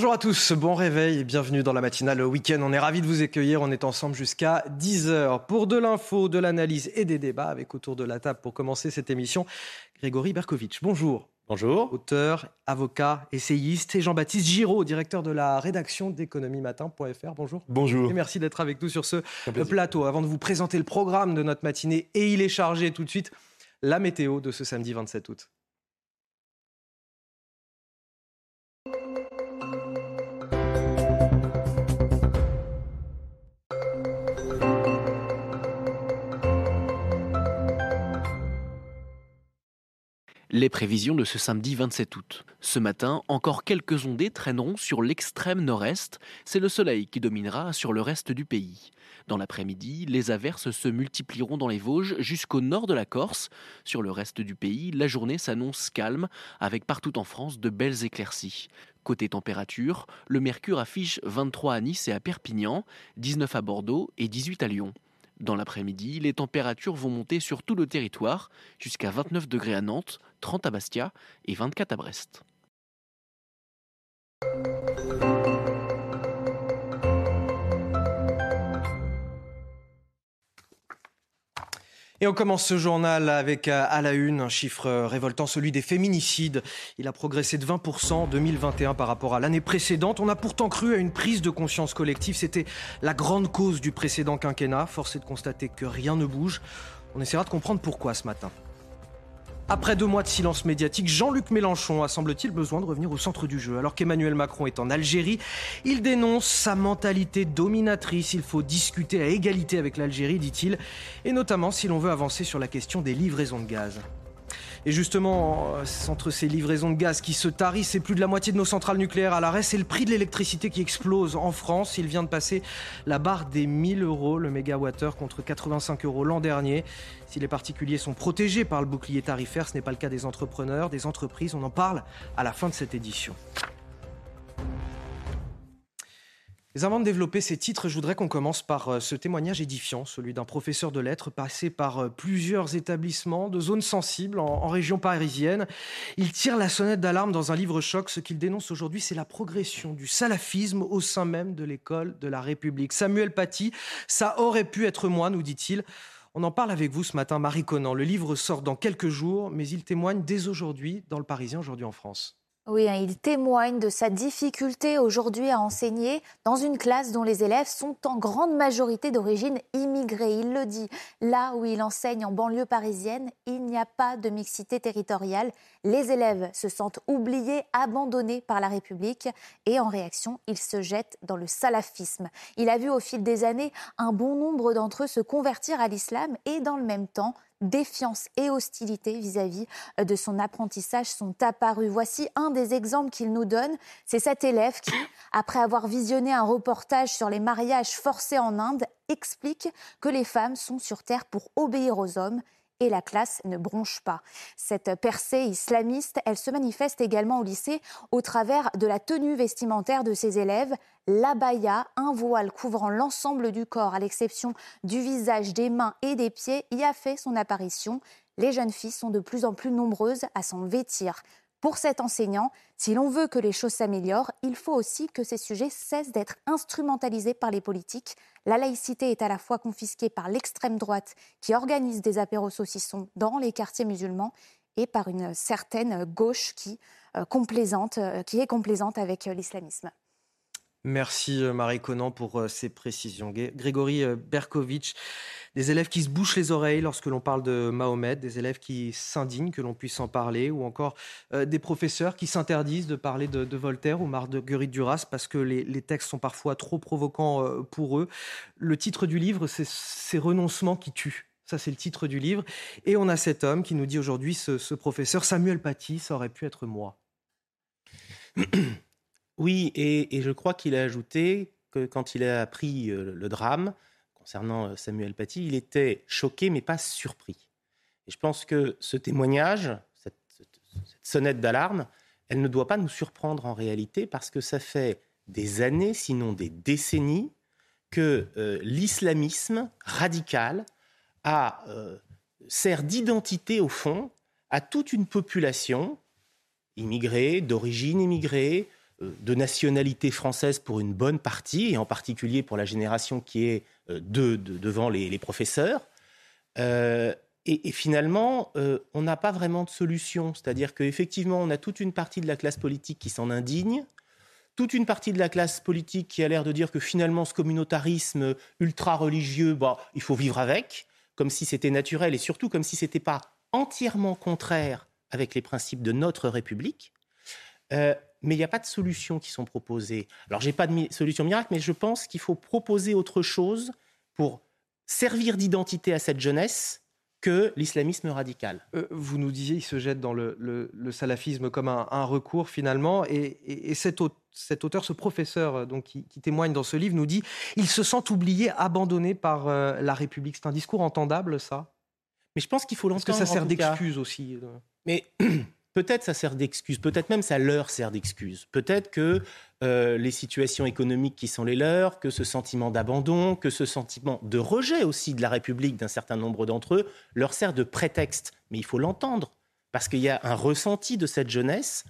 Bonjour à tous, bon réveil et bienvenue dans la matinale week-end. On est ravis de vous accueillir. On est ensemble jusqu'à 10h pour de l'info, de l'analyse et des débats avec autour de la table pour commencer cette émission Grégory Berkovitch. Bonjour. Bonjour. Auteur, avocat, essayiste et Jean-Baptiste Giraud, directeur de la rédaction d'économiematin.fr. Bonjour. Bonjour. Et merci d'être avec nous sur ce plateau. Avant de vous présenter le programme de notre matinée, et il est chargé tout de suite, la météo de ce samedi 27 août. Les prévisions de ce samedi 27 août. Ce matin, encore quelques ondées traîneront sur l'extrême nord-est. C'est le soleil qui dominera sur le reste du pays. Dans l'après-midi, les averses se multiplieront dans les Vosges jusqu'au nord de la Corse. Sur le reste du pays, la journée s'annonce calme, avec partout en France de belles éclaircies. Côté température, le mercure affiche 23 à Nice et à Perpignan, 19 à Bordeaux et 18 à Lyon. Dans l'après-midi, les températures vont monter sur tout le territoire, jusqu'à 29 degrés à Nantes, 30 à Bastia et 24 à Brest. Et on commence ce journal avec euh, à la une un chiffre euh, révoltant, celui des féminicides. Il a progressé de 20% en 2021 par rapport à l'année précédente. On a pourtant cru à une prise de conscience collective. C'était la grande cause du précédent quinquennat. Force est de constater que rien ne bouge. On essaiera de comprendre pourquoi ce matin. Après deux mois de silence médiatique, Jean-Luc Mélenchon a semble-t-il besoin de revenir au centre du jeu. Alors qu'Emmanuel Macron est en Algérie, il dénonce sa mentalité dominatrice. Il faut discuter à égalité avec l'Algérie, dit-il, et notamment si l'on veut avancer sur la question des livraisons de gaz. Et justement, entre ces livraisons de gaz qui se tarissent et plus de la moitié de nos centrales nucléaires à l'arrêt, c'est le prix de l'électricité qui explose en France. Il vient de passer la barre des 1000 euros le mégawattheure contre 85 euros l'an dernier. Si les particuliers sont protégés par le bouclier tarifaire, ce n'est pas le cas des entrepreneurs, des entreprises. On en parle à la fin de cette édition. Mais avant de développer ces titres, je voudrais qu'on commence par euh, ce témoignage édifiant, celui d'un professeur de lettres passé par euh, plusieurs établissements de zones sensibles en, région parisienne. Il tire la sonnette d'alarme dans un livre choc. Ce qu'il dénonce aujourd'hui, c'est la progression du salafisme au sein même de l'école de la République. Samuel Paty, ça aurait pu être moi, nous dit-il. On en parle avec vous ce matin, Marie Conan. Le livre sort dans quelques jours, mais il témoigne dès aujourd'hui dans le Parisien, aujourd'hui en France. Oui, hein, il témoigne de sa difficulté aujourd'hui à enseigner dans une classe dont les élèves sont en grande majorité d'origine immigrée. Il le dit, là où il enseigne en banlieue parisienne, il n'y a pas de mixité territoriale. Les élèves se sentent oubliés, abandonnés par la République et en réaction, ils se jettent dans le salafisme. Il a vu au fil des années un bon nombre d'entre eux se convertir à l'islam et dans le même temps défiance et hostilité vis-à-vis euh, de son apprentissage sont apparus. Voici un des exemples qu'il nous donne. C'est cet élève qui, après avoir visionné un reportage sur les mariages forcés en Inde, explique que les femmes sont sur Terre pour obéir aux hommes et la classe ne bronche pas. Cette percée islamiste, elle se manifeste également au lycée au travers de la tenue vestimentaire de ses élèves, l'abaya, un voile couvrant l'ensemble du corps à l'exception du visage, des mains et des pieds, y a fait son apparition. Les jeunes filles sont de plus en plus nombreuses à s'en vêtir. Pour cet enseignant, si l'on veut que les choses s'améliorent, il faut aussi que ces sujets cessent d'être instrumentalisés par les politiques. La laïcité est à la fois confisquée par l'extrême droite qui organise des apéros saucissons dans les quartiers musulmans et par une certaine gauche qui, euh, complaisante, euh, qui est complaisante avec euh, l'islamisme. Merci Marie Conan pour ces précisions. Grégory Berkovitch, des élèves qui se bouchent les oreilles lorsque l'on parle de Mahomet, des élèves qui s'indignent que l'on puisse en parler, ou encore euh, des professeurs qui s'interdisent de parler de, Voltaire ou Marguerite Duras parce que les, textes sont parfois trop provoquants euh, pour eux. Le titre du livre, c'est Ces renoncements qui tuent. Ça, c'est le titre du livre. Et on a cet homme qui nous dit aujourd'hui, ce professeur, Samuel Paty, ça aurait pu être moi. Oui, et, je crois qu'il a ajouté que quand il a appris euh, le drame concernant euh, Samuel Paty, il était choqué mais pas surpris. Et je pense que ce témoignage, cette, sonnette d'alarme, elle ne doit pas nous surprendre en réalité parce que ça fait des années, sinon des décennies, que euh, l'islamisme radical sert d'identité au fond à toute une population immigrée, d'origine immigrée, de nationalité française pour une bonne partie, et en particulier pour la génération qui est euh, de, devant les, professeurs. Euh, et, finalement, on n'a pas vraiment de solution. C'est-à-dire qu'effectivement, on a toute une partie de la classe politique qui s'en indigne, toute une partie de la classe politique qui a l'air de dire que finalement, ce communautarisme ultra-religieux, bah, il faut vivre avec, comme si c'était naturel, et surtout comme si ce n'était pas entièrement contraire avec les principes de notre République. Euh, mais il n'y a pas de solutions qui sont proposées. Alors, je n'ai pas de solution miracle, mais je pense qu'il faut proposer autre chose pour servir d'identité à cette jeunesse que l'islamisme radical. Euh, vous nous disiez, il se jette dans le, salafisme comme un, recours finalement, et, cet, auteur, ce professeur euh, donc, qui, témoigne dans ce livre, nous dit, il se sent oublié, abandonné par la République. C'est un discours entendable, ça? Mais je pense qu'il faut l'entendre. Parce que ça sert d'excuse aussi. Mais peut-être ça sert d'excuse, peut-être même ça leur sert d'excuse. Peut-être que euh, les situations économiques qui sont les leurs, que ce sentiment d'abandon, que ce sentiment de rejet aussi de la République d'un certain nombre d'entre eux leur sert de prétexte. Mais il faut l'entendre, parce qu'il y a un ressenti de cette jeunesse,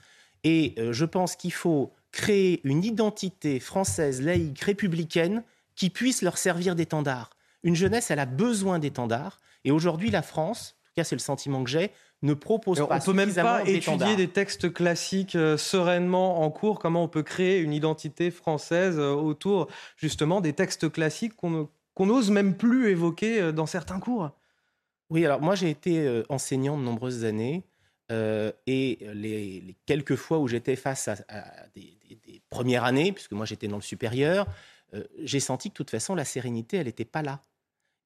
et euh, je pense qu'il faut créer une identité française, laïque, républicaine, qui puisse leur servir d'étendard. Une jeunesse, elle a besoin d'étendard, et aujourd'hui la France, en tout cas c'est le sentiment que j'ai, ne propose pas. On peut même pas étudier des textes classiques euh, sereinement en cours. Comment on peut créer une identité française euh, autour justement des textes classiques qu'on n'ose même plus évoquer euh, dans certains cours? Oui, alors moi j'ai été enseignant de nombreuses années. et les, quelques fois où j'étais face à, des, premières années, puisque moi j'étais dans le supérieur, j'ai senti que de toute façon la sérénité, elle n'était pas là.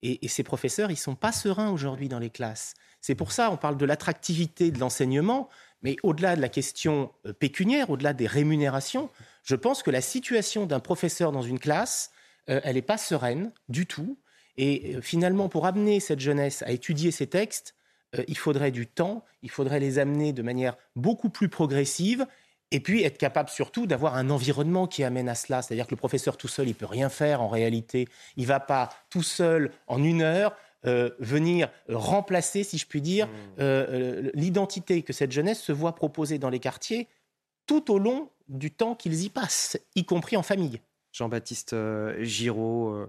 Et, ces professeurs, ils sont pas sereins aujourd'hui dans les classes. C'est pour ça on parle de l'attractivité de l'enseignement, mais au-delà de la question euh, pécuniaire, au-delà des rémunérations, je pense que la situation d'un professeur dans une classe, euh, elle n'est pas sereine du tout. Et euh, finalement, pour amener cette jeunesse à étudier ces textes, il faudrait du temps, il faudrait les amener de manière beaucoup plus progressive et puis être capable surtout d'avoir un environnement qui amène à cela. C'est-à-dire que le professeur tout seul, il peut rien faire en réalité. Il ne va pas tout seul en une heure euh, venir remplacer, si je puis dire, mmh. euh, euh, l'identité que cette jeunesse se voit proposer dans les quartiers tout au long du temps qu'ils y passent, y compris en famille. Jean-Baptiste Giraud,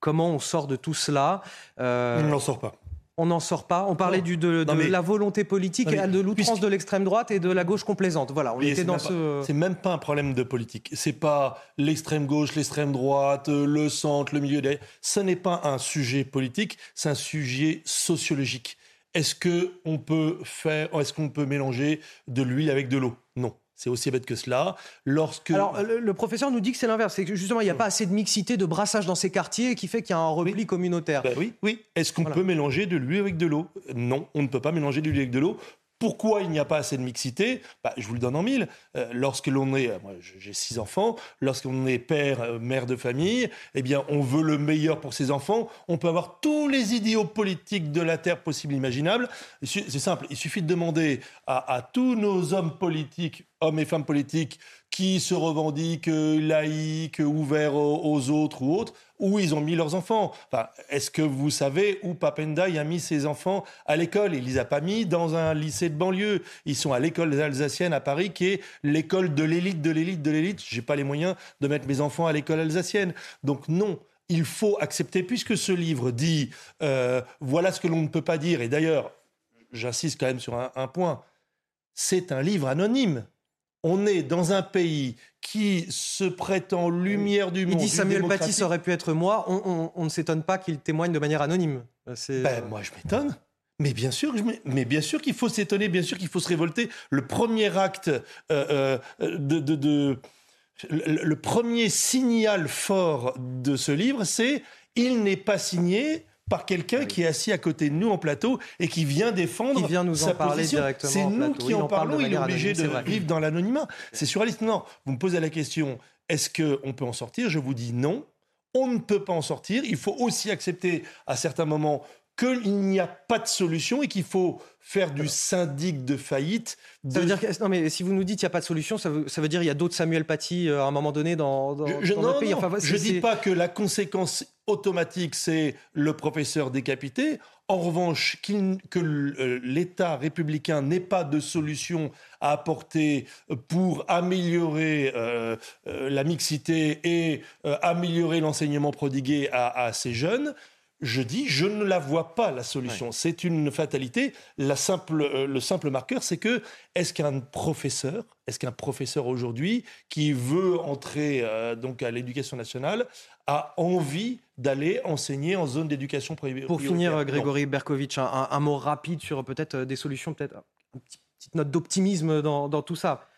comment on sort de tout cela? On n'en sort pas on n'en sort pas. On parlait du, de, la volonté politique, et de l'outrance de l'extrême droite et de la gauche complaisante. Voilà, on était dans ce. C'est même pas un problème de politique. C'est pas l'extrême gauche, l'extrême droite, le centre, le milieu. Ce n'est pas un sujet politique, c'est un sujet sociologique. Est-ce que on peut faire, est-ce qu'on peut mélanger de l'huile avec de l'eau? Non. C'est aussi bête que cela. Lorsque... Alors, le, professeur nous dit que c'est l'inverse. C'est que justement, il n'y a pas assez de mixité, de brassage dans ces quartiers qui fait qu'il y a un repli communautaire. Ben oui, oui. Est-ce qu'on peut mélanger de l'huile avec de l'eau? Non, on ne peut pas mélanger de l'huile avec de l'eau. Pourquoi il n'y a pas assez de mixité bah, Je vous le donne en mille. Euh, lorsque l'on est, euh, moi j'ai six enfants, lorsqu'on est père, euh, mère de famille, eh bien on veut le meilleur pour ses enfants. On peut avoir tous les idéaux politiques de la terre possibles, imaginables. C'est simple, il suffit de demander à, à tous nos hommes politiques, hommes et femmes politiques, qui se revendiquent laïcs, ouverts aux autres ou autres, où ils ont mis leurs enfants. Est-ce que vous savez où Papendaï a mis ses enfants à l'école? Il les a pas mis dans un lycée de banlieue. Ils sont à l'école alsacienne à Paris, qui est l'école de l'élite, de l'élite, de l'élite. J'ai pas les moyens de mettre mes enfants à l'école alsacienne. Donc non, il faut accepter, puisque ce livre dit euh, voilà ce que l'on ne peut pas dire. Et d'ailleurs, j'insiste quand même sur un point. C'est un livre anonyme on est dans un pays qui se prétend lumière du monde. Il dit Samuel Paty, aurait pu être moi. On, ne s'étonne pas qu'il témoigne de manière anonyme. Ben, euh, moi, je m'étonne. Mais bien sûr, mais bien sûr qu'il faut s'étonner, bien sûr qu'il faut se révolter. Le premier acte euh, euh, de, le, premier signal fort de ce livre, c'est il n'est pas signé par quelqu'un qui est assis à côté de nous en plateau et qui vient défendre qui vient nous sa en parler position. directement C'est nous qui en parlons. il est obligé de vivre dans l'anonymat. C'est surréaliste. Non, vous me posez la question est-ce qu'on peut en sortir? Je vous dis non. On ne peut pas en sortir. Il faut aussi accepter à certains moments qu'il n'y a pas de solution et qu'il faut faire du syndic de faillite. Ça veut dire que, non, mais si vous nous dites qu'il n'y a pas de solution, ça veut, ça veut dire qu'il y a d'autres Samuel Paty euh, à un moment donné dans, dans, Je, je- dans non, notre pays. Enfin, je c'est- dis pas que la conséquence automatique, c'est le professeur décapité. En revanche, que euh, l'État républicain n'ait pas de solution à apporter pour améliorer euh, euh, la mixité et euh, améliorer l'enseignement prodigué à, à ces jeunes, je dis, je ne la vois pas la solution. C'est une fatalité. La simple, euh, le simple marqueur, c'est que est-ce qu'un professeur, est-ce qu'un professeur aujourd'hui qui veut entrer euh, donc à l'éducation nationale a envie d'aller enseigner en zone d'éducation prioritaire Pour finir, Grégory Berkovitch, un, mot rapide sur peut-être euh, des solutions, peut-être une petite note d'optimisme dans, dans tout ça.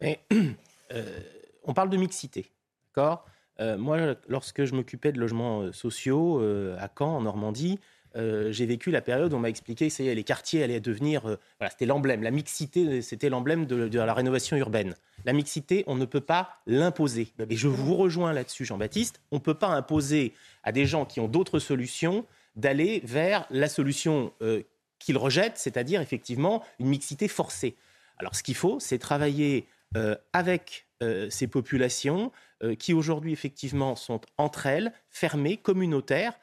Mais, euh, on parle de mixité, d'accord? Euh, Moi, lorsque je m'occupais de logements euh, sociaux euh, à Caen, en Normandie, j'ai vécu la période où on m'a expliqué que les quartiers allaient devenir... voilà, c'était l'emblème. La mixité, c'était l'emblème de, la rénovation urbaine. La mixité, on ne peut pas l'imposer. Et je vous rejoins là-dessus, Jean-Baptiste. On ne peut pas imposer à des gens qui ont d'autres solutions d'aller vers la solution qu'ils rejettent, c'est-à-dire effectivement une mixité forcée. Alors ce qu'il faut, c'est travailler euh, avec euh, ces populations euh, qui aujourd'hui effectivement sont entre elles, fermées, communautaires.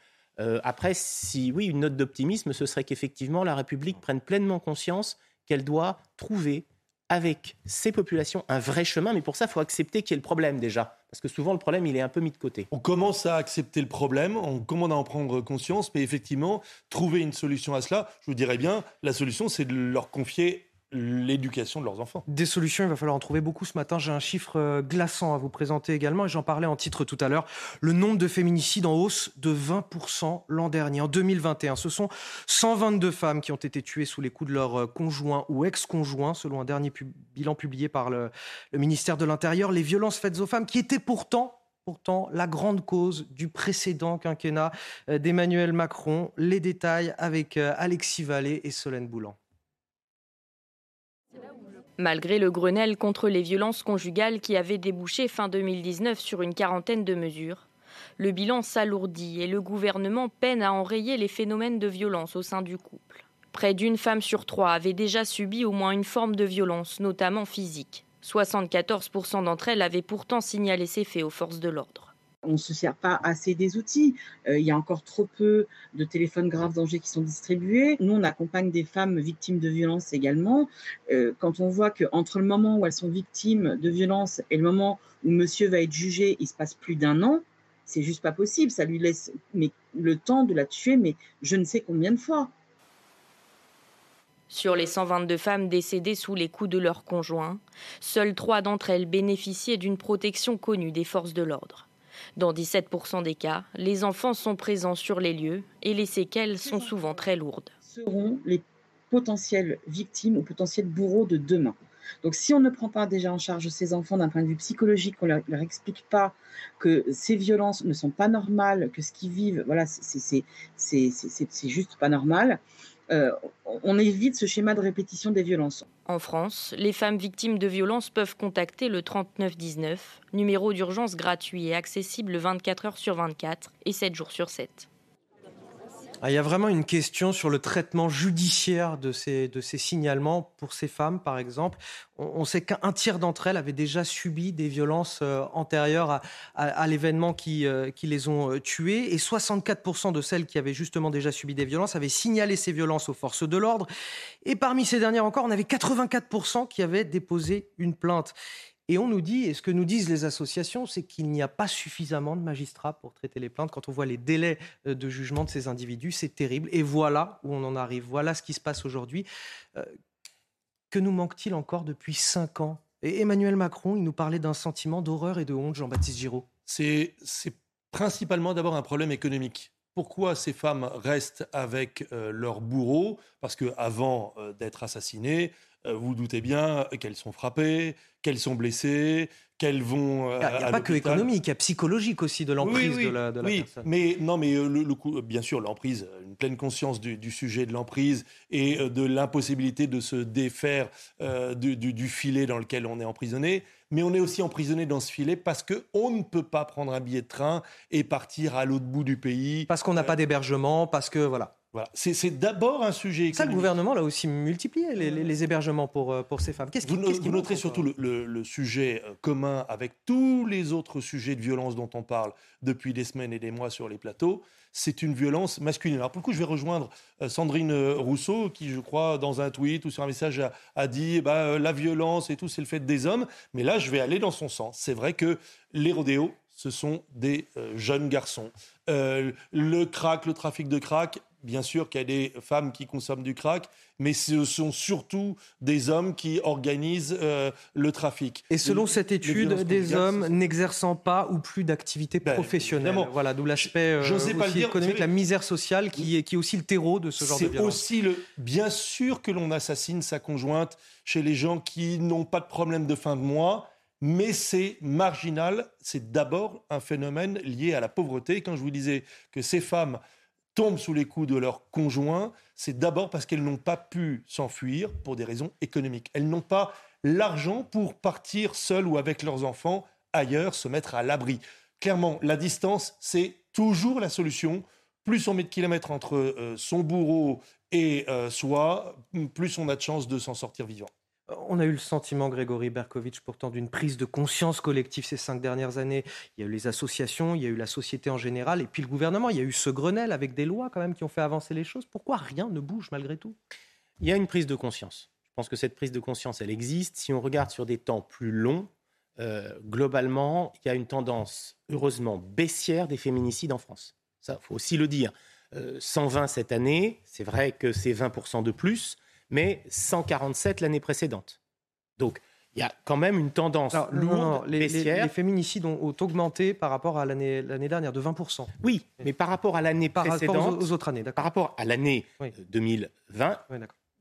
Après, si oui, une note d'optimisme, ce serait qu'effectivement la République prenne pleinement conscience qu'elle doit trouver avec ces populations un vrai chemin, mais pour ça, il faut accepter qu'il y ait le problème déjà. Parce que souvent, le problème, il est un peu mis de côté. On commence à accepter le problème, on commence à en prendre conscience, mais effectivement, trouver une solution à cela, je vous dirais bien, la solution, c'est de leur confier l'éducation de leurs enfants. Des solutions, il va falloir en trouver beaucoup ce matin. J'ai un chiffre euh, glaçant à vous présenter également, et j'en parlais en titre tout à l'heure. Le nombre de féminicides en hausse de 20% l'an dernier, en 2021. Ce sont 122 femmes qui ont été tuées sous les coups de leur euh, conjoint ou ex-conjoint, selon un dernier bilan publié par le, ministère de l'Intérieur. Les violences faites aux femmes, qui étaient pourtant pourtant la grande cause du précédent quinquennat euh, d'Emmanuel Macron. Les détails avec Alexis Vallée et Solène Boulan. Malgré le Grenelle contre les violences conjugales qui avait débouché fin 2019 sur une quarantaine de mesures, le bilan s'alourdit et le gouvernement peine à enrayer les phénomènes de violence au sein du couple. Près d'une femme sur trois avait déjà subi au moins une forme de violence, notamment physique. 74% d'entre elles avaient pourtant signalé ces faits aux forces de l'ordre. On ne se sert pas assez des outils. Euh, il y a encore trop peu de téléphones graves dangers qui sont distribués. Nous, on accompagne des femmes victimes de violences également. Euh, quand on voit qu'entre le moment où elles sont victimes de violences et le moment où monsieur va être jugé, il se passe plus d'un an, c'est juste pas possible. Ça lui laisse le temps de la tuer, mais je ne sais combien de fois. Sur les 122 femmes décédées sous les coups de leurs conjoints, seules trois d'entre elles bénéficiaient d'une protection connue des forces de l'ordre. Dans 17% des cas, les enfants sont présents sur les lieux et les séquelles sont souvent très lourdes. Seront les potentielles victimes ou potentiels bourreaux de demain. Donc si on ne prend pas déjà en charge ces enfants d'un point de vue psychologique, qu'on leur, leur explique pas que ces violences ne sont pas normales, que ce qu'ils vivent, voilà, c'est juste pas normal, euh, on évite ce schéma de répétition des violences. En France, les femmes victimes de violences peuvent contacter le 3919, numéro d'urgence gratuit et accessible 24 heures sur 24 et 7 jours sur 7. Ah, il y a vraiment une question sur le traitement judiciaire de ces, signalements pour ces femmes, par exemple. On, sait qu'un tiers d'entre elles avaient déjà subi des violences euh, antérieures à, l'événement qui, euh, les ont euh, tuées. Et 64% de celles qui avaient justement déjà subi des violences avaient signalé ces violences aux forces de l'ordre. Et parmi ces dernières encore, on avait 84% qui avaient déposé une plainte. Et on nous dit, et ce que nous disent les associations, c'est qu'il n'y a pas suffisamment de magistrats pour traiter les plaintes. Quand on voit les délais euh, de jugement de ces individus, c'est terrible. Et voilà où on en arrive. Voilà ce qui se passe aujourd'hui. Euh, que nous manque-t-il encore depuis cinq ans? Et Emmanuel Macron, il nous parlait d'un sentiment d'horreur et de honte, Jean-Baptiste Giraud. C'est principalement d'abord un problème économique. Pourquoi ces femmes restent avec euh, leur bourreau Parce qu'avant euh, d'être assassinées, vous doutez bien qu'elles sont frappées, qu'elles sont blessées, qu'elles vont. Il n'y a, pas que économique, il y a psychologique aussi de l'emprise de la, de oui, Mais non, mais le, coup, bien sûr, l'emprise, une pleine conscience du, sujet de l'emprise et de l'impossibilité de se défaire du, du, filet dans lequel on est emprisonné mais on est aussi emprisonné dans ce filet parce qu'on ne peut pas prendre un billet de train et partir à l'autre bout du pays. Parce qu'on n'a pas d'hébergement, parce que voilà. Voilà. C'est d'abord un sujet économique. Ça, le gouvernement l'a aussi multiplié, les, hébergements pour, euh, pour ces femmes. Vous, vous noterez surtout le, le, sujet euh, commun avec tous les autres sujets de violence dont on parle depuis des semaines et des mois sur les plateaux, c'est une violence masculine. Alors pour le coup, je vais rejoindre euh, Sandrine Rousseau, qui, je crois, dans un tweet ou sur un message, a, dit bah, la violence et tout, c'est le fait des hommes. Mais là, je vais aller dans son sens. C'est vrai que les rodéos, ce sont des jeunes garçons. le crack, le trafic de crack, bien sûr qu'il y a des femmes qui consomment du crack, mais ce sont surtout des hommes qui organisent euh, le trafic. Et selon cette étude, des hommes n'exerçant pas ou plus d'activité ben, professionnelle. Voilà, d'où l'aspect euh, économique, la misère sociale qui est, qui est aussi le terreau de ce genre de violence. C'est aussi le. Bien sûr que l'on assassine sa conjointe chez les gens qui n'ont pas de problème de fin de mois mais c'est marginal. C'est d'abord un phénomène lié à la pauvreté. Quand je vous disais que ces femmes tombent sous les coups de leurs conjoints, c'est d'abord parce qu'elles n'ont pas pu s'enfuir pour des raisons économiques. Elles n'ont pas l'argent pour partir seules ou avec leurs enfants ailleurs, se mettre à l'abri. Clairement, la distance, c'est toujours la solution. Plus on met de kilomètres entre euh, son bourreau et euh, soi, plus on a de chances de s'en sortir vivant. On a eu le sentiment, Grégory Berkovitch, pourtant d'une prise de conscience collective ces cinq dernières années. Il y a eu les associations, il y a eu la société en général, et puis le gouvernement. Il y a eu ce Grenelle avec des lois quand même qui ont fait avancer les choses. Pourquoi rien ne bouge malgré tout? Il y a une prise de conscience. Je pense que cette prise de conscience, elle existe. Si on regarde sur des temps plus longs, euh, globalement, il y a une tendance, heureusement, baissière des féminicides en France. Ça, faut aussi le dire. 120 euh, cette année, c'est vrai que c'est 20% de plus mais 147 l'année précédente. Donc, il y a quand même une tendance lourde, les, les, féminicides ont, augmenté par rapport à l'année dernière de 20%. Oui, mais par rapport à l'année précédente, par rapport aux, autres années, par rapport à l'année 2020,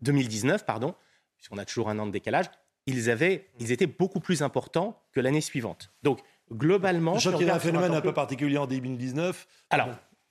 2019, pardon, puisqu'on a toujours un an de décalage, ils avaient, ils étaient beaucoup plus importants que l'année suivante. Donc globalement, je qu'il y a un phénomène un peu particulier en 2019. Alors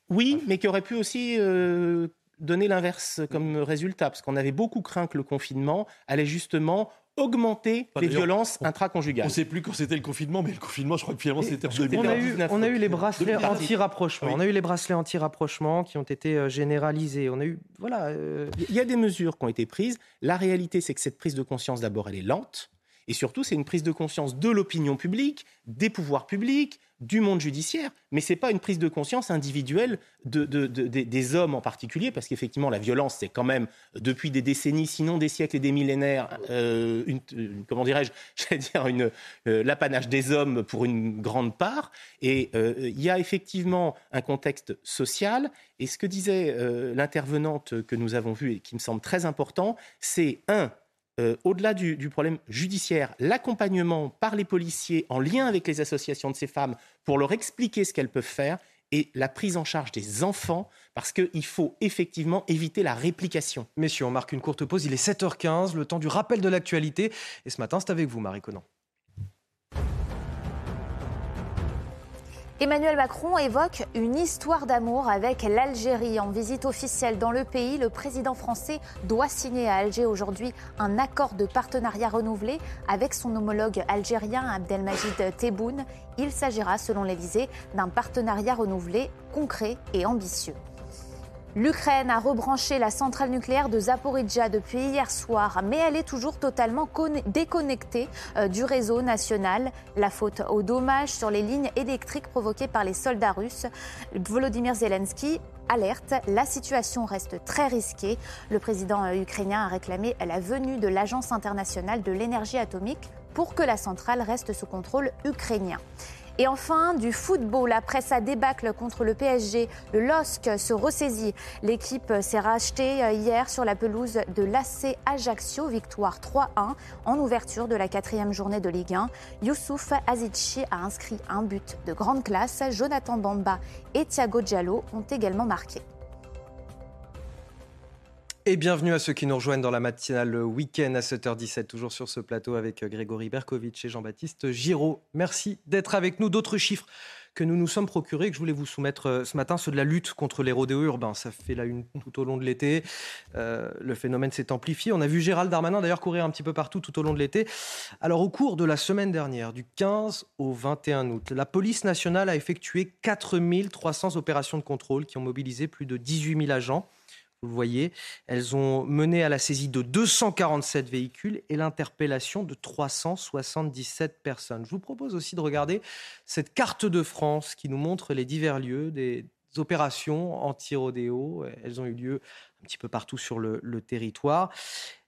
oui, mais qui aurait pu aussi euh, donner l'inverse comme résultat, parce qu'on avait beaucoup craint que le confinement allait justement augmenter les violences intraconjugales. On ne sait plus quand c'était le confinement, mais le confinement, je crois que finalement, c'était en 2019. On a eu, les bracelets anti-rapprochement. On a eu les bracelets anti-rapprochement qui ont été euh, généralisés. On a eu, voilà. Euh, Il y a des mesures qui ont été prises. La réalité, c'est que cette prise de conscience, d'abord, elle est lente. Et surtout, c'est une prise de conscience de l'opinion publique, des pouvoirs publics, du monde judiciaire, mais ce n'est pas une prise de conscience individuelle de, des hommes en particulier, parce qu'effectivement, la violence, c'est quand même, depuis des décennies, sinon des siècles et des millénaires, euh, une, comment dirais-je, j'allais dire, euh, l'apanage des hommes pour une grande part. Et euh, il y a effectivement un contexte social. Et ce que disait l'intervenante que nous avons vue et qui me semble très important, c'est un, euh, au-delà du, problème judiciaire, l'accompagnement par les policiers en lien avec les associations de ces femmes pour leur expliquer ce qu'elles peuvent faire et la prise en charge des enfants parce qu'il faut effectivement éviter la réplication. Messieurs, on marque une courte pause. Il est 7h15, le temps du rappel de l'actualité. Et ce matin, c'est avec vous, Marie Conan. Emmanuel Macron évoque une histoire d'amour avec l'Algérie. En visite officielle dans le pays, le président français doit signer à Alger aujourd'hui un accord de partenariat renouvelé avec son homologue algérien Abdelmajid Tebboune. Il s'agira, selon l'Elysée, d'un partenariat renouvelé concret et ambitieux. L'Ukraine a rebranché la centrale nucléaire de Zaporizhia depuis hier soir, mais elle est toujours totalement déconnectée euh, du réseau national. La faute aux dommages sur les lignes électriques provoquées par les soldats russes. Volodymyr Zelensky alerte, la situation reste très risquée. Le président euh, ukrainien a réclamé la venue de l'Agence internationale de l'énergie atomique pour que la centrale reste sous contrôle ukrainien. Et enfin, du football. Après sa débâcle contre le PSG, le LOSC se ressaisit. L'équipe s'est rachetée euh, hier sur la pelouse de l'AC Ajaccio, victoire 3-1 en ouverture de la quatrième journée de Ligue 1. Youssouf Azici a inscrit un but de grande classe. Jonathan Bamba et Thiago Diallo ont également marqué. Et bienvenue à ceux qui nous rejoignent dans la matinale week-end à 7h17, toujours sur ce plateau avec Grégory Berkovitch et Jean-Baptiste Giraud. Merci d'être avec nous. D'autres chiffres que nous nous sommes procurés, que je voulais vous soumettre euh, ce matin, ceux de la lutte contre les rodéos urbains. Ça fait la une tout au long de l'été. Euh, le phénomène s'est amplifié. On a vu Gérald Darmanin d'ailleurs courir un petit peu partout tout au long de l'été. Alors au cours de la semaine dernière, du 15 au 21 août, la police nationale a effectué 4300 opérations de contrôle qui ont mobilisé plus de 18 000 agents. Vous le voyez, elles ont mené à la saisie de 247 véhicules et l'interpellation de 377 personnes. Je vous propose aussi de regarder cette carte de France qui nous montre les divers lieux des opérations anti-rodéo. Elles ont eu lieu un petit peu partout sur le, le territoire.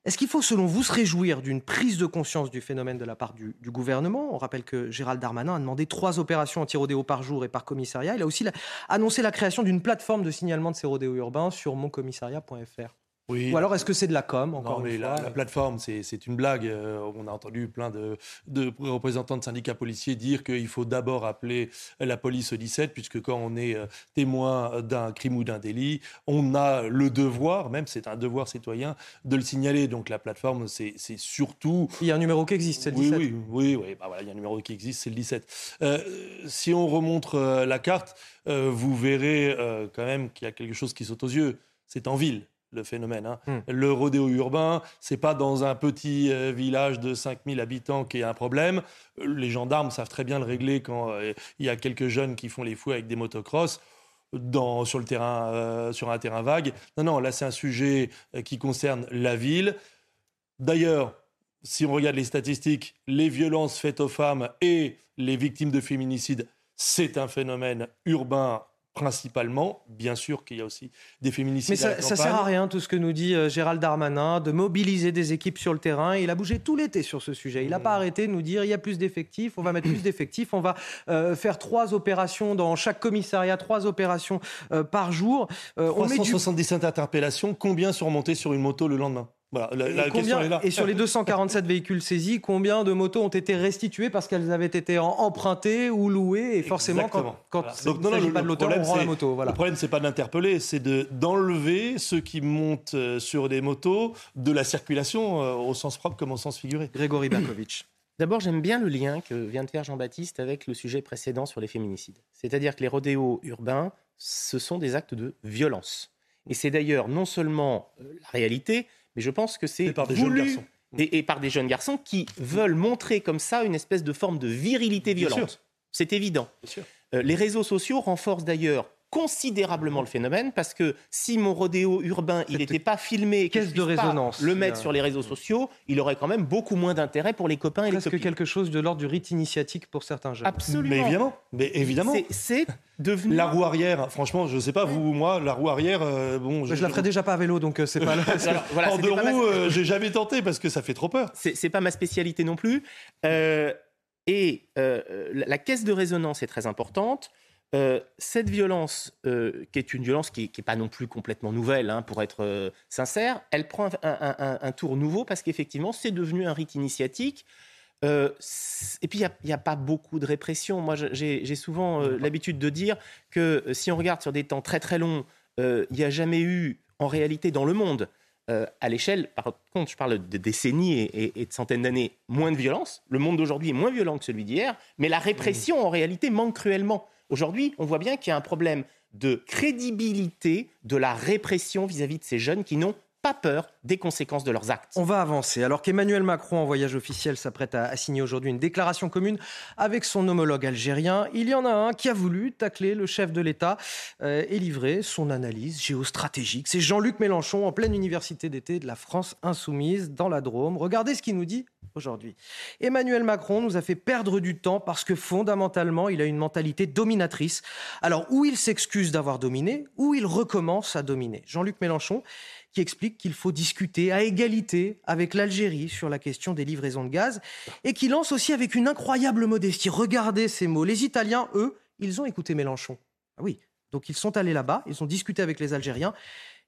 Est-ce qu'il faut, selon vous, se réjouir d'une prise de conscience du phénomène de la part du, gouvernement? On rappelle que Gérald Darmanin a demandé trois opérations anti-rodéo par jour et par commissariat. Il a aussi annoncé la création d'une plateforme de signalement de ces rodéos urbains sur moncommissariat.fr. Ou alors est-ce que c'est de la com encore mais la, plateforme, c'est une blague. Euh, on a entendu plein de, représentants de syndicats policiers dire qu'il faut d'abord appeler la police 17, puisque quand on est euh, témoin d'un crime ou d'un délit, on a le devoir, même c'est un devoir citoyen, de le signaler. Donc la plateforme, c'est surtout... Il y a un numéro qui existe, c'est le 17. Oui, oui, oui, bah voilà, il y a un numéro qui existe, c'est le 17. Euh, si on remontre la carte, vous verrez quand même qu'il y a quelque chose qui saute aux yeux. C'est en ville le phénomène. Hein. Hmm. Le rodéo urbain, c'est pas dans un petit euh, village de 5000 habitants qu'il y a un problème. Les gendarmes savent très bien le régler quand euh, il y a quelques jeunes qui font les fous avec des motocross. Dans, sur, le terrain, euh, sur un terrain vague. Non, non, là c'est un sujet qui concerne la ville. D'ailleurs, si on regarde les statistiques, les violences faites aux femmes et les victimes de féminicide, c'est un phénomène urbain principalement. Bien sûr qu'il y a aussi des féminicides. Mais ça, ne sert à rien tout ce que nous dit euh, Gérald Darmanin, de mobiliser des équipes sur le terrain. Il a bougé tout l'été sur ce sujet. Il n'a pas mmh. arrêté de nous dire il y a plus d'effectifs, on va mettre plus d'effectifs, on va euh, faire trois opérations dans chaque commissariat, trois opérations euh, par jour. 377 interpellations, combien sont remontés sur une moto le lendemain? La, question est là. et sur les 247 véhicules saisis, combien de motos ont été restituées parce qu'elles avaient été empruntées ou louées Et forcément, quand, quand il ne s'agit pas de l'auteur, on rend la moto. Voilà. Le problème, c'est pas d'interpeller, c'est d'enlever ceux qui montent euh, sur des motos de la circulation euh, au sens propre comme au sens figuré. Grégory Berkovitch. D'abord, j'aime bien le lien que vient de faire Jean-Baptiste avec le sujet précédent sur les féminicides. C'est-à-dire que les rodéos urbains, ce sont des actes de violence. Et c'est d'ailleurs non seulement euh, la réalité, mais je pense que c'est par des jeunes garçons. Et, par des jeunes garçons qui veulent montrer comme ça une espèce de forme de virilité violente. C'est évident. Euh, les réseaux sociaux renforcent d'ailleurs considérablement le phénomène parce que si mon rodéo urbain il n'était pas filmé caisse de résonance le mettre sur les réseaux sociaux il aurait quand même beaucoup moins d'intérêt pour les copains et Presque les copines. quelque chose de l'ordre du rite initiatique pour certains jeunes. Absolument. Mais évidemment. Mais évidemment. c'est devenu la roue arrière franchement je ne sais pas vous ou moi la roue arrière euh, bon je, la ferai déjà pas à vélo donc euh, c'est pas en deux roues euh, j'ai jamais tenté parce que ça fait trop peur. C'est pas ma spécialité non plus. Et la caisse de résonance est très importante euh, cette violence, euh, qui est une violence qui n'est pas non plus complètement nouvelle, hein, pour être euh, sincère, elle prend un, tour nouveau parce qu'effectivement, c'est devenu un rite initiatique. et puis, il n'y a, pas beaucoup de répression. Moi, j'ai souvent l'habitude de dire que si on regarde sur des temps très très longs, il n'y a jamais eu, en réalité, dans le monde, à l'échelle, par contre, je parle de décennies et, et de centaines d'années, moins de violence. Le monde d'aujourd'hui est moins violent que celui d'hier, mais la répression, en réalité, manque cruellement. Aujourd'hui, on voit bien qu'il y a un problème de crédibilité de la répression vis-à-vis de ces jeunes qui n'ont pas peur des conséquences de leurs actes. On va avancer. Alors qu'Emmanuel Macron, en voyage officiel, s'apprête à, signer aujourd'hui une déclaration commune avec son homologue algérien, il y en a un qui a voulu tacler le chef de l'État euh, et livrer son analyse géostratégique. C'est Jean-Luc Mélenchon en pleine université d'été de la France insoumise dans la Drôme. Regardez ce qu'il nous dit aujourd'hui. Emmanuel Macron nous a fait perdre du temps parce que fondamentalement, il a une mentalité dominatrice. Alors, ou il s'excuse d'avoir dominé, ou il recommence à dominer? Jean-Luc Mélenchon qui explique qu'il faut discuter à égalité avec l'Algérie sur la question des livraisons de gaz et qui lance aussi avec une incroyable modestie. Regardez ces mots. Les Italiens, eux, ils ont écouté Mélenchon. Ah oui, donc ils sont allés là-bas, ils ont discuté avec les Algériens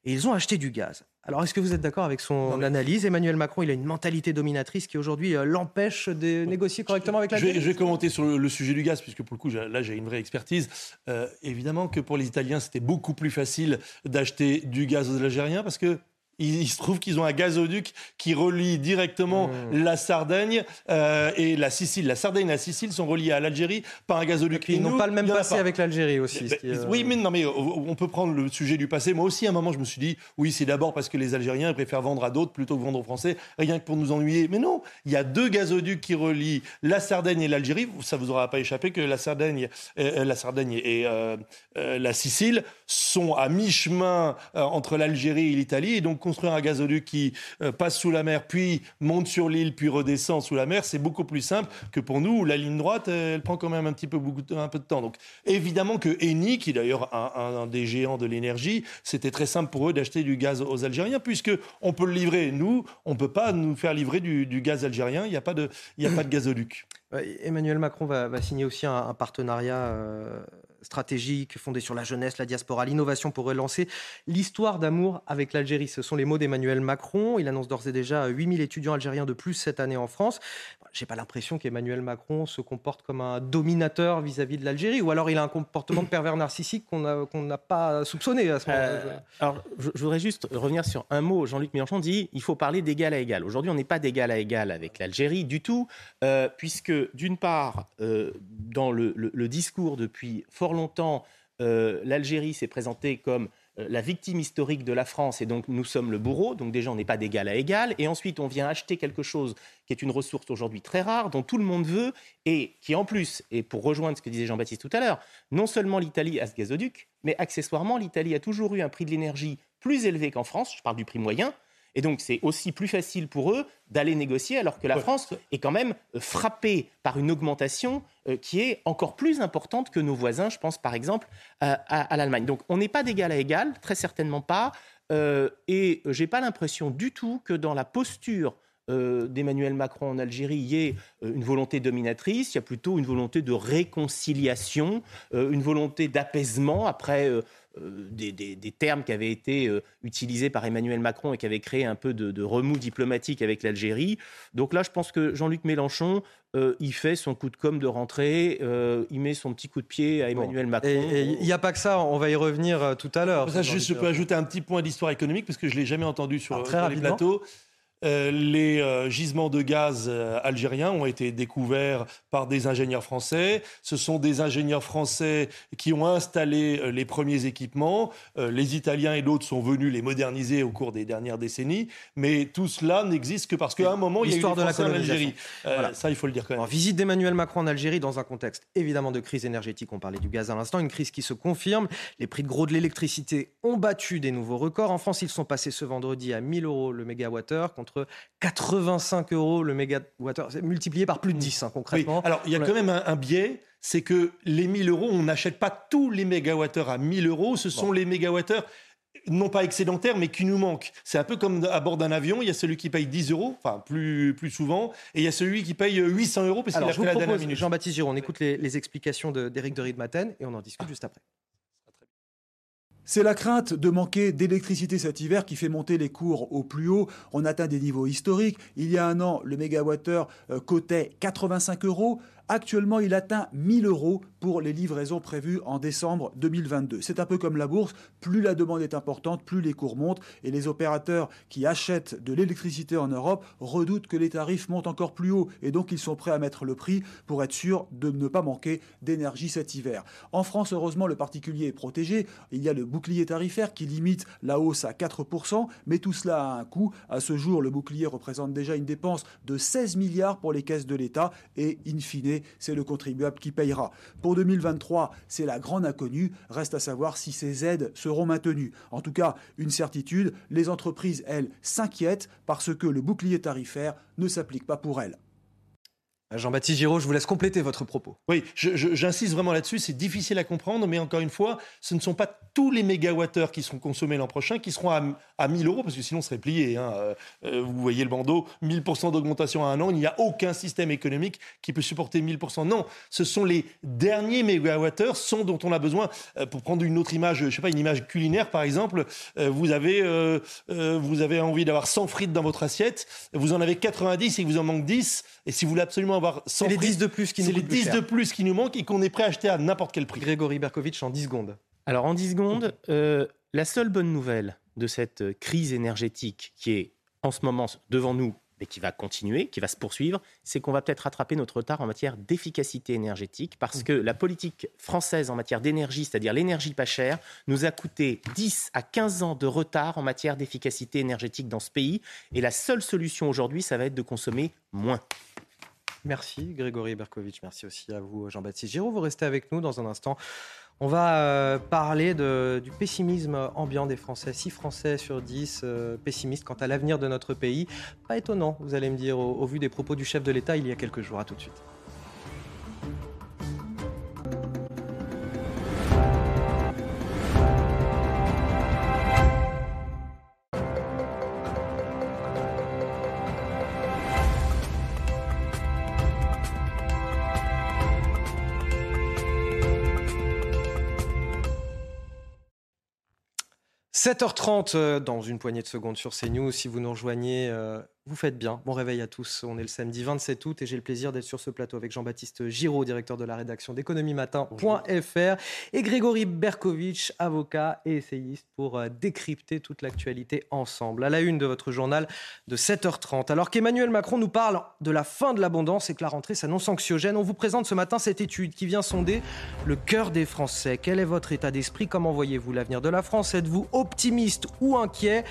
et ils ont acheté du gaz. Alors, est-ce que vous êtes d'accord avec son analyse? Emmanuel Macron, il a une mentalité dominatrice qui aujourd'hui euh, l'empêche de négocier correctement avec la je vais, je vais commenter sur le, sujet du gaz, puisque pour le coup, là, j'ai une vraie expertise. Euh, évidemment que pour les Italiens, c'était beaucoup plus facile d'acheter du gaz aux Algériens parce que Il, se trouve qu'ils ont un gazoduc qui relie directement mmh. la Sardaigne euh, et la Sicile. La Sardaigne et la Sicile sont reliées à l'Algérie par un gazoduc. ils n'ont pas le même passé avec l'Algérie aussi. Oui, mais non, mais on peut prendre le sujet du passé. Moi aussi, à un moment, je me suis dit, oui, c'est d'abord parce que les Algériens préfèrent vendre à d'autres plutôt que vendre aux Français, rien que pour nous ennuyer. Mais non, il y a deux gazoducs qui relient la Sardaigne et l'Algérie. Ça vous aura pas échappé que la Sardaigne, euh, la Sardaigne et euh, euh, la Sicile sont à mi-chemin entre l'Algérie et l'Italie. Et donc, construire un gazoduc qui passe sous la mer, puis monte sur l'île, puis redescend sous la mer, c'est beaucoup plus simple que pour nous, où la ligne droite, elle prend quand même un petit peu, un peu de temps. Donc, évidemment que Eni, qui d'ailleurs un, un, des géants de l'énergie, c'était très simple pour eux d'acheter du gaz aux Algériens, puisque on peut le livrer. Nous, on ne peut pas nous faire livrer du, gaz algérien. Il n'y a, pas de, a pas de gazoduc. Emmanuel Macron va, signer aussi un, partenariat euh, stratégique fondé sur la jeunesse, la diaspora, l'innovation pour relancer l'histoire d'amour avec l'Algérie. Ce sont les mots d'Emmanuel Macron. Il annonce d'ores et déjà 8000 étudiants algériens de plus cette année en France. J'ai pas l'impression qu'Emmanuel Macron se comporte comme un dominateur vis-à-vis de l'Algérie, ou alors il a un comportement de pervers narcissique qu'on n'a pas soupçonné à ce moment-là. Euh, alors, je, voudrais juste revenir sur un mot. Jean-Luc Mélenchon dit il faut parler d'égal à égal. Aujourd'hui, on n'est pas d'égal à égal avec l'Algérie du tout, euh, puisque d'une part, euh, dans le, discours depuis fort longtemps, euh, l'Algérie s'est présentée comme euh, la victime historique de la France et donc nous sommes le bourreau, donc déjà on n'est pas d'égal à égal, et ensuite on vient acheter quelque chose qui est une ressource aujourd'hui très rare, dont tout le monde veut, et qui en plus, et pour rejoindre ce que disait Jean-Baptiste tout à l'heure, non seulement l'Italie a ce gazoduc, mais accessoirement l'Italie a toujours eu un prix de l'énergie plus élevé qu'en France, je parle du prix moyen, et donc, c'est aussi plus facile pour eux d'aller négocier, alors que la France est quand même euh, frappée par une augmentation euh, qui est encore plus importante que nos voisins. Je pense par exemple à, l'Allemagne. Donc, on n'est pas d'égal à égal, très certainement pas. Euh, et j'ai pas l'impression du tout que dans la posture d'Emmanuel Macron en Algérie, il y ait une volonté dominatrice, il y a plutôt une volonté de réconciliation, une volonté d'apaisement après euh, des, termes qui avaient été euh, utilisés par Emmanuel Macron et qui avaient créé un peu de, remous diplomatique avec l'Algérie. Donc là, je pense que Jean-Luc Mélenchon, euh, il fait son coup de com' de rentrée, il met son petit coup de pied à Emmanuel Macron. Et il n'y a pas que ça, on va y revenir tout à l'heure. je, peux ajouter un petit point d'histoire économique, parce que je ne l'ai jamais entendu sur, ah, sur les plateaux. Euh, les euh, gisements de gaz euh, algériens ont été découverts par des ingénieurs français. Ce sont des ingénieurs français qui ont installé les premiers équipements. les Italiens et d'autres sont venus les moderniser au cours des dernières décennies. Mais tout cela n'existe que parce qu'à un moment, il y a eu de la en Algérie. Ça, il faut le dire quand même. visite d'Emmanuel Macron en Algérie dans un contexte évidemment de crise énergétique. On parlait du gaz à l'instant, une crise qui se confirme. Les prix de gros de l'électricité ont battu des nouveaux records. En France, ils sont passés ce vendredi à 1000 euros le mégawattheure contre 85 euros le mégawattheure. C'est multiplié par plus de 10, hein, concrètement. Alors, il y a quand même un, biais c'est que les 1000 euros, on n'achète pas tous les mégawattheures à 1000 euros. Ce sont les mégawattheures non pas excédentaires, mais qui nous manquent. C'est un peu comme à bord d'un avion, il y a celui qui paye 10 euros, enfin plus, plus souvent, et il y a celui qui paye 800 euros parce qu'il a fait la dernière minute. Jean-Baptiste Giraud, on écoute les, les explications d'Éric de, de Ridmaten et on en discute juste après. C'est la crainte de manquer d'électricité cet hiver qui fait monter les cours au plus haut. On atteint des niveaux historiques. Il y a un an, le mégawattheure euh, cotait 85 euros. Actuellement, il atteint 1000 euros pour les livraisons prévues en décembre 2022. C'est un peu comme la bourse, plus la demande est importante, plus les cours montent et les opérateurs qui achètent de l'électricité en Europe redoutent que les tarifs montent encore plus haut et donc ils sont prêts à mettre le prix pour être sûr de ne pas manquer d'énergie cet hiver. En France, heureusement, le particulier est protégé. Il y a le bouclier tarifaire qui limite la hausse à 4%, mais tout cela a un coût. À ce jour, le bouclier représente déjà une dépense de 16 milliards pour les caisses de l'État et, in fine, c'est le contribuable qui payera. Pour 2023, c'est la grande inconnue. Reste à savoir si ces aides seront maintenues. En tout cas, une certitude, les entreprises, elles, s'inquiètent parce que le bouclier tarifaire ne s'applique pas pour elles. Jean-Baptiste Giraud, je vous laisse compléter votre propos. Oui, j'insiste vraiment là-dessus, c'est difficile à comprendre, mais encore une fois, ce ne sont pas tous les mégawattheures qui seront consommés l'an prochain qui seront à, à 1000 euros, parce que sinon on serait plié. Hein. Euh, euh, vous voyez le bandeau, 1000% d'augmentation à un an, il n'y a aucun système économique qui peut supporter 1000%. Non, ce sont les derniers mégawattheures sont dont on a besoin. Euh, pour prendre une autre image, je sais pas, une image culinaire par exemple, vous, avez, vous avez envie d'avoir 100 frites dans votre assiette, vous en avez 90 et vous en manque 10, et si vous voulez absolument avoir 100 frites... C'est les 10 de plus qui nous C'est les 10 de plus qui nous manquent et qu'on est prêt à acheter à n'importe quel prix. Grégory Berkovitch en 10 secondes. Alors en 10 secondes, la seule bonne nouvelle de cette crise énergétique qui est en ce moment devant nous mais qui va continuer, qui va se poursuivre, c'est qu'on va peut-être rattraper notre retard en matière d'efficacité énergétique, parce que la politique française en matière d'énergie, c'est-à-dire l'énergie pas chère, nous a coûté 10 à 15 ans de retard en matière d'efficacité énergétique dans ce pays. Et la seule solution aujourd'hui, ça va être de consommer moins. Merci Grégory Berkovitch, merci aussi à vous Jean-Baptiste Giraud. Vous restez avec nous dans un instant. On va euh, parler du pessimisme ambiant des Français. 6 Français sur 10 euh, pessimistes quant à l'avenir de notre pays. Pas étonnant, vous allez me dire, au vu des propos du chef de l'État il y a quelques jours. À tout de suite. 7h30 euh, dans une poignée de secondes sur CNews. Si vous nous rejoignez, euh, vous faites bien. Bon réveil à tous. On est le samedi 27 août et j'ai le plaisir d'être sur ce plateau avec Jean-Baptiste Giraud, directeur de la rédaction d'économie-matin.fr et Grégory Berkovitch, avocat et essayiste pour euh, décrypter toute l'actualité ensemble. À la une de votre journal de 7h30. Alors qu'Emmanuel Macron nous parle de la fin de l'abondance et que la rentrée s'annonce anxiogène, on vous présente ce matin cette étude qui vient sonder le cœur des Français. Quel est votre état d'esprit? Comment voyez-vous l'avenir de la France? Êtes-vous optimiste ou inquiet?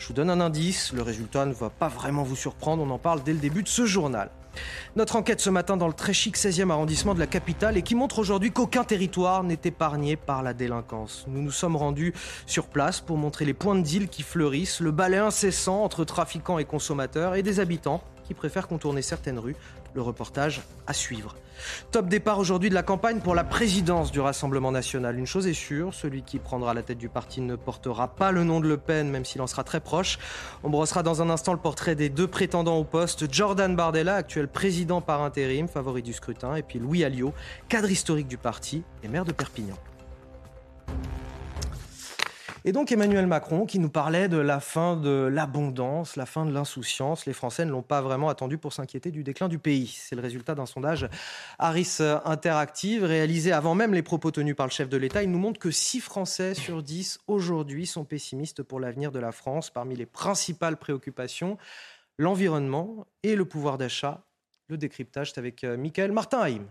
Je vous donne un indice, le résultat ne va pas vraiment vous surprendre, on en parle dès le début de ce journal. Notre enquête ce matin dans le très chic 16e arrondissement de la capitale et qui montre aujourd'hui qu'aucun territoire n'est épargné par la délinquance. Nous nous sommes rendus sur place pour montrer les points de deal qui fleurissent, le balai incessant entre trafiquants et consommateurs et des habitants qui préfèrent contourner certaines rues le reportage à suivre. Top départ aujourd'hui de la campagne pour la présidence du Rassemblement national. Une chose est sûre, celui qui prendra la tête du parti ne portera pas le nom de Le Pen, même s'il en sera très proche. On brossera dans un instant le portrait des deux prétendants au poste, Jordan Bardella, actuel président par intérim, favori du scrutin, et puis Louis Alliot, cadre historique du parti et maire de Perpignan. Et donc Emmanuel Macron qui nous parlait de la fin de l'abondance, la fin de l'insouciance. Les Français ne l'ont pas vraiment attendu pour s'inquiéter du déclin du pays. C'est le résultat d'un sondage Harris Interactive réalisé avant même les propos tenus par le chef de l'État. Il nous montre que 6 Français sur 10 aujourd'hui sont pessimistes pour l'avenir de la France. Parmi les principales préoccupations, l'environnement et le pouvoir d'achat. Le décryptage, c'est avec euh, Michael Martin-Haïm.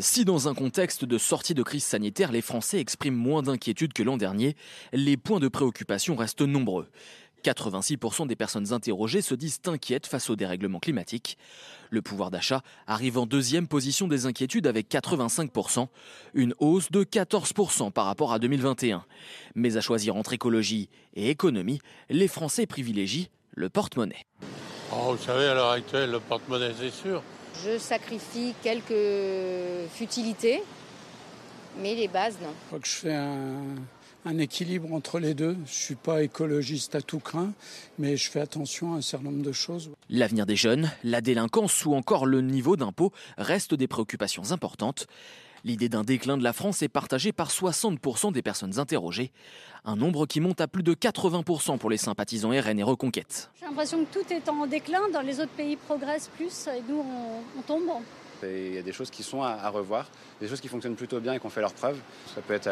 Si dans un contexte de sortie de crise sanitaire, les Français expriment moins d'inquiétude que l'an dernier, les points de préoccupation restent nombreux. 86% des personnes interrogées se disent inquiètes face au dérèglement climatique. Le pouvoir d'achat arrive en deuxième position des inquiétudes avec 85%, une hausse de 14% par rapport à 2021. Mais à choisir entre écologie et économie, les Français privilégient le porte-monnaie. Oh, vous savez, à l'heure actuelle, le porte-monnaie, c'est sûr. Je sacrifie quelques futilités, mais les bases, non. Je crois que je fais un, équilibre entre les deux. Je ne suis pas écologiste à tout craint, mais je fais attention à un certain nombre de choses. L'avenir des jeunes, la délinquance ou encore le niveau d'impôt restent des préoccupations importantes. L'idée d'un déclin de la France est partagée par 60% des personnes interrogées, un nombre qui monte à plus de 80% pour les sympathisants RN et Reconquête. J'ai l'impression que tout est en déclin, dans les autres pays progressent plus et nous on, tombe. Il y a des choses qui sont à, revoir, des choses qui fonctionnent plutôt bien et qui ont fait leurs preuves. Ça peut être,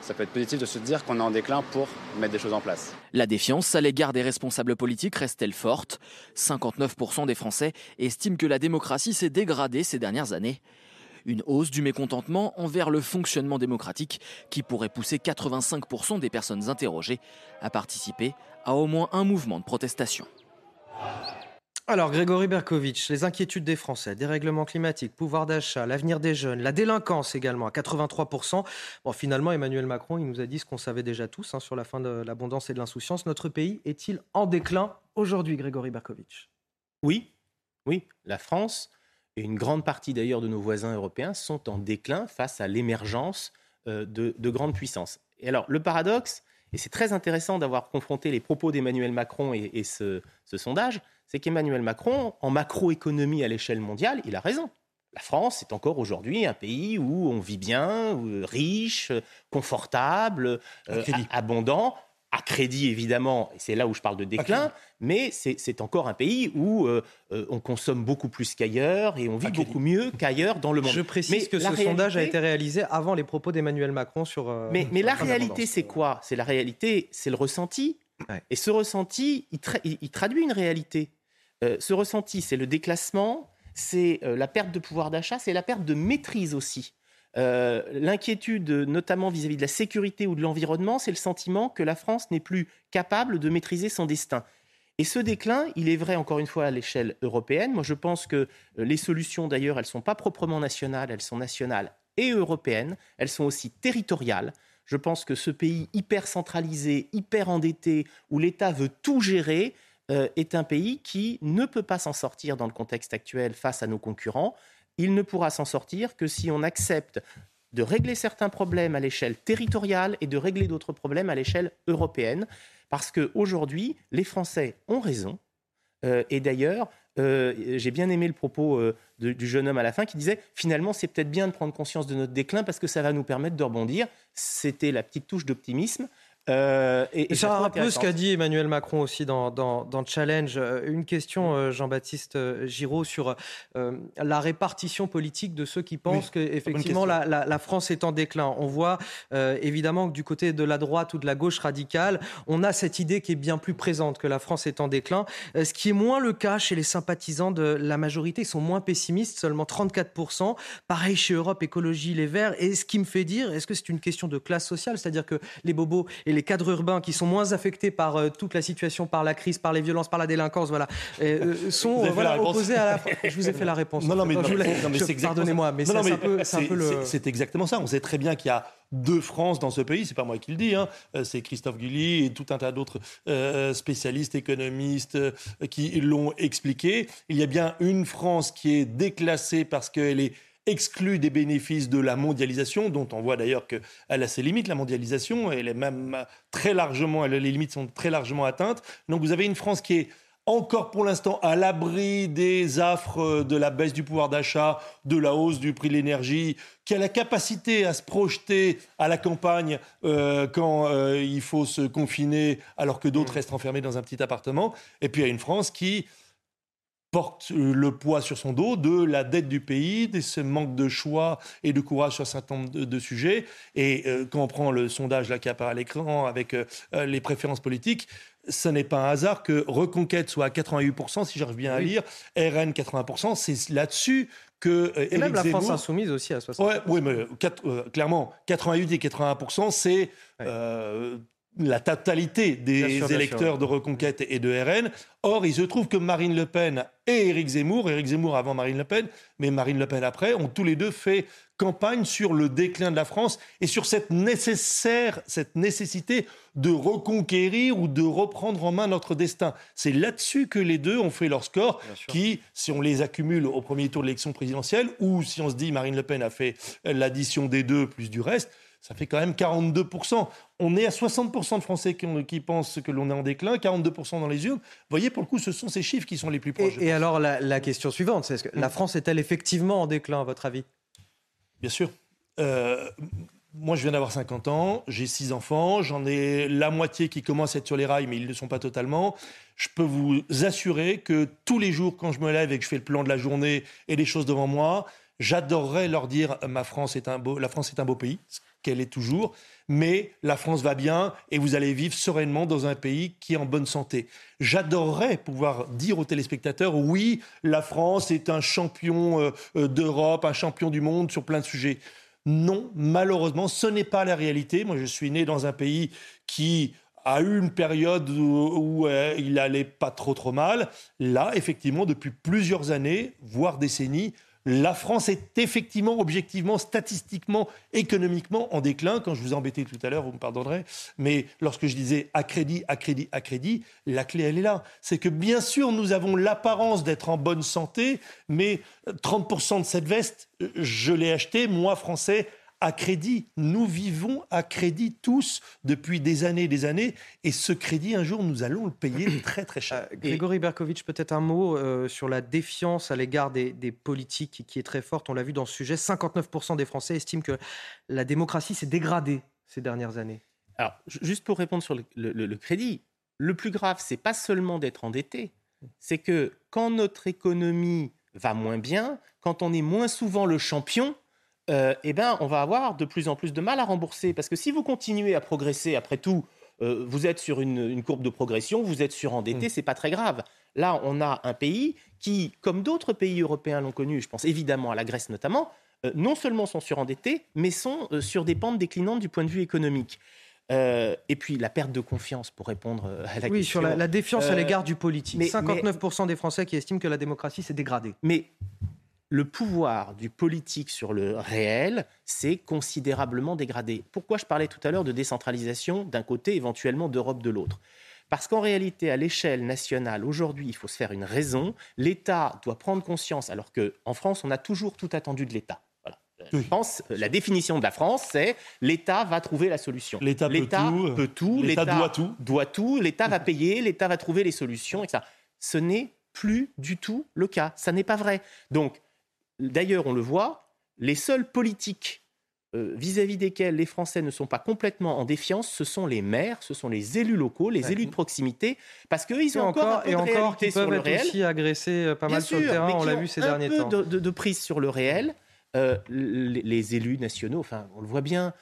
ça peut être positif de se dire qu'on est en déclin pour mettre des choses en place. La défiance à l'égard des responsables politiques reste-t-elle forte? 59% des Français estiment que la démocratie s'est dégradée ces dernières années. Une hausse du mécontentement envers le fonctionnement démocratique qui pourrait pousser 85% des personnes interrogées à participer à au moins un mouvement de protestation. Alors, Grégory Berkovitch, les inquiétudes des Français, dérèglement climatique, pouvoir d'achat, l'avenir des jeunes, la délinquance également à 83%. Bon, finalement, Emmanuel Macron, il nous a dit ce qu'on savait déjà tous hein, sur la fin de l'abondance et de l'insouciance. Notre pays est-il en déclin aujourd'hui, Grégory Berkovitch? Oui, oui. La France et une grande partie d'ailleurs de nos voisins européens sont en déclin face à l'émergence euh, de, grandes puissances. Et alors le paradoxe, et c'est très intéressant d'avoir confronté les propos d'Emmanuel Macron et, ce, sondage, c'est qu'Emmanuel Macron, en macroéconomie à l'échelle mondiale, il a raison. La France est encore aujourd'hui un pays où on vit bien, riche, confortable, euh, abondant. À crédit évidemment, et c'est là où je parle de déclin, mais c'est encore un pays où euh, euh, on consomme beaucoup plus qu'ailleurs et on vit beaucoup mieux qu'ailleurs dans le monde. Je précise que ce sondage a été réalisé avant les propos d'Emmanuel Macron sur. Euh, mais, mais la réalité, c'est quoi? C'est la réalité, c'est le ressenti. Et ce ressenti, il, traduit une réalité. ce ressenti, c'est le déclassement, c'est la perte de pouvoir d'achat, c'est la perte de maîtrise aussi. Euh, l'inquiétude, notamment vis-à-vis de la sécurité ou de l'environnement, c'est le sentiment que la France n'est plus capable de maîtriser son destin. Et ce déclin, il est vrai encore une fois à l'échelle européenne. Moi, je pense que euh, les solutions, d'ailleurs, elles ne sont pas proprement nationales, elles sont nationales et européennes. Elles sont aussi territoriales. Je pense que ce pays hyper centralisé, hyper endetté, où l'État veut tout gérer, euh, est un pays qui ne peut pas s'en sortir dans le contexte actuel face à nos concurrents il ne pourra s'en sortir que si on accepte de régler certains problèmes à l'échelle territoriale et de régler d'autres problèmes à l'échelle européenne. Parce qu'aujourd'hui, les Français ont raison. Euh, et d'ailleurs, euh, j'ai bien aimé le propos euh, du jeune homme à la fin qui disait finalement c'est peut-être bien de prendre conscience de notre déclin parce que ça va nous permettre de rebondir. C'était la petite touche d'optimisme. Euh, et, ça un peu ce qu'a dit Emmanuel Macron aussi dans, dans, Challenge. Euh, une question, euh, Jean-Baptiste Giraud, sur la répartition politique de ceux qui pensent qu'effectivement la, la, France est en déclin. On voit évidemment que du côté de la droite ou de la gauche radicale, on a cette idée qui est bien plus présente que la France est en déclin. ce qui est moins le cas chez les sympathisants de la majorité. Ils sont moins pessimistes, seulement 34%. Pareil chez Europe Écologie Les Verts. Et ce qui me fait dire, est-ce que c'est une question de classe sociale? C'est-à-dire que les bobos et les cadres urbains qui sont moins affectés par euh, toute la situation, par la crise, par les violences, par la délinquance, voilà, euh, sont opposés à la. Je vous ai fait la réponse. Non, non, mais, pardonnez-moi, mais c'est un peu, le. C'est exactement ça. On sait très bien qu'il y a deux France dans ce pays, c'est pas moi qui le dis, hein. Euh, c'est Christophe Gully et tout un tas d'autres spécialistes, économistes qui l'ont expliqué. Il y a bien une France qui est déclassée parce qu'elle est exclue des bénéfices de la mondialisation, dont on voit d'ailleurs qu'elle a ses limites, la mondialisation, elle est même très largement, les limites sont très largement atteintes. Donc vous avez une France qui est encore pour l'instant à l'abri des affres de la baisse du pouvoir d'achat, de la hausse du prix de l'énergie, qui a la capacité à se projeter à la campagne euh, quand euh, il faut se confiner alors que d'autres mmh. restent enfermés dans un petit appartement. Et puis il y a une France qui porte le poids sur son dos de la dette du pays, de ce manque de choix et de courage sur un certain nombre de, sujets. Et euh, quand on prend le sondage là qui apparaît à l'écran avec euh, euh, les préférences politiques, ce n'est pas un hasard que Reconquête soit à 88%, si j'arrive bien à lire, RN 80%, c'est là-dessus que et même la France insoumise aussi à 60%. Ouais, oui, mais clairement, 88 et 81%, c'est la totalité des électeurs de Reconquête et de RN. Or, il se trouve que Marine Le Pen et Éric Zemmour, Éric Zemmour avant Marine Le Pen, mais Marine Le Pen après, ont tous les deux fait campagne sur le déclin de la France et sur cette nécessaire, cette nécessité de reconquérir ou de reprendre en main notre destin. C'est là-dessus que les deux ont fait leur score, qui, si on les accumule au premier tour de l'élection présidentielle, ou si on se dit Marine Le Pen a fait l'addition des deux plus du reste, ça fait quand même 42%. On est à 60% de Français qui, pensent que l'on est en déclin, 42% dans les urnes. Vous voyez, pour le coup, ce sont ces chiffres qui sont les plus proches. Et, alors, la, question suivante, c'est que la mm. France est-elle effectivement en déclin, à votre avis? Bien sûr. Euh, moi, je viens d'avoir 50 ans, j'ai 6 enfants, j'en ai la moitié qui commencent à être sur les rails, mais ils ne le sont pas totalement. Je peux vous assurer que tous les jours, quand je me lève et que je fais le plan de la journée et les choses devant moi, j'adorerais leur dire ma France est un beau, la France est un beau pays, qu'elle est toujours, mais la France va bien et vous allez vivre sereinement dans un pays qui est en bonne santé. J'adorerais pouvoir dire aux téléspectateurs, oui, la France est un champion euh, euh, d'Europe, un champion du monde sur plein de sujets. Non, malheureusement, ce n'est pas la réalité. Moi, je suis né dans un pays qui a eu une période où, euh, il allait pas trop trop mal. Là, effectivement, depuis plusieurs années, voire décennies, la France est effectivement, objectivement, statistiquement, économiquement en déclin. Quand je vous ai embêté tout à l'heure, vous me pardonnerez, mais lorsque je disais à crédit, à crédit, à crédit, la clé, elle est là. C'est que bien sûr, nous avons l'apparence d'être en bonne santé, mais 30% de cette veste, je l'ai achetée, moi, français, à crédit. Nous vivons à crédit tous depuis des années et des années. Et ce crédit, un jour, nous allons le payer très très cher. Euh, Grégory Berkovitch, peut-être un mot euh, sur la défiance à l'égard des, politiques qui est très forte. On l'a vu dans ce sujet. 59% des Français estiment que la démocratie s'est dégradée ces dernières années. Alors, juste pour répondre sur le, crédit, le plus grave, c'est pas seulement d'être endetté, c'est que quand notre économie va moins bien, quand on est moins souvent le champion, euh, eh ben, on va avoir de plus en plus de mal à rembourser. Parce que si vous continuez à progresser, après tout, euh, vous êtes sur une, courbe de progression, vous êtes surendetté, mm. c'est pas très grave. Là, on a un pays qui, comme d'autres pays européens l'ont connu, je pense évidemment à la Grèce notamment, euh, non seulement sont surendettés, mais sont sur des pentes déclinantes du point de vue économique. et puis la perte de confiance, pour répondre à la question. Oui, sur la, défiance à l'égard du politique. 59% des Français qui estiment que la démocratie s'est dégradée. Mais le pouvoir du politique sur le réel s'est considérablement dégradé. Pourquoi je parlais tout à l'heure de décentralisation d'un côté, éventuellement d'Europe de l'autre? Parce qu'en réalité, à l'échelle nationale, aujourd'hui, il faut se faire une raison. L'État doit prendre conscience, alors qu'en France, on a toujours tout attendu de l'État. la définition de la France, c'est l'État va trouver la solution. L'État peut, tout. L'État doit tout. Doit tout. L'État va payer. L'État va trouver les solutions. Etc. Ce n'est plus du tout le cas. Ça n'est pas vrai. Donc, D'ailleurs, on le voit, les seules politiques euh, vis-à-vis desquelles les Français ne sont pas complètement en défiance, ce sont les maires, ce sont les élus locaux, les élus de proximité, parce qu'eux, ils ont encore, un peu et de encore qui peuvent le être réel. aussi agressés euh, pas mal sur le terrain, on l'a vu ces derniers temps. Un peu de, prise sur le réel. Euh, les, élus nationaux, enfin, on le voit bien,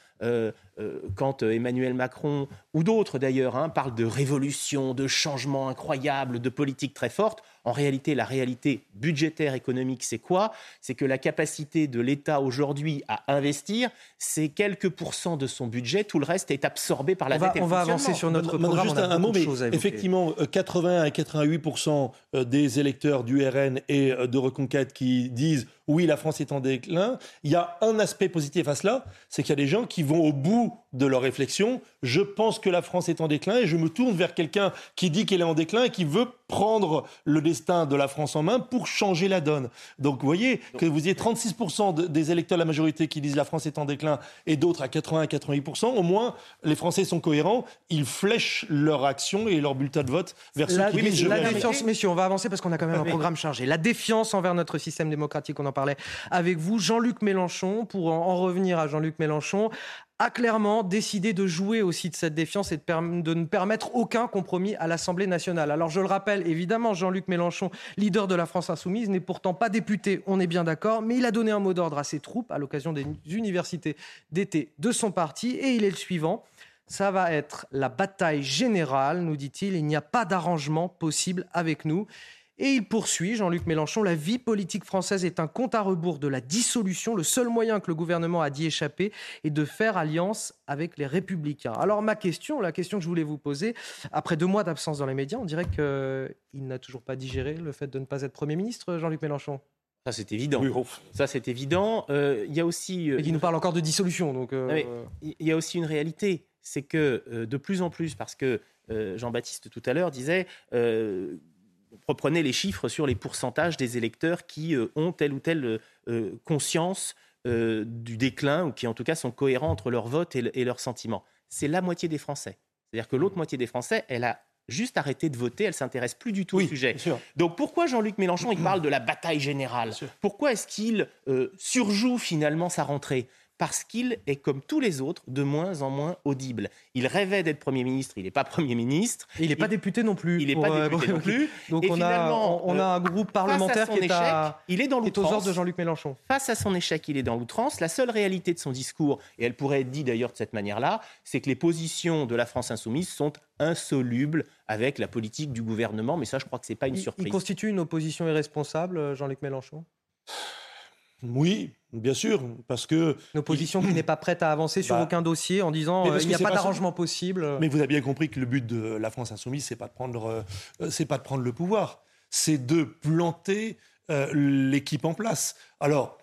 quand Emmanuel Macron, ou d'autres d'ailleurs, hein, parlent de révolution, de changement incroyable, de politique très forte, en réalité, la réalité budgétaire économique, c'est quoi? C'est que la capacité de l'État aujourd'hui à investir, c'est quelques pourcents de son budget. Tout le reste est absorbé par la dette. et on va avancer sur notre programme. Juste un, mot, mais effectivement, 80 à 88% des électeurs du RN et euh, de Reconquête qui disent oui, la France est en déclin. Il y a un aspect positif à cela, c'est qu'il y a des gens qui vont au bout de leur réflexion. Je pense que la France est en déclin et je me tourne vers quelqu'un qui dit qu'elle est en déclin et qui veut prendre le destin de la France en main pour changer la donne. Donc vous voyez que vous ayez 36% des électeurs de la majorité qui disent la France est en déclin et d'autres à 80-88%, au moins les Français sont cohérents, ils flèchent leur action et leur bulletin de vote vers ceux qui disent La défiance, messieurs, on va avancer parce qu'on a quand même un programme chargé. La défiance envers notre système démocratique, on en parlait avec vous. Jean-Luc Mélenchon, pour en revenir à Jean-Luc Mélenchon, a clairement décidé de jouer aussi de cette défiance et de, ne permettre aucun compromis à l'Assemblée nationale. Alors je le rappelle, évidemment, Jean-Luc Mélenchon, leader de la France insoumise, n'est pourtant pas député, on est bien d'accord, mais il a donné un mot d'ordre à ses troupes à l'occasion des universités d'été de son parti et il est le suivant. Ça va être la bataille générale, nous dit-il. Il n'y a pas d'arrangement possible avec nous. Et il poursuit, Jean-Luc Mélenchon, la vie politique française est un compte à rebours de la dissolution. Le seul moyen que le gouvernement a d'y échapper est de faire alliance avec les républicains. Alors ma question, la question que je voulais vous poser, après deux mois d'absence dans les médias, on dirait qu'il n'a toujours pas digéré le fait de ne pas être Premier ministre, Jean-Luc Mélenchon ça, c'est évident. Ça, c'est évident. Euh, il y a aussi. Euh, il nous parle encore de dissolution. Donc, euh, Il y a aussi une réalité. C'est que de plus en plus, parce que Jean-Baptiste tout à l'heure disait reprenez les chiffres sur les pourcentages des électeurs qui euh, ont telle ou telle euh, conscience euh, du déclin, ou qui en tout cas sont cohérents entre leur vote et, leurs sentiments. C'est la moitié des Français. C'est-à-dire que l'autre moitié des Français, elle a juste arrêté de voter, elle s'intéresse plus du tout au sujet. Donc pourquoi Jean-Luc Mélenchon il parle de la bataille générale? Pourquoi est-ce qu'il surjoue finalement sa rentrée? Parce qu'il est comme tous les autres de moins en moins audible. Il rêvait d'être Premier ministre, il n'est pas Premier ministre. il n'est pas député non plus. Il n'est pas euh, député non plus. Donc on, a, on, a, un groupe parlementaire qui est, à, il est dans l'outrance. de Jean-Luc Mélenchon. Face à son échec, il est dans l'outrance. La seule réalité de son discours, et elle pourrait être dite d'ailleurs de cette manière-là, c'est que les positions de la France insoumise sont insolubles avec la politique du gouvernement. Mais ça, je crois que ce n'est pas une surprise. Il constitue une opposition irresponsable, Jean-Luc Mélenchon? Oui, bien sûr, parce que... Une opposition qui n'est pas prête à avancer sur bah, aucun dossier en disant euh, il n'y a pas d'arrangement possible. Mais vous avez bien compris que le but de la France insoumise, c'est pas de prendre, euh, c'est pas de prendre le pouvoir, c'est de planter euh, l'équipe en place. Alors,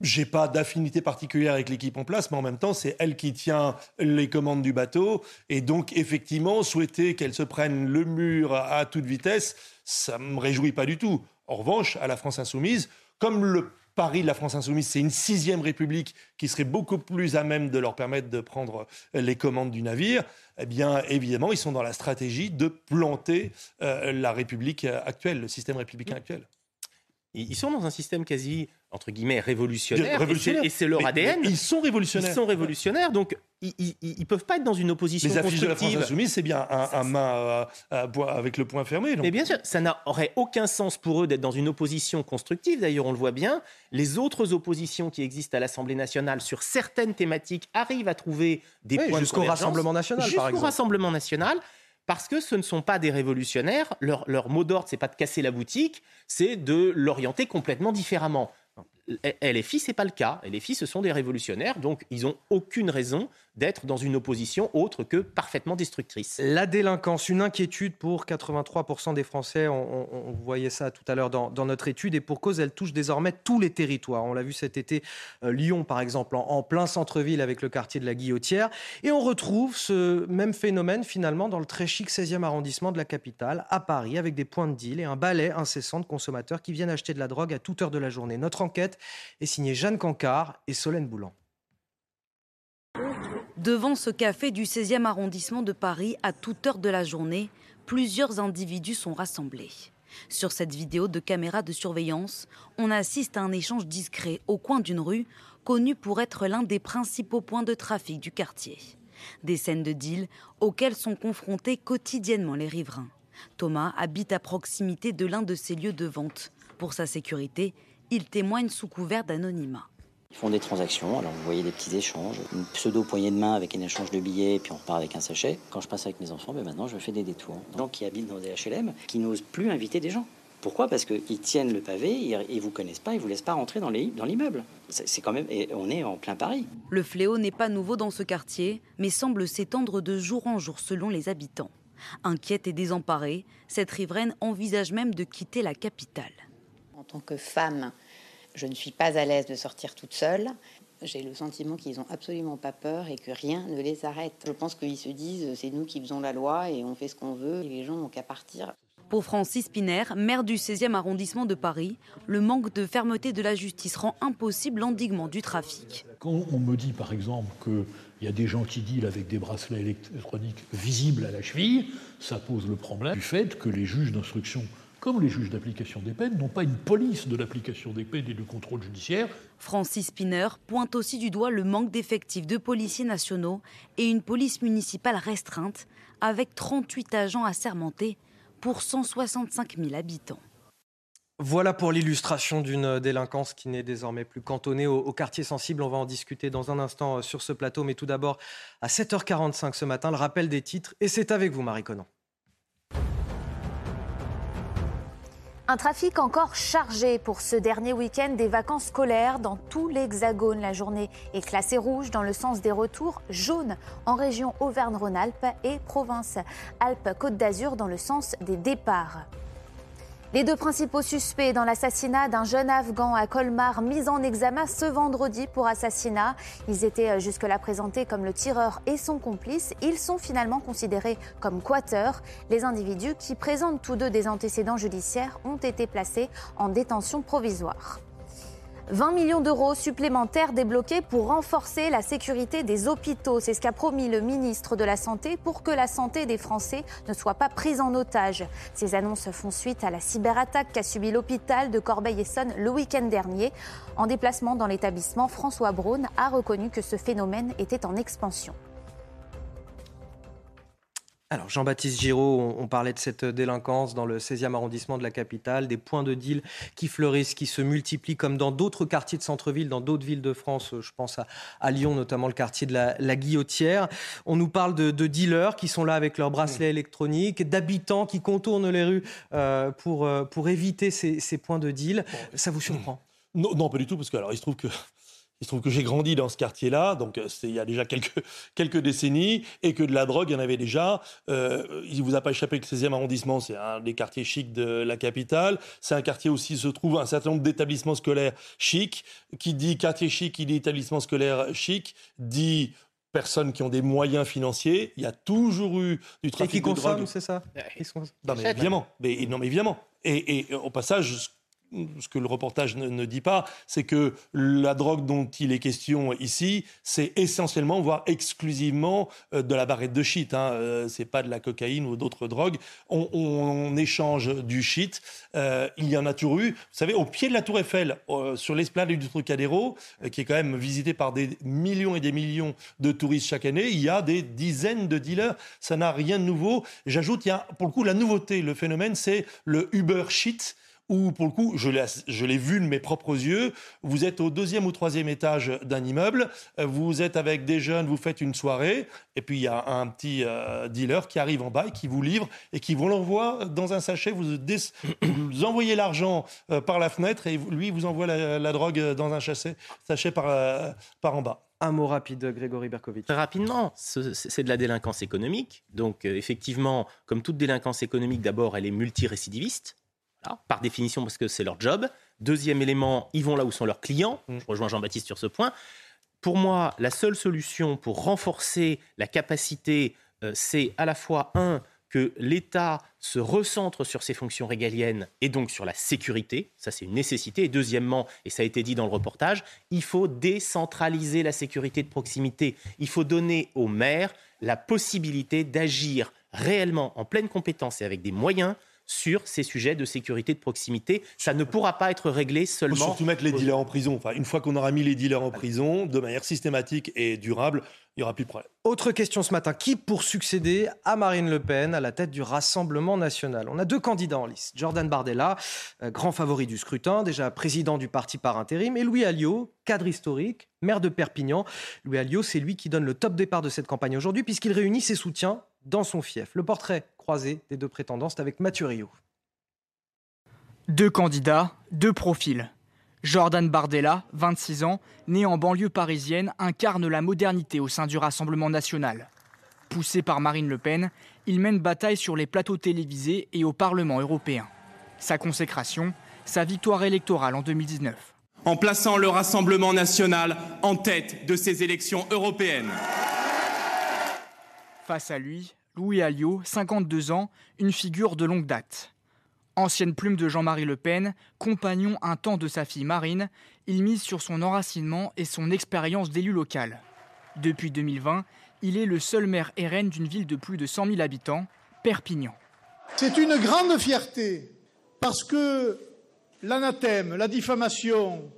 j'ai pas d'affinité particulière avec l'équipe en place, mais en même temps, c'est elle qui tient les commandes du bateau. Et donc, effectivement, souhaiter qu'elle se prenne le mur à toute vitesse, ça me réjouit pas du tout. En revanche, à la France insoumise, comme le Paris la France insoumise, c'est une sixième république qui serait beaucoup plus à même de leur permettre de prendre les commandes du navire. Eh bien, évidemment, ils sont dans la stratégie de planter euh, la République actuelle, le système républicain actuel. Ils sont dans un système quasi, entre guillemets, révolutionnaire. Révolutionnaire. Et c'est leur ADN. ils sont révolutionnaires. Ils sont révolutionnaires, donc ils ne peuvent pas être dans une opposition Les affiches de la France. Insoumise, c'est bien un, un main bois- avec le poing fermé. donc. Mais bien sûr, ça n'aurait aucun sens pour eux d'être dans une opposition constructive. D'ailleurs, on le voit bien. Les autres oppositions qui existent à l'Assemblée nationale sur certaines thématiques arrivent à trouver des Oui, points de jusqu'au convergence. Rassemblement national, par Jusqu'au exemple. Rassemblement national. Parce que ce ne sont pas des révolutionnaires. Leur, mot d'ordre, c'est pas de casser la boutique, c'est de l'orienter complètement différemment. LFI, c'est pas le cas. LFI, ce sont des révolutionnaires, donc ils n'ont aucune raison d'être dans une opposition autre que parfaitement destructrice. La délinquance, une inquiétude pour 83% des Français. On, on- on voyait ça tout à l'heure dans, dans notre étude. Et pour cause, elle touche désormais tous les territoires. On l'a vu cet été, euh, Lyon par exemple, en, en plein centre-ville avec le quartier de la Guillotière. Et on retrouve ce même phénomène finalement dans le très chic 16e arrondissement de la capitale, à Paris, avec des points de deal et un balai incessant de consommateurs qui viennent acheter de la drogue à toute heure de la journée. Notre enquête est signée Jeanne Cancard et Solène Boulan. Devant ce café du 16e arrondissement de Paris, à toute heure de la journée, plusieurs individus sont rassemblés. Sur cette vidéo de caméra de surveillance, on assiste à un échange discret au coin d'une rue, connue pour être l'un des principaux points de trafic du quartier. Des scènes de deal auxquelles sont confrontés quotidiennement les riverains. Thomas habite à proximité de l'un de ces lieux de vente. Pour sa sécurité, il témoigne sous couvert d'anonymat. Ils font des transactions, alors vous voyez des petits échanges, une pseudo poignée de main avec un échange de billets, puis on repart avec un sachet. Quand je passe avec mes enfants, ben maintenant je fais des détours. Des gens qui habitent dans des HLM, qui n'osent plus inviter des gens. Pourquoi? Parce qu'ils tiennent le pavé, ils, ils vous connaissent pas, ils vous laissent pas rentrer dans l'immeuble. C'est c'est quand même, et on est en plein Paris. Le fléau n'est pas nouveau dans ce quartier, mais semble s'étendre de jour en jour selon les habitants. Inquiète et désemparée, cette riveraine envisage même de quitter la capitale. En tant que femme, je ne suis pas à l'aise de sortir toute seule. J'ai le sentiment qu'ils n'ont absolument pas peur et que rien ne les arrête. Je pense qu'ils se disent c'est nous qui faisons la loi et on fait ce qu'on veut et les gens n'ont qu'à partir. Pour Francis Piner, maire du 16e arrondissement de Paris, le manque de fermeté de la justice rend impossible l'endiguement du trafic. Quand on me dit par exemple qu'il y a des gens qui dealent avec des bracelets électroniques visibles à la cheville, ça pose le problème du fait que les juges d'instruction, comme les juges d'application des peines, n'ont pas une police de l'application des peines et du contrôle judiciaire. Francis Piner pointe aussi du doigt le manque d'effectifs de policiers nationaux et une police municipale restreinte, avec 38 agents assermentés pour 165 000 habitants. Voilà pour l'illustration d'une délinquance qui n'est désormais plus cantonnée au, au quartier sensible. On va en discuter dans un instant euh, sur ce plateau. Mais tout d'abord, à 7h45 ce matin, le rappel des titres. Et c'est avec vous, Marie Conan. Un trafic encore chargé pour ce dernier week-end des vacances scolaires dans tout l'Hexagone. La journée est classée rouge dans le sens des retours, jaune en région Auvergne-Rhône-Alpes et province Alpes-Côte d'Azur dans le sens des départs. Les deux principaux suspects dans l'assassinat d'un jeune Afghan à Colmar, mis en examen ce vendredi pour assassinat. Ils étaient jusque-là présentés comme le tireur et son complice. Ils sont finalement considérés comme quatteurs. Les individus qui présentent tous deux des antécédents judiciaires ont été placés en détention provisoire. 20 millions d'euros supplémentaires débloqués pour renforcer la sécurité des hôpitaux. C'est ce qu'a promis le ministre de la Santé pour que la santé des Français ne soit pas prise en otage. Ces annonces font suite à la cyberattaque qu'a subi l'hôpital de Corbeil-Essonnes le week-end dernier. En déplacement dans l'établissement, François Braun a reconnu que ce phénomène était en expansion. Alors Jean-Baptiste Giraud, on, on parlait de cette délinquance dans le 16e arrondissement de la capitale, des points de deal qui fleurissent, qui se multiplient comme dans d'autres quartiers de centre-ville, dans d'autres villes de France. Je pense à, à Lyon, notamment le quartier de la, la Guillotière. On nous parle de, de dealers qui sont là avec leurs bracelets électroniques, d'habitants qui contournent les rues euh, pour, euh, pour éviter ces, ces points de deal. Ça vous surprend? Non, non, pas du tout, parce que alors il se trouve que il se trouve que j'ai grandi dans ce quartier-là, donc euh, c'est il y a déjà quelques, quelques décennies, et que de la drogue, il y en avait déjà. Euh, il ne vous a pas échappé que le 16e arrondissement, c'est un des quartiers chics de la capitale. C'est un quartier où aussi se trouve un certain nombre d'établissements scolaires chics. Qui dit quartier chic, qui dit établissement scolaire chic, dit personnes qui ont des moyens financiers. Il y a toujours eu du Et trafic qui de drogue. consomment, c'est ça Non mais évidemment, mais, non mais évidemment. Et, et, au passage, ce que le reportage ne, dit pas, c'est que la drogue dont il est question ici, c'est essentiellement, voire exclusivement, euh, de la barrette de shit. Hein. Euh, c'est pas de la cocaïne ou d'autres drogues. On, échange du shit. Euh, il y en a toujours eu. Vous savez, au pied de la Tour Eiffel, sur l'esplanade du Trocadéro, qui est quand même visité par des millions et des millions de touristes chaque année, il y a des dizaines de dealers. Ça n'a rien de nouveau. J'ajoute, il y a pour le coup la nouveauté. Le phénomène, c'est le Uber shit où, pour le coup, je l'ai vu de mes propres yeux, vous êtes au deuxième ou troisième étage d'un immeuble, euh, vous êtes avec des jeunes, vous faites une soirée, et puis il y a un petit euh, dealer qui arrive en bas et qui vous livre et qui vous l'envoie dans un sachet, vous, vous envoyez l'argent euh, par la fenêtre et lui vous envoie la, drogue dans un sachet, sachet par, par en bas. Un mot rapide, Grégory Berkovitch. Très rapidement, c'est de la délinquance économique. Donc, effectivement, comme toute délinquance économique, d'abord, elle est multirécidiviste par définition parce que c'est leur job. Deuxième élément, ils vont là où sont leurs clients. Mm. Je rejoins Jean-Baptiste sur ce point. Pour moi, la seule solution pour renforcer la capacité, euh, c'est à la fois, un, que l'État se recentre sur ses fonctions régaliennes et donc sur la sécurité, ça c'est une nécessité. Et deuxièmement, et ça a été dit dans le reportage, il faut décentraliser la sécurité de proximité. Il faut donner aux maires la possibilité d'agir réellement en pleine compétence et avec des moyens sur ces sujets de sécurité de proximité. Ça ne pourra pas être réglé seulement. Il faut surtout mettre les dealers en prison. Enfin, une fois qu'on aura mis les dealers en prison, de manière systématique et durable, il n'y aura plus de problème. Autre question ce matin. Qui pour succéder à Marine Le Pen à la tête du Rassemblement national? On a deux candidats en liste. Jordan Bardella, euh, grand favori du scrutin, déjà président du parti par intérim, et Louis Alliot, cadre historique, maire de Perpignan. Louis Alliot, c'est lui qui donne le top départ de cette campagne aujourd'hui, puisqu'il réunit ses soutiens dans son fief. Le portrait croisé des deux prétendants, c'est avec Mathieu Rio. Deux candidats, deux profils. Jordan Bardella, 26 ans, né en banlieue parisienne, incarne la modernité au sein du Rassemblement national. Poussé par Marine Le Pen, il mène bataille sur les plateaux télévisés et au Parlement européen. Sa consécration, sa victoire électorale en 2019. En plaçant le Rassemblement national en tête de ces élections européennes. Face à lui, Louis Alliot, 52 ans, une figure de longue date. Ancienne plume de Jean-Marie Le Pen, compagnon un temps de sa fille Marine, il mise sur son enracinement et son expérience d'élu local. Depuis 2020, il est le seul maire RN d'une ville de plus de 100 000 habitants, Perpignan. C'est une grande fierté parce que l'anathème, la diffamation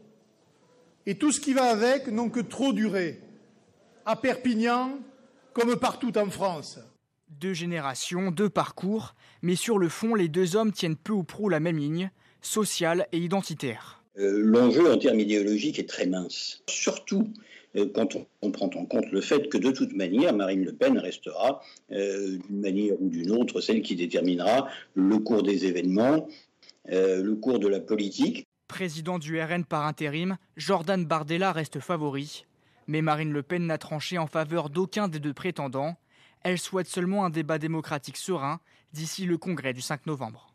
et tout ce qui va avec n'ont que trop duré. À Perpignan, comme partout en France. Deux générations, deux parcours, mais sur le fond, les deux hommes tiennent peu ou prou la même ligne, sociale et identitaire. Euh, l'enjeu en termes idéologiques est très mince, surtout euh, quand on, prend en compte le fait que de toute manière, Marine Le Pen restera, euh, d'une manière ou d'une autre, celle qui déterminera le cours des événements, le cours de la politique. Président du RN par intérim, Jordan Bardella reste favori, mais Marine Le Pen n'a tranché en faveur d'aucun des deux prétendants. Elle souhaite seulement un débat démocratique serein d'ici le congrès du 5 novembre.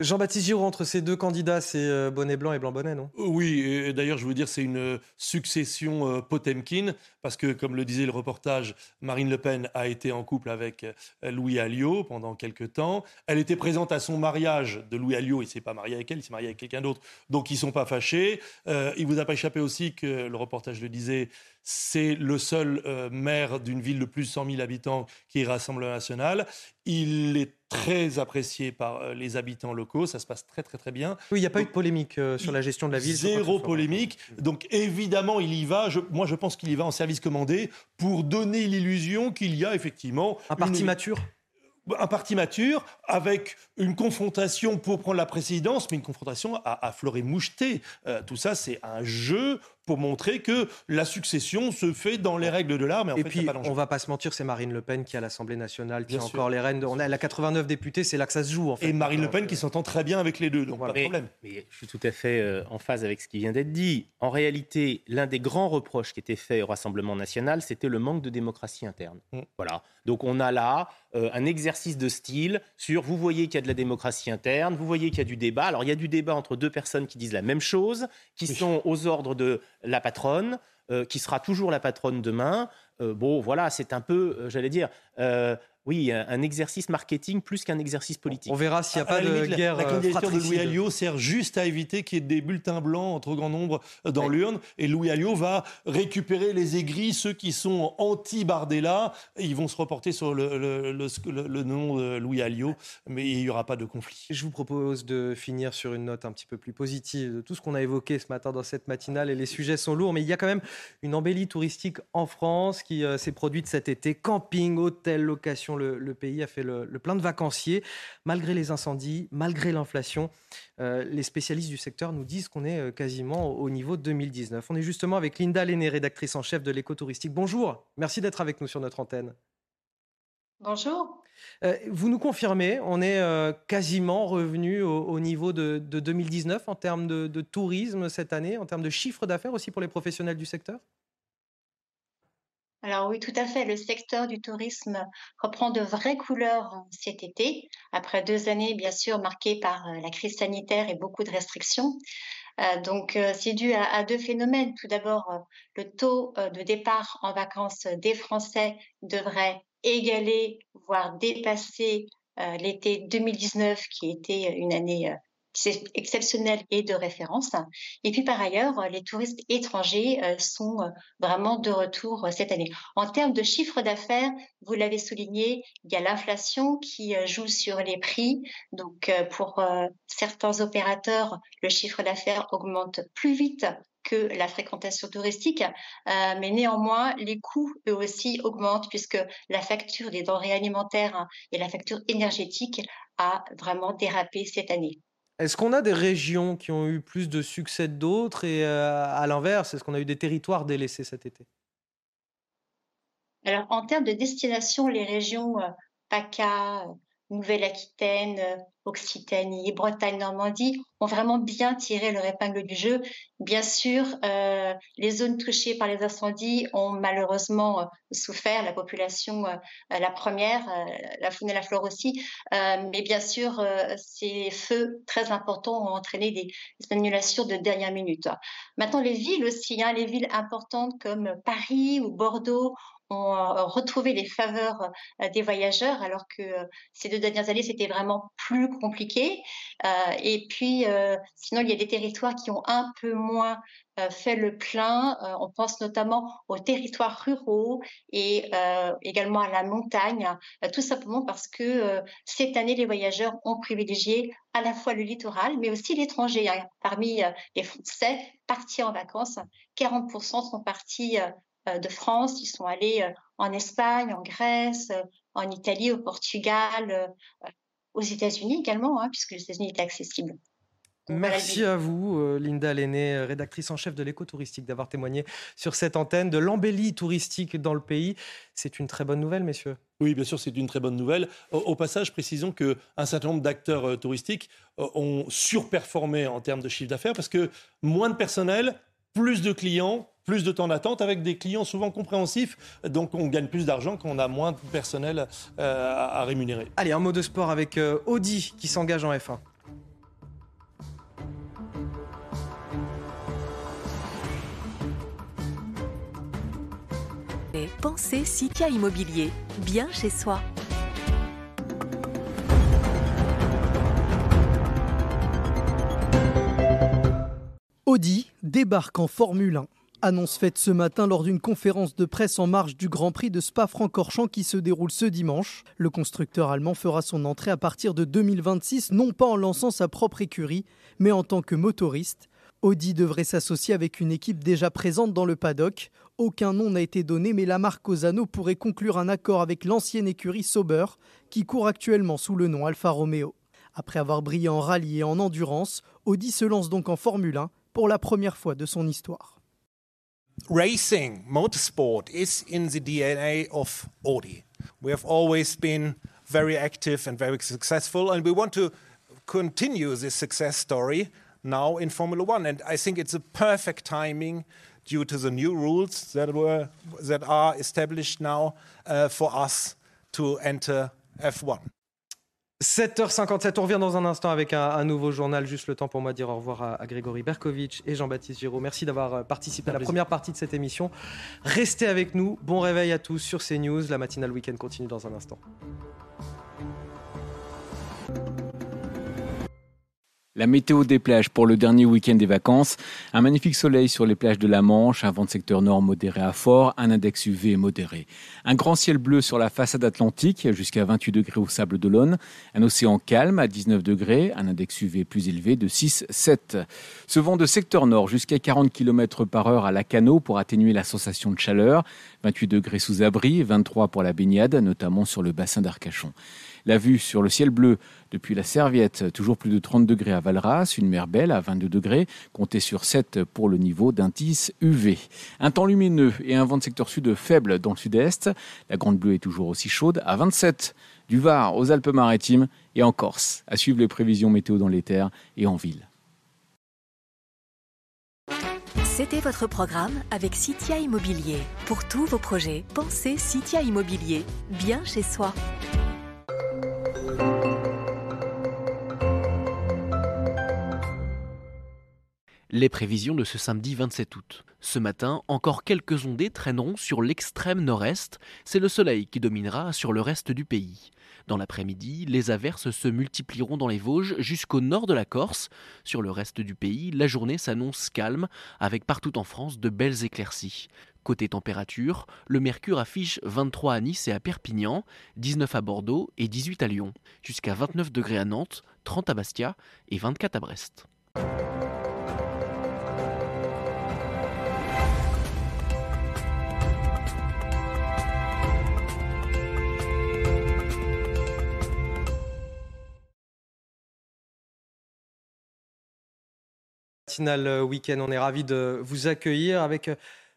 Jean-Baptiste Giraud, entre ces deux candidats, c'est euh, bonnet blanc et blanc bonnet, non Oui, et d'ailleurs, je veux dire, c'est une succession euh, Potemkin, parce que, comme le disait le reportage, Marine Le Pen a été en couple avec euh, Louis Alliot pendant quelques temps. Elle était présente à son mariage de Louis Alliot, il ne s'est pas marié avec elle, il s'est marié avec quelqu'un d'autre, donc ils ne sont pas fâchés. Il il vous a pas échappé aussi que, le reportage le disait, c'est le seul maire d'une ville de plus de 100 000 habitants qui est Rassemblement national. Il est très apprécié par euh, les habitants locaux. Ça se passe très, très, très bien. Oui, il n'y a pas eu de polémique euh, sur la gestion de la ville. Zéro polémique. Donc, évidemment, il y va. moi, je pense qu'il y va en service commandé pour donner l'illusion qu'il y a effectivement. Un parti mature? Un parti mature avec une confrontation pour prendre la présidence, mais une confrontation à, à fleur et moucheté. Euh, tout ça, c'est un jeu pour montrer que la succession se fait dans les règles de l'art. Mais en et puis, on va pas se mentir, c'est Marine Le Pen qui à l'Assemblée nationale qui a encore les rênes. On a, elle a 89 députés, c'est là que ça se joue. En fait. Et Marine Le Pen qui s'entend très bien avec les deux, donc pas de problème. Mais je suis tout à fait euh, en phase avec ce qui vient d'être dit. En réalité, l'un des grands reproches qui était fait au Rassemblement national, c'était le manque de démocratie interne. Mm. Voilà. Donc on a là euh, un exercice de style sur vous voyez qu'il y a de la démocratie interne, vous voyez qu'il y a du débat. Alors il y a du débat entre deux personnes qui disent la même chose, qui sont aux ordres de la patronne, euh, qui sera toujours la patronne demain. Euh, bon, voilà, c'est un peu, euh, j'allais dire, Oui, un exercice marketing plus qu'un exercice politique. On verra s'il n'y a pas de guerre. La, la candidature de Louis Alliot sert juste à éviter qu'il y ait des bulletins blancs en trop grand nombre dans l'urne. Et Louis Alliot va récupérer les aigris, ceux qui sont anti-Bardella. Ils vont se reporter sur le, le, le, le, nom de Louis Alliot, mais il n'y aura pas de conflit. Je vous propose de finir sur une note un petit peu plus positive de tout ce qu'on a évoqué ce matin dans cette matinale. Et les sujets sont lourds, mais il y a quand même une embellie touristique en France qui euh, s'est produite cet été. Camping, hôtel, location, le, pays a fait le, plein de vacanciers. Malgré les incendies, malgré l'inflation, euh, les spécialistes du secteur nous disent qu'on est euh, quasiment au niveau de 2019. On est justement avec Linda Lenné, rédactrice en chef de l'écotouristique. Bonjour, merci d'être avec nous sur notre antenne. Bonjour. vous nous confirmez, on est quasiment revenu au, niveau de, 2019 en termes de tourisme cette année, en termes de chiffre d'affaires aussi pour les professionnels du secteur? Alors oui, tout à fait. Le secteur du tourisme reprend de vraies couleurs cet été, après deux années bien sûr marquées par euh, la crise sanitaire et beaucoup de restrictions. Euh, donc euh, c'est dû à, deux phénomènes. Tout d'abord, le taux de départ en vacances des Français devrait égaler, voire dépasser l'été 2019, qui était une année exceptionnel et de référence. Et puis par ailleurs, les touristes étrangers euh, sont euh, vraiment de retour euh, cette année. En termes de chiffre d'affaires, vous l'avez souligné, il y a l'inflation qui joue sur les prix. Donc pour certains opérateurs, le chiffre d'affaires augmente plus vite que la fréquentation touristique, mais néanmoins, les coûts, eux aussi, augmentent puisque la facture des denrées alimentaires et la facture énergétique a vraiment dérapé cette année. Est-ce qu'on a des régions qui ont eu plus de succès que d'autres et euh, à l'inverse, est-ce qu'on a eu des territoires délaissés cet été? Alors en termes de destination, les régions euh, PACA, Nouvelle-Aquitaine, Occitanie, Bretagne, Normandie ont vraiment bien tiré leur épingle du jeu. Bien sûr, euh, les zones touchées par les incendies ont malheureusement euh, souffert, la population, euh, la première, la faune et la flore aussi. mais bien sûr, ces feux très importants ont entraîné des, annulations de dernière minute. Maintenant, les villes aussi, hein, les villes importantes comme Paris ou Bordeaux ont retrouvé les faveurs des voyageurs, alors que ces deux dernières années, c'était vraiment plus compliqué. et puis, sinon, il y a des territoires qui ont un peu moins fait le plein. on pense notamment aux territoires ruraux et également à la montagne, tout simplement parce que cette année, les voyageurs ont privilégié à la fois le littoral, mais aussi l'étranger. Parmi les Français partis en vacances, 40% sont partis euh, de France, ils sont allés euh, en Espagne, en Grèce, euh, en Italie, au Portugal, aux États-Unis également, hein, puisque les États-Unis étaient accessibles. Merci à vous, Linda Lenné, rédactrice en chef de l'éco-touristique, d'avoir témoigné sur cette antenne de l'embellie touristique dans le pays. C'est une très bonne nouvelle, messieurs. Oui, bien sûr, c'est une très bonne nouvelle. Au, passage, précisons qu'un certain nombre d'acteurs touristiques ont surperformé en termes de chiffre d'affaires parce que moins de personnel, plus de clients, plus de temps d'attente avec des clients souvent compréhensifs. Donc on gagne plus d'argent quand on a moins de personnel euh, à rémunérer. Allez, un mot de sport avec euh, Audi qui s'engage en F1. Pensez Sika Immobilier, bien chez soi. Audi débarque en Formule 1. Annonce faite ce matin lors d'une conférence de presse en marge du Grand Prix de Spa-Francorchamps qui se déroule ce dimanche. Le constructeur allemand fera son entrée à partir de 2026, non pas en lançant sa propre écurie, mais en tant que motoriste. Audi devrait s'associer avec une équipe déjà présente dans le paddock. Aucun nom n'a été donné, mais la marque Cosano pourrait conclure un accord avec l'ancienne écurie Sauber, qui court actuellement sous le nom Alfa Romeo. Après avoir brillé en rallye et en endurance, Audi se lance donc en Formule 1 pour la première fois de son histoire. Racing, motorsport is in the DNA of Audi. We have always been very active and very successful, and we want to continue this success story now in Formula One. And I think it's a perfect timing due to the new rules that were that are established now uh, for us to enter F1. 7h57, on revient dans un instant avec un, nouveau journal. Juste le temps pour moi de dire au revoir à, Grégory Berkovitch et Jean-Baptiste Giraud. Merci d'avoir euh, participé à la première partie de cette émission. Restez avec nous. Bon réveil à tous sur CNews. La matinale week-end continue dans un instant. La météo des plages pour le dernier week-end des vacances. Un magnifique soleil sur les plages de la Manche, un vent de secteur nord modéré à fort, un index UV modéré. Un grand ciel bleu sur la façade atlantique, jusqu'à 28 degrés au Sable d'Olonne. Un océan calme à 19 degrés, un index UV plus élevé de 6-7. Ce vent de secteur nord jusqu'à 40 km par heure à la Cano pour atténuer la sensation de chaleur. 28 degrés sous abri, 23 pour la baignade, notamment sur le bassin d'Arcachon. La vue sur le ciel bleu depuis la Serviette, toujours plus de 30 degrés à Valras, une mer belle à 22 degrés, comptez sur 7 pour le niveau d'indice UV. Un temps lumineux et un vent de secteur sud faible dans le sud-est. La Grande Bleue est toujours aussi chaude à 27 du Var aux Alpes-Maritimes et en Corse. À suivre les prévisions météo dans les terres et en ville. C'était votre programme avec Citia Immobilier. Pour tous vos projets, pensez Citia Immobilier, bien chez soi. Les prévisions de ce samedi 27 août. Ce matin, encore quelques ondées traîneront sur l'extrême nord-est. C'est le soleil qui dominera sur le reste du pays. Dans l'après-midi, les averses se multiplieront dans les Vosges jusqu'au nord de la Corse. Sur le reste du pays, la journée s'annonce calme, avec partout en France de belles éclaircies. Côté température, le mercure affiche 23 à Nice et à Perpignan, 19 à Bordeaux et 18 à Lyon, jusqu'à 29 degrés à Nantes, 30 à Bastia et 24 à Brest. Matinale week-end. On est ravi de vous accueillir avec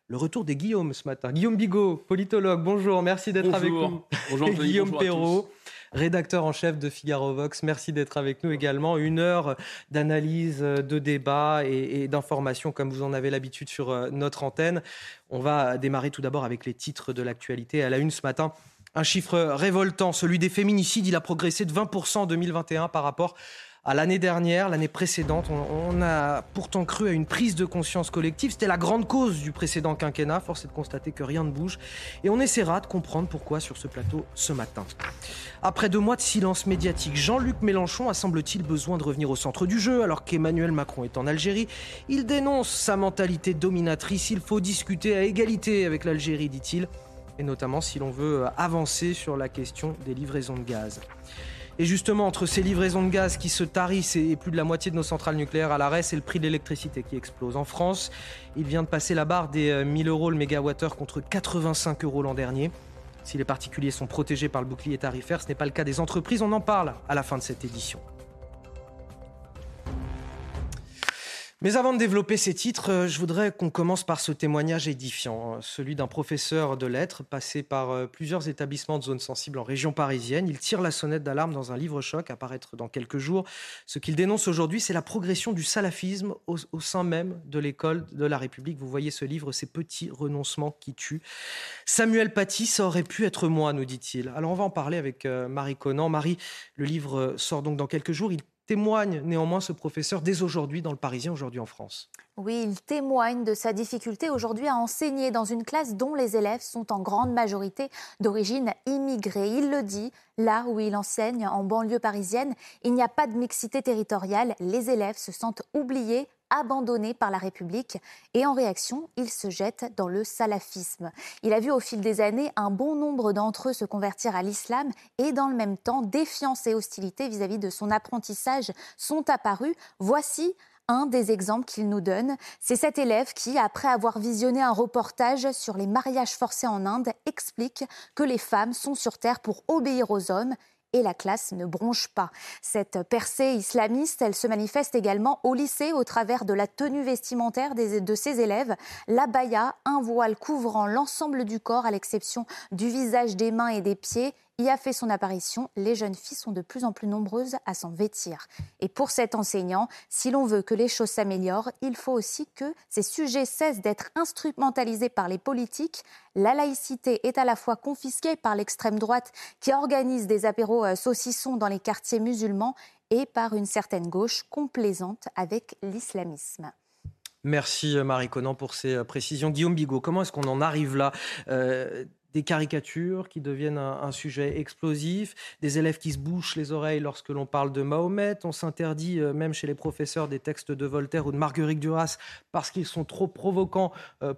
le retour des Guillaume ce matin. Guillaume Bigot, politologue, bonjour, merci d'être avec nous. Bonjour, Guillaume Perrault, rédacteur en chef de Figaro Vox, merci d'être avec nous également. Une heure d'analyse, de débat et, d'information comme vous en avez l'habitude sur euh, notre antenne. On va démarrer tout d'abord avec les titres de l'actualité. À la une ce matin, un chiffre révoltant, celui des féminicides. Il a progressé de 20% en 2021 par rapport à l'année dernière, l'année précédente. On, a pourtant cru à une prise de conscience collective. C'était la grande cause du précédent quinquennat. Force est de constater que rien ne bouge. Et on essaiera de comprendre pourquoi sur ce plateau ce matin. Après deux mois de silence médiatique, Jean-Luc Mélenchon a semble-t-il besoin de revenir au centre du jeu alors qu'Emmanuel Macron est en Algérie. Il dénonce sa mentalité dominatrice. Il faut discuter à égalité avec l'Algérie, dit-il. Et notamment si l'on veut avancer sur la question des livraisons de gaz. Et justement, entre ces livraisons de gaz qui se tarissent et plus de la moitié de nos centrales nucléaires à l'arrêt, c'est le prix de l'électricité qui explose. En France, il vient de passer la barre des 1000 euh, euros le mégawattheure contre 85 euros l'an dernier. Si les particuliers sont protégés par le bouclier tarifaire, ce n'est pas le cas des entreprises. On en parle à la fin de cette édition. Mais avant de développer ces titres, euh, je voudrais qu'on commence par ce témoignage édifiant, hein, celui d'un professeur de lettres passé par euh, plusieurs établissements de zones sensibles en région parisienne. Il tire la sonnette d'alarme dans un livre choc à paraître dans quelques jours. Ce qu'il dénonce aujourd'hui, c'est la progression du salafisme au, sein même de l'école de la République. Vous voyez ce livre, ces petits renoncements qui tuent. Samuel Paty, ça aurait pu être moi, nous dit-il. Alors on va en parler avec euh, Marie Conan. Marie, le livre sort donc dans quelques jours. Témoigne néanmoins ce professeur dès aujourd'hui dans le Parisien, aujourd'hui en France. Oui, il témoigne de sa difficulté aujourd'hui à enseigner dans une classe dont les élèves sont en grande majorité d'origine immigrée. Il le dit, là où il enseigne, en banlieue parisienne, il n'y a pas de mixité territoriale, les élèves se sentent oubliés, abandonné par la République et en réaction, il se jette dans le salafisme. Il a vu au fil des années un bon nombre d'entre eux se convertir à l'islam et dans le même temps, défiance et hostilité vis-à-vis de son apprentissage sont apparus. Voici un des exemples qu'il nous donne. C'est cet élève qui, après avoir visionné un reportage sur les mariages forcés en Inde, explique que les femmes sont sur Terre pour obéir aux hommes et la classe ne bronche pas. Cette percée islamiste, elle se manifeste également au lycée au travers de la tenue vestimentaire de ses élèves, la baya, un voile couvrant l'ensemble du corps à l'exception du visage, des mains et des pieds, y a fait son apparition, les jeunes filles sont de plus en plus nombreuses à s'en vêtir. Et pour cet enseignant, si l'on veut que les choses s'améliorent, il faut aussi que ces sujets cessent d'être instrumentalisés par les politiques. La laïcité est à la fois confisquée par l'extrême droite qui organise des apéros euh, saucissons dans les quartiers musulmans et par une certaine gauche complaisante avec l'islamisme. Merci euh, Marie Conan pour ces euh, précisions. Guillaume Bigot, comment est-ce qu'on en arrive là? Des caricatures qui deviennent un, sujet explosif, des élèves qui se bouchent les oreilles lorsque l'on parle de Mahomet, on s'interdit même chez les professeurs des textes de Voltaire ou de Marguerite Duras parce qu'ils sont trop provocants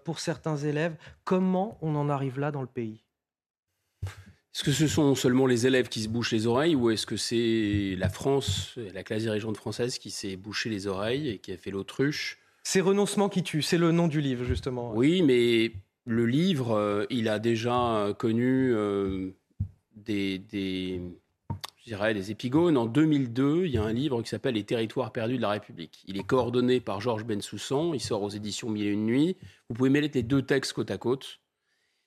pour certains élèves. Comment on en arrive là dans le pays? Est-ce que ce sont seulement les élèves qui se bouchent les oreilles ou est-ce que c'est la France, la classe dirigeante française qui s'est bouché les oreilles et qui a fait l'autruche? C'est Renoncement qui tue, c'est le nom du livre justement. Oui, mais le livre, euh, il a déjà connu euh, des, je dirais, des épigones. En 2002, il y a un livre qui s'appelle Les territoires perdus de la République. Il est coordonné par Georges Bensoussan, il sort aux éditions Mille et une nuits. Vous pouvez mettre les deux textes côte à côte.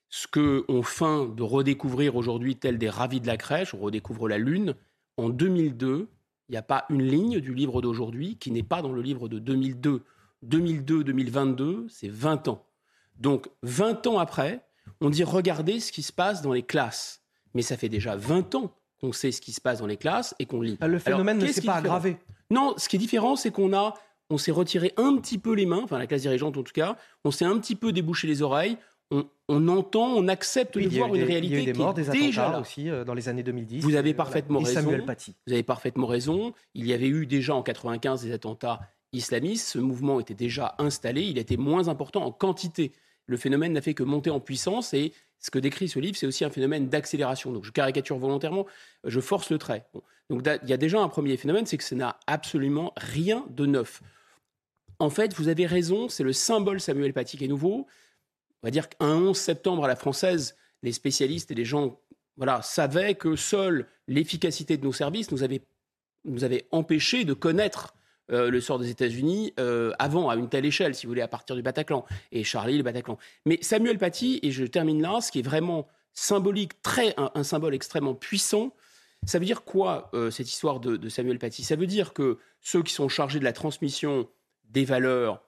Ce qu'on feint de redécouvrir aujourd'hui, tel des ravis de la crèche, on redécouvre la Lune. En 2002, il n'y a pas une ligne du livre d'aujourd'hui qui n'est pas dans le livre de 2002. 2002-2022, c'est 20 ans. Donc 20 ans après, on dit regardez ce qui se passe dans les classes. Mais ça fait déjà 20 ans qu'on sait ce qui se passe dans les classes et qu'on lit. Ah, le phénomène ne s'est pas aggravé. Non, ce qui est différent, c'est qu'on a, on s'est retiré un petit peu les mains, enfin la classe dirigeante en tout cas, on s'est un petit peu débouché les oreilles. On, entend, on accepte de voir une réalité il y a eu des morts, des attentats aussi euh, dans les années 2010. Vous avez parfaitement raison. Vous avez parfaitement raison. Il y avait eu déjà en 95 des attentats islamiste, ce mouvement était déjà installé, il était moins important en quantité. Le phénomène n'a fait que monter en puissance et ce que décrit ce livre, c'est aussi un phénomène d'accélération. Donc je caricature volontairement, je force le trait. Donc il y a déjà un premier phénomène, c'est que ça n'a absolument rien de neuf. En fait, vous avez raison, c'est le symbole Samuel Paty qui est nouveau. On va dire qu'un 11 septembre à la française, les spécialistes et les gens voilà, savaient que seule l'efficacité de nos services nous avait, nous avait empêché de connaître euh, le sort des États-Unis euh, avant, à une telle échelle, si vous voulez, à partir du Bataclan. Et Charlie, le Bataclan. Mais Samuel Paty, et je termine là, ce qui est vraiment symbolique, très, un, symbole extrêmement puissant, ça veut dire quoi, euh, cette histoire de, Samuel Paty? Ça veut dire que ceux qui sont chargés de la transmission des valeurs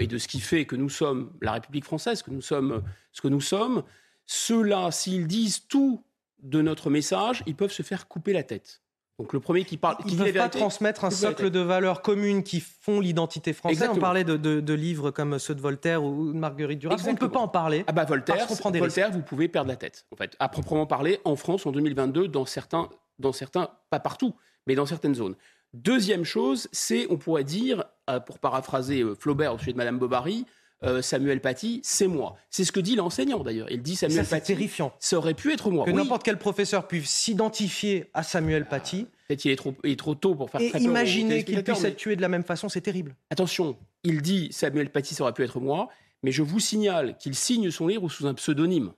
et de ce qui fait que nous sommes la République française, que nous sommes ce que nous sommes, ceux-là, s'ils disent tout de notre message, ils peuvent se faire couper la tête. Donc le premier qui parle, ils ne peuvent pas transmettre un socle de valeurs communes qui font l'identité française. On parlait de, livres comme ceux de Voltaire ou de Marguerite Duras. On ne peut pas en parler. Ah bah Voltaire, Voltaire, vous pouvez perdre la tête. En fait, à proprement parler, en France en 2022, dans certains, dans certains, pas partout, mais dans certaines zones. Deuxième chose, c'est, on pourrait dire, euh, pour paraphraser euh, Flaubert au sujet de Madame Bovary, euh, Samuel Paty, c'est moi. C'est ce que dit l'enseignant d'ailleurs. Il dit Samuel ça, Paty. terrifiant. Ça aurait pu être moi. Que n'importe quel professeur puisse s'identifier à Samuel Paty. Peut-être qu'il est trop, est trop tôt pour faire Et imaginer qu'il puisse être tué de la même façon, c'est terrible. Attention, il dit Samuel Paty, ça aurait pu être moi, mais je vous signale qu'il signe son livre sous un pseudonyme.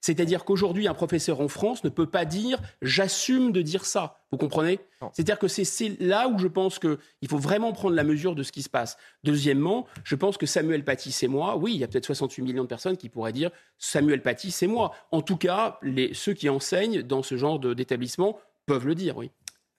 C'est-à-dire qu'aujourd'hui, un professeur en France ne peut pas dire j'assume de dire ça. Vous comprenez? C'est-à-dire que c'est là où je pense qu'il faut vraiment prendre la mesure de ce qui se passe. Deuxièmement, je pense que Samuel Paty, c'est moi. Oui, il y a peut-être 68 millions de personnes qui pourraient dire Samuel Paty, c'est moi. En tout cas, les, ceux qui enseignent dans ce genre d'établissement peuvent le dire, oui.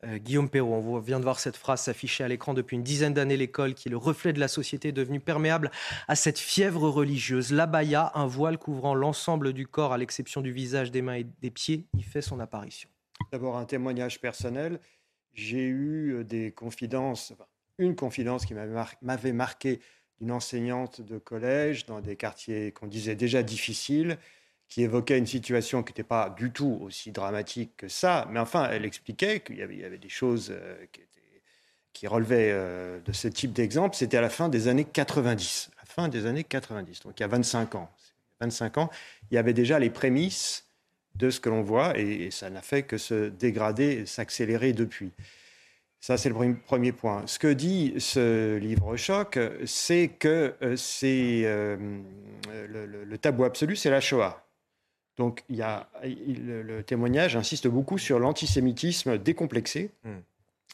Euh, Guillaume Perrault, on vient de voir cette phrase s'afficher à l'écran depuis une dizaine d'années. L'école, qui est le reflet de la société, est devenue perméable à cette fièvre religieuse. L'abaya, un voile couvrant l'ensemble du corps, à l'exception du visage, des mains et des pieds, y fait son apparition. D'abord, un témoignage personnel. J'ai eu euh, des confidences, une confidence qui m'avait marqué d'une enseignante de collège dans des quartiers qu'on disait déjà difficiles qui évoquait une situation qui n'était pas du tout aussi dramatique que ça, mais enfin, elle expliquait qu'il y, avait des choses euh, qui, relevaient euh, de ce type d'exemple. C'était à la fin des années 90, la fin des années 90, donc il y a 25 ans. 25 ans, il y avait déjà les prémices de ce que l'on voit, et, ça n'a fait que se dégrader, s'accélérer depuis. Ça, c'est le premier point. Ce que dit ce livre-choc, c'est que euh, c'est le, tabou absolu, c'est la Shoah. Donc il y a, le, témoignage insiste beaucoup sur l'antisémitisme décomplexé. Hmm.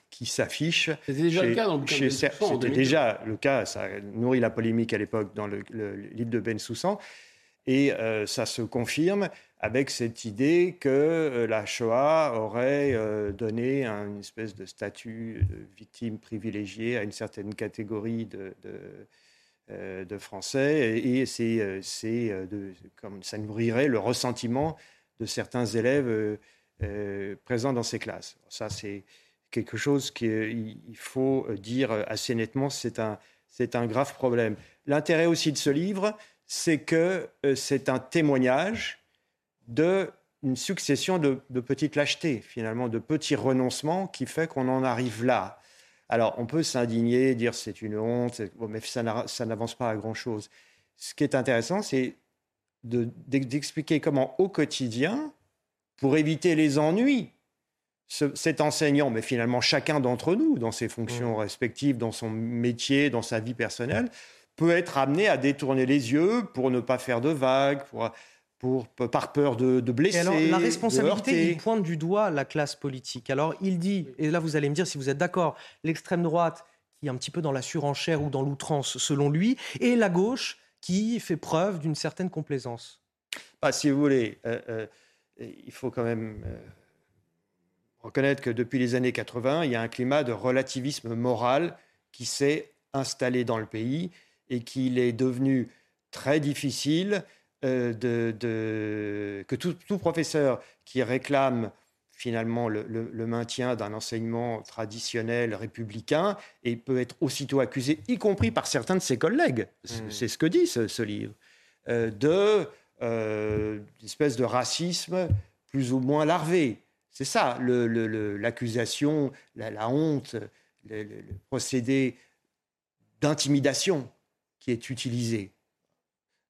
qui s'affiche. C'était déjà le cas dans le C'était déjà le cas, ça nourrit la polémique à l'époque dans le, livre de Ben Soussan. Et ça se confirme avec cette idée que la Shoah aurait donné une espèce de statut de victime privilégiée à une certaine catégorie de, de, Français, et, c'est, c'est comme ça nourrirait le ressentiment de certains élèves présents dans ces classes. Ça, c'est quelque chose qu'il faut dire assez nettement, c'est un, c'est un grave problème. L'intérêt aussi de ce livre, c'est que euh, c'est un témoignage d'une succession de, petites lâchetés, finalement, de petits renoncements qui fait qu'on en arrive là. Alors, on peut s'indigner, dire c'est une honte, mais ça n'avance pas à grand-chose. Ce qui est intéressant, c'est d'expliquer comment, au quotidien, pour éviter les ennuis, cet enseignant, mais finalement chacun d'entre nous, dans ses fonctions mmh. respectives, dans son métier, dans sa vie personnelle, peut être amené à détourner les yeux pour ne pas faire de vagues, pour, pour, par peur de, de blesser. alors, la responsabilité, il pointe du doigt la classe politique. Alors, il dit, et là vous allez me dire si vous êtes d'accord, l'extrême droite qui est un petit peu dans la surenchère ou dans l'outrance, selon lui, et la gauche qui fait preuve d'une certaine complaisance. Bah, si vous voulez, euh, euh, il faut quand même. Euh, reconnaître que depuis les années 80, il y a un climat de relativisme moral qui s'est installé dans le pays et qu'il est devenu très difficile euh, de, que tout, professeur qui réclame finalement le, maintien d'un enseignement traditionnel républicain et peut être aussitôt accusé, y compris par certains de ses collègues, mmh. c'est ce que dit ce, livre, euh, de euh, espèce de racisme plus ou moins larvé. C'est ça l'accusation, la, honte, le, procédé d'intimidation qui est utilisé.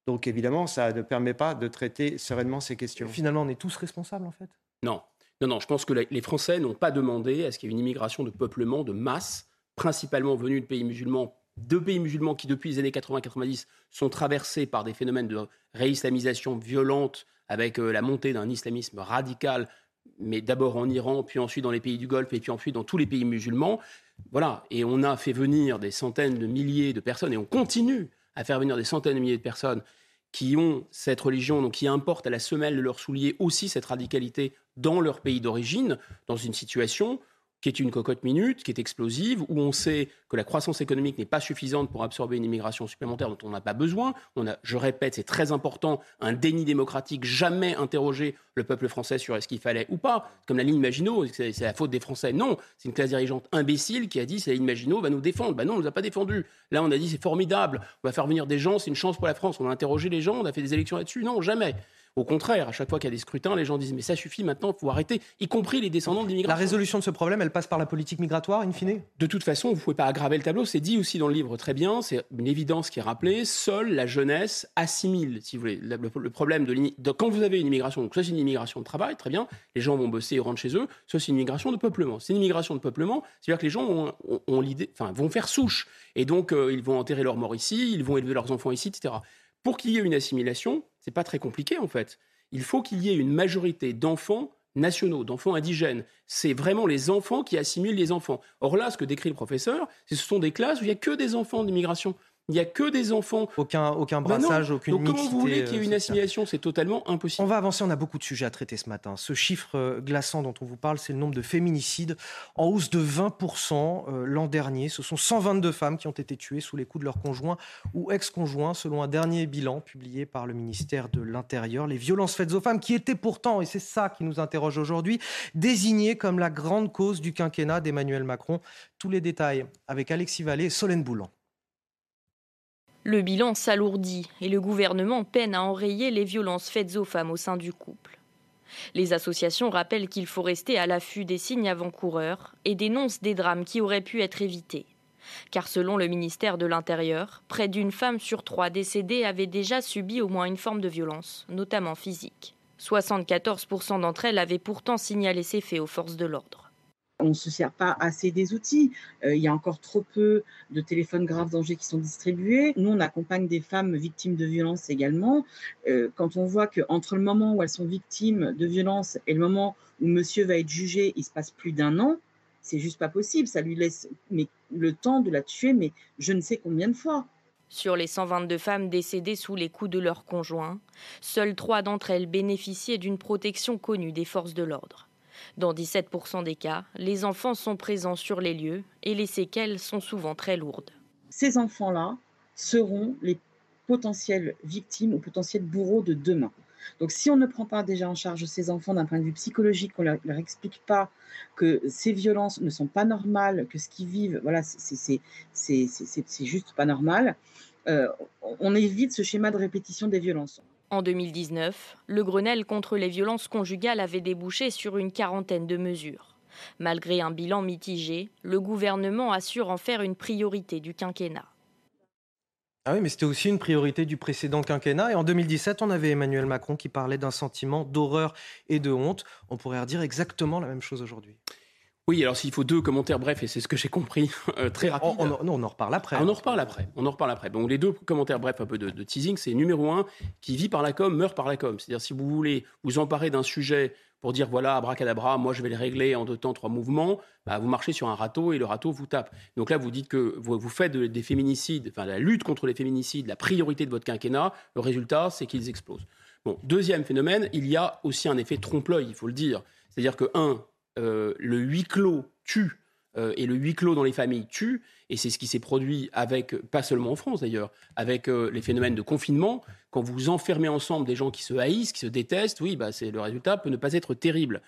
Donc évidemment, ça ne permet pas de traiter sereinement ces questions. Finalement, on est tous responsables en fait? Non. Non, non, je pense que les Français n'ont pas demandé à ce qu'il y ait une immigration de peuplement de masse, principalement venue de pays musulmans, deux pays musulmans qui, depuis les années 80-90, sont traversés par des phénomènes de réislamisation violente avec euh, la montée d'un islamisme radical mais d'abord en Iran, puis ensuite dans les pays du Golfe, et puis ensuite dans tous les pays musulmans. Voilà, et on a fait venir des centaines de milliers de personnes, et on continue à faire venir des centaines de milliers de personnes qui ont cette religion, donc qui importent à la semelle de leurs souliers aussi cette radicalité dans leur pays d'origine, dans une situation qui est une cocotte minute, qui est explosive, où on sait que la croissance économique n'est pas suffisante pour absorber une immigration supplémentaire dont on n'a pas besoin. On a, je répète, c'est très important, un déni démocratique, jamais interroger le peuple français sur est-ce qu'il fallait ou pas. Comme la ligne Maginot, c'est la faute des Français. Non, c'est une classe dirigeante imbécile qui a dit c'est la ligne Maginot va nous défendre. Ben non, on ne nous a pas défendus. Là, on a dit c'est formidable, on va faire venir des gens, c'est une chance pour la France. On a interrogé les gens, on a fait des élections là-dessus. Non, jamais. Au contraire, à chaque fois qu'il y a des scrutins, les gens disent mais ça suffit maintenant, il faut arrêter, y compris les descendants d'immigrants. La résolution de ce problème, elle passe par la politique migratoire, in fine? De toute façon, vous ne pouvez pas aggraver le tableau. C'est dit aussi dans le livre très bien, c'est une évidence qui est rappelée. Seule la jeunesse assimile, si vous voulez, le, problème de, quand vous avez une immigration. Donc, ça, c'est une immigration de travail, très bien. Les gens vont bosser et rentrent chez eux. Ça, c'est une immigration de peuplement. C'est une immigration de peuplement, c'est-à-dire que les gens ont, l'idée, enfin, vont faire souche. Et donc, euh, ils vont enterrer leurs morts ici, ils vont élever leurs enfants ici, etc. Pour qu'il y ait une assimilation, c'est pas très compliqué en fait il faut qu'il y ait une majorité d'enfants nationaux, d'enfants indigènes. C'est vraiment les enfants qui assimilent les enfants. Or là, ce que décrit le professeur, ce sont des classes où il n'y a que des enfants d'immigration. Il n'y a que des enfants. Aucun, aucun bah brassage, aucune Donc comment vous voulez qu'il y ait euh, une assimilation C'est totalement impossible. On va avancer, on a beaucoup de sujets à traiter ce matin. Ce chiffre euh, glaçant dont on vous parle, c'est le nombre de féminicides en hausse de 20% euh, l'an dernier. Ce sont 122 femmes qui ont été tuées sous les coups de leur conjoint ou ex-conjoint, selon un dernier bilan publié par le ministère de l'Intérieur. Les violences faites aux femmes qui étaient pourtant, et c'est ça qui nous interroge aujourd'hui, désignées comme la grande cause du quinquennat d'Emmanuel Macron. Tous les détails avec Alexis Vallée et Solène Boulan. Le bilan s'alourdit et le gouvernement peine à enrayer les violences faites aux femmes au sein du couple. Les associations rappellent qu'il faut rester à l'affût des signes avant-coureurs et dénoncent des drames qui auraient pu être évités. Car selon le ministère de l'Intérieur, près d'une femme sur trois décédée avait déjà subi au moins une forme de violence, notamment physique. 74% d'entre elles avaient pourtant signalé ces faits aux forces de l'ordre on ne se sert pas assez des outils. Euh, il y a encore trop peu de téléphones graves dangers qui sont distribués. Nous, on accompagne des femmes victimes de violences également. Euh, quand on voit qu'entre le moment où elles sont victimes de violences et le moment où monsieur va être jugé, il se passe plus d'un an, c'est juste pas possible. Ça lui laisse mais, le temps de la tuer, mais je ne sais combien de fois. Sur les 122 femmes décédées sous les coups de leurs conjoints, seules trois d'entre elles bénéficiaient d'une protection connue des forces de l'ordre. Dans 17% des cas, les enfants sont présents sur les lieux et les séquelles sont souvent très lourdes. Ces enfants-là seront les potentielles victimes ou potentiels bourreaux de demain. Donc si on ne prend pas déjà en charge ces enfants d'un point de vue psychologique, qu'on ne leur, explique pas que ces violences ne sont pas normales, que ce qu'ils vivent, voilà, c'est juste pas normal, euh, on évite ce schéma de répétition des violences. En 2019, le Grenelle contre les violences conjugales avait débouché sur une quarantaine de mesures. Malgré un bilan mitigé, le gouvernement assure en faire une priorité du quinquennat. Ah oui, mais c'était aussi une priorité du précédent quinquennat. Et en 2017, on avait Emmanuel Macron qui parlait d'un sentiment d'horreur et de honte. On pourrait redire exactement la même chose aujourd'hui. Oui, alors s'il faut deux commentaires brefs, et c'est ce que j'ai compris euh, très rapidement. On, on, en reparle après. on en reparle après. On en reparle après. Donc les deux commentaires brefs, un peu de, teasing, c'est numéro un, qui vit par la com, meurt par la com. C'est-à-dire si vous voulez vous emparer d'un sujet pour dire voilà, abracadabra, moi je vais le régler en deux temps, trois mouvements, bah, vous marchez sur un râteau et le râteau vous tape. Donc là, vous dites que vous, vous faites des féminicides, enfin la lutte contre les féminicides, la priorité de votre quinquennat, le résultat, c'est qu'ils explosent. Bon, deuxième phénomène, il y a aussi un effet trompe-l'œil, il faut le dire. C'est-à-dire que, un, euh, le huis clos tue euh, et le huis clos dans les familles tue. Et c'est ce qui s'est produit avec, pas seulement en France d'ailleurs, avec euh, les phénomènes de confinement. Quand vous enfermez ensemble des gens qui se haïssent, qui se détestent, oui, bah, c'est, le résultat peut ne pas être terrible.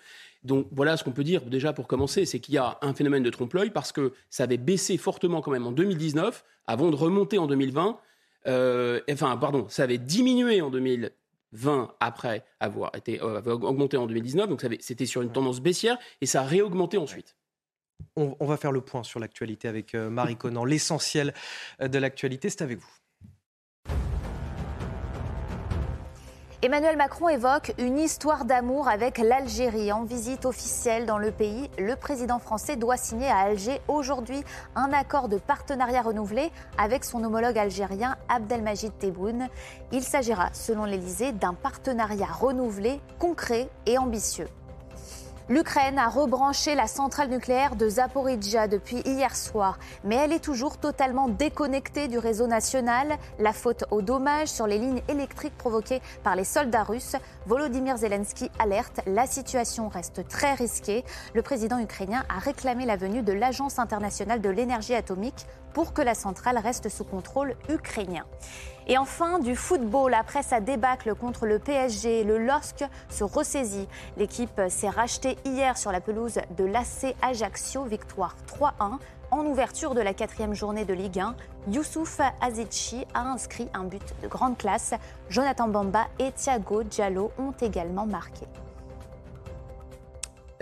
Donc voilà ce qu'on peut dire déjà pour commencer, c'est qu'il y a un phénomène de trompe-l'œil parce que ça avait baissé fortement quand même en 2019 avant de remonter en 2020. enfin, pardon, ça avait diminué en 2020 20 après avoir été euh, augmenté en 2019. Donc c'était sur une tendance baissière et ça a réaugmenté ensuite. On, on va faire le point sur l'actualité avec euh, Marie Conan. L'essentiel euh, de l'actualité, c'est avec vous. Emmanuel Macron évoque une histoire d'amour avec l'Algérie. En visite officielle dans le pays, le président français doit signer à Alger aujourd'hui un accord de partenariat renouvelé avec son homologue algérien Abdelmajid Tebboune. Il s'agira, selon l'Elysée, d'un partenariat renouvelé, concret et ambitieux. L'Ukraine a rebranché la centrale nucléaire de Zaporizhia depuis hier soir, mais elle est toujours totalement déconnectée du réseau national. La faute aux dommages sur les lignes électriques provoquées par les soldats russes. Volodymyr Zelensky alerte, la situation reste très risquée. Le président ukrainien a réclamé la venue de l'Agence internationale de l'énergie atomique pour que la centrale reste sous contrôle ukrainien. Et enfin, du football. Après sa débâcle contre le PSG, le LOSC se ressaisit. L'équipe s'est rachetée hier sur la pelouse de l'AC Ajaccio, victoire 3-1. En ouverture de la quatrième journée de Ligue 1, Youssouf Azici a inscrit un but de grande classe. Jonathan Bamba et Thiago Diallo ont également marqué.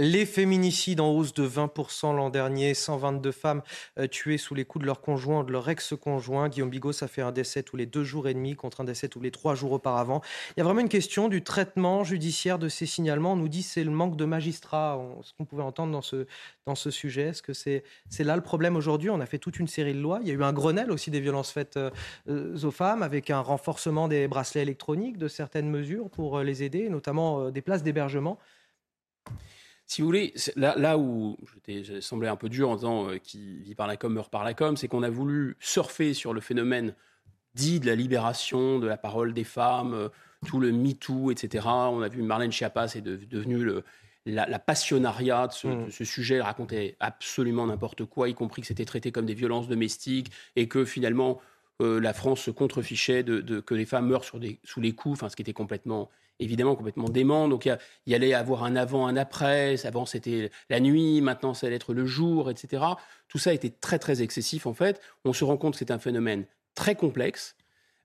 Les féminicides en hausse de 20% l'an dernier, 122 femmes euh, tuées sous les coups de leur conjoint de leur ex-conjoint. Guillaume Bigot, ça fait un décès tous les deux jours et demi contre un décès tous les trois jours auparavant. Il y a vraiment une question du traitement judiciaire de ces signalements. On nous dit c'est le manque de magistrats, ce qu'on pouvait entendre dans ce, dans ce sujet. Est-ce que c'est c'est là le problème aujourd'hui? On a fait toute une série de lois. Il y a eu un Grenelle aussi des violences faites euh, euh, aux femmes avec un renforcement des bracelets électroniques, de certaines mesures pour les aider, notamment des places d'hébergement. Si vous voulez, là, là où j'ai semblé un peu dur en disant euh, qui vit par la com meurt par la com, c'est qu'on a voulu surfer sur le phénomène dit de la libération de la parole des femmes, euh, tout le MeToo, etc. On a vu Marlène Schiappa, c'est devenu le, la, passionnariat de ce, mm. ce, sujet. Elle racontait absolument n'importe quoi, y compris que c'était traité comme des violences domestiques et que finalement euh, la France se contrefichait de, de, que les femmes meurent sur des, sous les coups, enfin, ce qui était complètement évidemment complètement dément. Donc il y, allait avoir un avant, un après. Avant c'était la nuit, maintenant ça allait être le jour, etc. Tout ça était très très excessif en fait. On se rend compte que c'est un phénomène très complexe.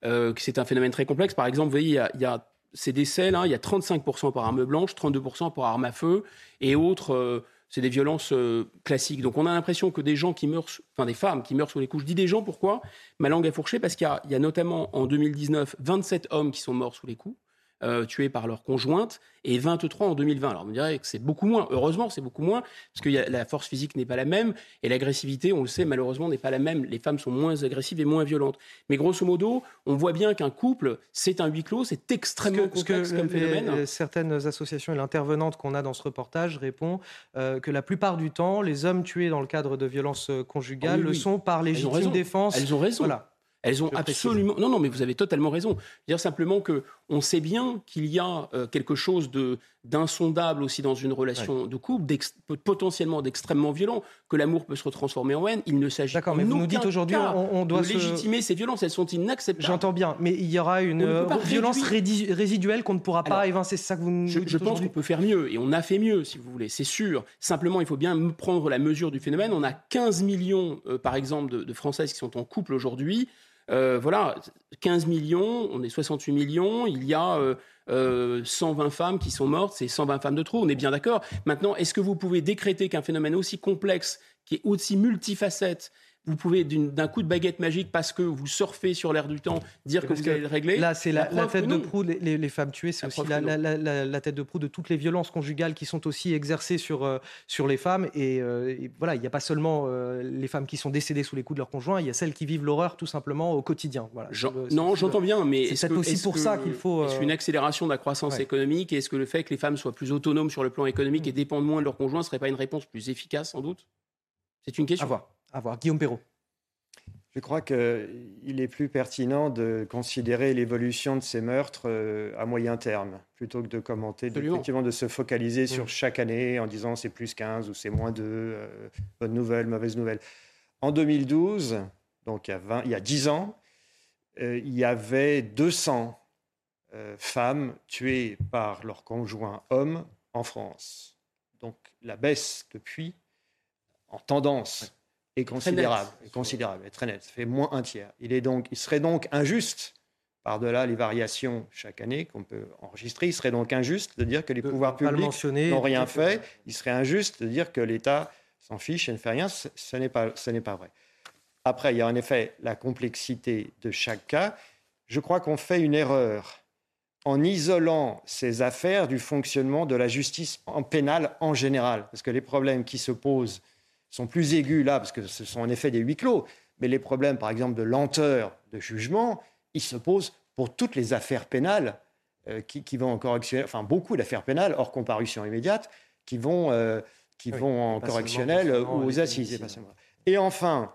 Euh, c'est un phénomène très complexe. Par exemple, vous voyez, il y a, ces décès là, il y a 35% par arme blanche, 32% par arme à feu et autres. Euh, c'est des violences euh, classiques. Donc on a l'impression que des gens qui meurent, enfin des femmes qui meurent sous les coups. Je dis des gens pourquoi? Ma langue est fourchée parce qu'il y, y, a notamment en 2019 27 hommes qui sont morts sous les coups. Euh, tués par leur conjointe et 23 en 2020. Alors on dirait que c'est beaucoup moins. Heureusement, c'est beaucoup moins parce que la force physique n'est pas la même et l'agressivité, on le sait, malheureusement n'est pas la même. Les femmes sont moins agressives et moins violentes. Mais grosso modo, on voit bien qu'un couple, c'est un huis clos, c'est extrêmement complexe comme phénomène. certaines associations et l'intervenante qu'on a dans ce reportage répond euh, que la plupart du temps, les hommes tués dans le cadre de violences conjugales le sont par légitime défense. Elles ont raison. Voilà. Elles ont absolument. Non, non, mais vous avez totalement raison. Je veux dire simplement que on sait bien qu'il y a euh, quelque chose de d'insondable aussi dans une relation de couple, potentiellement d'extrêmement violent, que l'amour peut se transformer en haine. Il ne s'agit D'accord, mais vous nous dites aujourd'hui on, doit légitimer ces violences. Elles sont inacceptables. J'entends bien, mais il y aura une euh, violence résiduelle qu'on ne pourra pas évincer. C'est ça que vous nous Je, dites je pense qu'on peut faire mieux et on a fait mieux, si vous voulez. C'est sûr. Simplement, il faut bien prendre la mesure du phénomène. On a 15 millions, euh, par exemple, de, de Françaises qui sont en couple aujourd'hui. Euh, voilà, 15 millions, on est 68 millions, il y a 120 euh, femmes qui sont mortes, c'est 120 femmes de trop, on est bien d'accord. Maintenant, est-ce que vous pouvez décréter qu'un phénomène aussi complexe, qui est aussi multifacette, vous pouvez d'un coup de baguette magique parce que vous surfez sur l'air du temps dire que vous allez le régler. Là, c'est la, tête de proue, les, femmes tuées, c'est aussi la, tête de proue de toutes les violences conjugales qui sont aussi exercées sur, euh, sur les femmes. Et, euh, voilà, il n'y a pas seulement euh, les femmes qui sont décédées sous les coups de leurs conjoints, il y a celles qui vivent l'horreur tout simplement au quotidien. Voilà. non, j'entends bien, mais c'est aussi pour ça qu'il faut. Est-ce une accélération de la croissance économique et est-ce que le fait que les femmes soient plus autonomes sur le plan économique et dépendent moins de leurs conjoints ne serait pas une réponse plus efficace sans doute? C'est une question. À voir. À voir. Guillaume Perrault. Je crois qu'il est plus pertinent de considérer l'évolution de ces meurtres euh, à moyen terme, plutôt que de commenter, effectivement de se focaliser sur chaque année en disant c'est plus 15 ou c'est moins 2, euh, bonne nouvelle, mauvaise nouvelle. En 2012, donc il y a, 20, il y a 10 ans, euh, il y avait 200 femmes tuées par leur conjoint homme en France. Donc la baisse depuis, en tendance est considérable, est considérable, est très net. Ça fait moins un tiers. Il, est donc, il serait donc injuste, par-delà les variations chaque année qu'on peut enregistrer, il serait donc injuste de dire que les pouvoirs publics n'ont rien fait. Il serait injuste de dire que l'État s'en fiche et ne fait rien. Ce n'est pas, ce n'est pas vrai. Après, il y a en effet la complexité de chaque cas. Je crois qu'on fait une erreur en isolant ces affaires du fonctionnement de la justice en pénale en général. Parce que les problèmes qui se posent sont plus aigus là, parce que ce sont en effet des huis clos, mais les problèmes, par exemple, de lenteur de jugement, ils se posent pour toutes les affaires pénales euh, qui, vont en correctionnel, enfin beaucoup d'affaires pénales hors comparution immédiate, qui vont, euh, qui vont en correctionnel ou aux assises. Et enfin,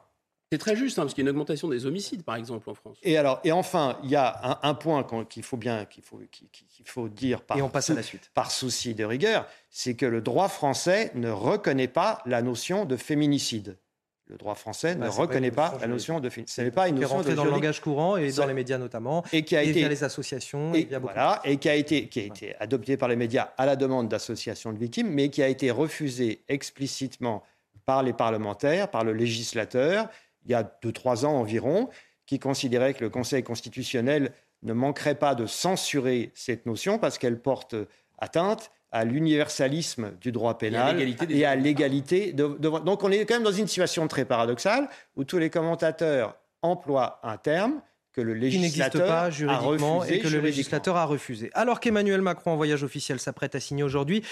c'est très juste, hein, parce qu'il y a une augmentation des homicides, par exemple, en France. Et, alors, et enfin, il y a un, point qu'il faut bien qu'il faut, qu'il faut dire par, et on passe à la suite. par souci de rigueur, c'est que le droit français ne reconnaît pas la notion de féminicide. Le droit français ne bah, reconnaît pas, la notion de féminicide. Ce n'est pas une notion de dans le langage courant et dans les médias notamment, et qui a été via les associations, et, voilà, et qui a été qui a été adopté par les médias à la demande d'associations de victimes, mais qui a été refusé explicitement par les parlementaires, par le législateur il y a deux, trois ans environ, qui considérait que le Conseil constitutionnel ne manquerait pas de censurer cette notion parce qu'elle porte atteinte à l'universalisme du droit pénal et à l'égalité. De, Donc on est quand même dans une situation très paradoxale où tous les commentateurs emploient un terme que le législateur pas juridiquement a refusé et que le législateur a refusé. Alors qu'Emmanuel Macron, en voyage officiel, s'apprête à signer aujourd'hui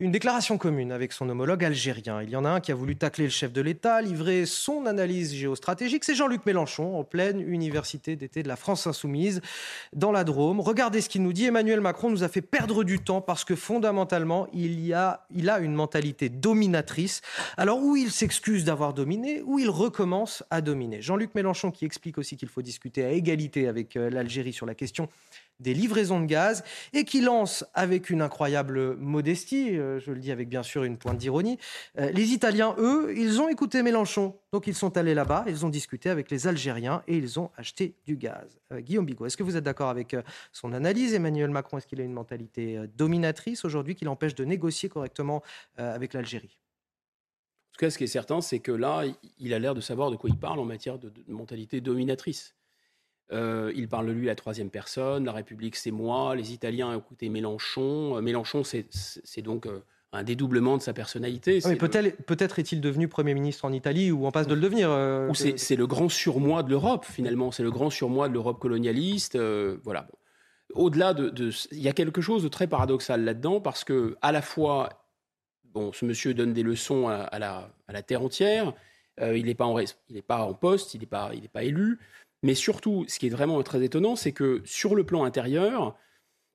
une déclaration commune avec son homologue algérien. Il y en a un qui a voulu tacler le chef de l'État, livrer son analyse géostratégique. C'est Jean-Luc Mélenchon, en pleine université d'été de la France insoumise, dans la Drôme. Regardez ce qu'il nous dit. Emmanuel Macron nous a fait perdre du temps parce que fondamentalement, il, y a, il a une mentalité dominatrice. Alors, où il s'excuse d'avoir dominé, ou il recommence à dominer. Jean-Luc Mélenchon qui explique aussi qu'il faut discuter à égalité avec euh, l'Algérie sur la question des livraisons de gaz et qui lance avec une incroyable modestie, euh, je le dis avec bien sûr une pointe d'ironie, euh, les Italiens, eux, ils ont écouté Mélenchon. Donc ils sont allés là-bas, ils ont discuté avec les Algériens et ils ont acheté du gaz. Guillaume Bigot, est-ce que vous êtes d'accord avec son analyse? Emmanuel Macron, est-ce qu'il a une mentalité dominatrice aujourd'hui qui l'empêche de négocier correctement avec l'Algérie? En tout cas, ce qui est certain, c'est que là, il a l'air de savoir de quoi il parle en matière de mentalité dominatrice. Euh, il parle de lui à la troisième personne. La République, c'est moi. Les Italiens ont écouté Mélenchon. Euh, Mélenchon, c'est donc euh, un dédoublement de sa personnalité. Ah peut-être est-il devenu Premier ministre en Italie ou en passe de le devenir. C'est le grand surmoi de l'Europe, finalement. C'est le grand surmoi de l'Europe colonialiste. voilà. Au-delà de, Il y a quelque chose de très paradoxal là-dedans parce que, à la fois, bon, ce monsieur donne des leçons à, la, à la, terre entière. il n'est pas, en, pas en poste, il n'est pas, il pas élu. Mais surtout, ce qui est vraiment très étonnant, c'est que sur le plan intérieur,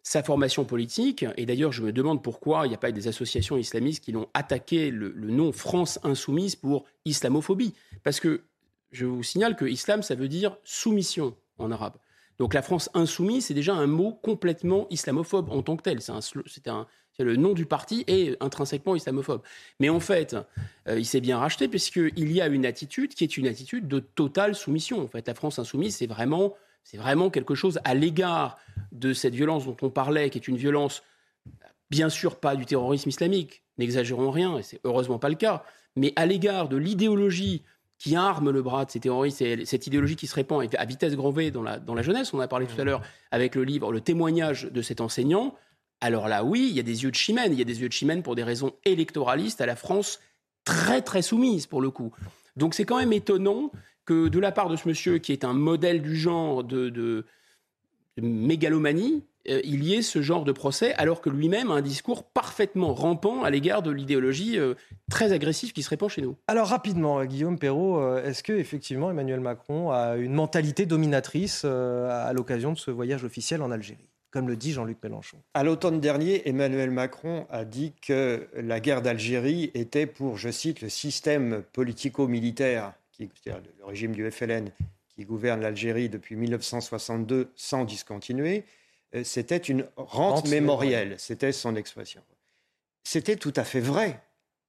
sa formation politique, et d'ailleurs je me demande pourquoi il n'y a pas des associations islamistes qui l'ont attaqué le, nom France insoumise pour islamophobie. Parce que je vous signale que islam, ça veut dire soumission en arabe. Donc la France insoumise, c'est déjà un mot complètement islamophobe en tant que tel. C'est un, le nom du parti est intrinsèquement islamophobe. Mais en fait, euh, il s'est bien racheté puisqu'il y a une attitude qui est une attitude de totale soumission. En fait, la France insoumise, c'est vraiment, c'est vraiment quelque chose à l'égard de cette violence dont on parlait, qui est une violence, bien sûr, pas du terrorisme islamique, n'exagérons rien, et c'est heureusement pas le cas, mais à l'égard de l'idéologie qui arme le bras de ces terroristes et cette idéologie qui se répand à vitesse grand V dans la, dans la jeunesse. On a parlé tout à l'heure avec le livre, le témoignage de cet enseignant alors là, oui, il y a des yeux de chimène. Il y a des yeux de chimène pour des raisons électoralistes à la France très, très soumise, pour le coup. Donc c'est quand même étonnant que de la part de ce monsieur, qui est un modèle du genre de, mégalomanie, euh, il y ait ce genre de procès, alors que lui-même a un discours parfaitement rampant à l'égard de l'idéologie euh, très agressive qui se répand chez nous. Alors rapidement, Guillaume Perrault, euh, est-ce que effectivement Emmanuel Macron a une mentalité dominatrice à l'occasion de ce voyage officiel en Algérie? Comme le dit Jean-Luc Mélenchon. À l'automne dernier, Emmanuel Macron a dit que la guerre d'Algérie était pour, je cite, le système politico-militaire, c'est-à-dire le régime du FLN qui gouverne l'Algérie depuis 1962 sans discontinuer, euh, c'était une rente, mémorielle, c'était son expression. C'était tout à fait vrai.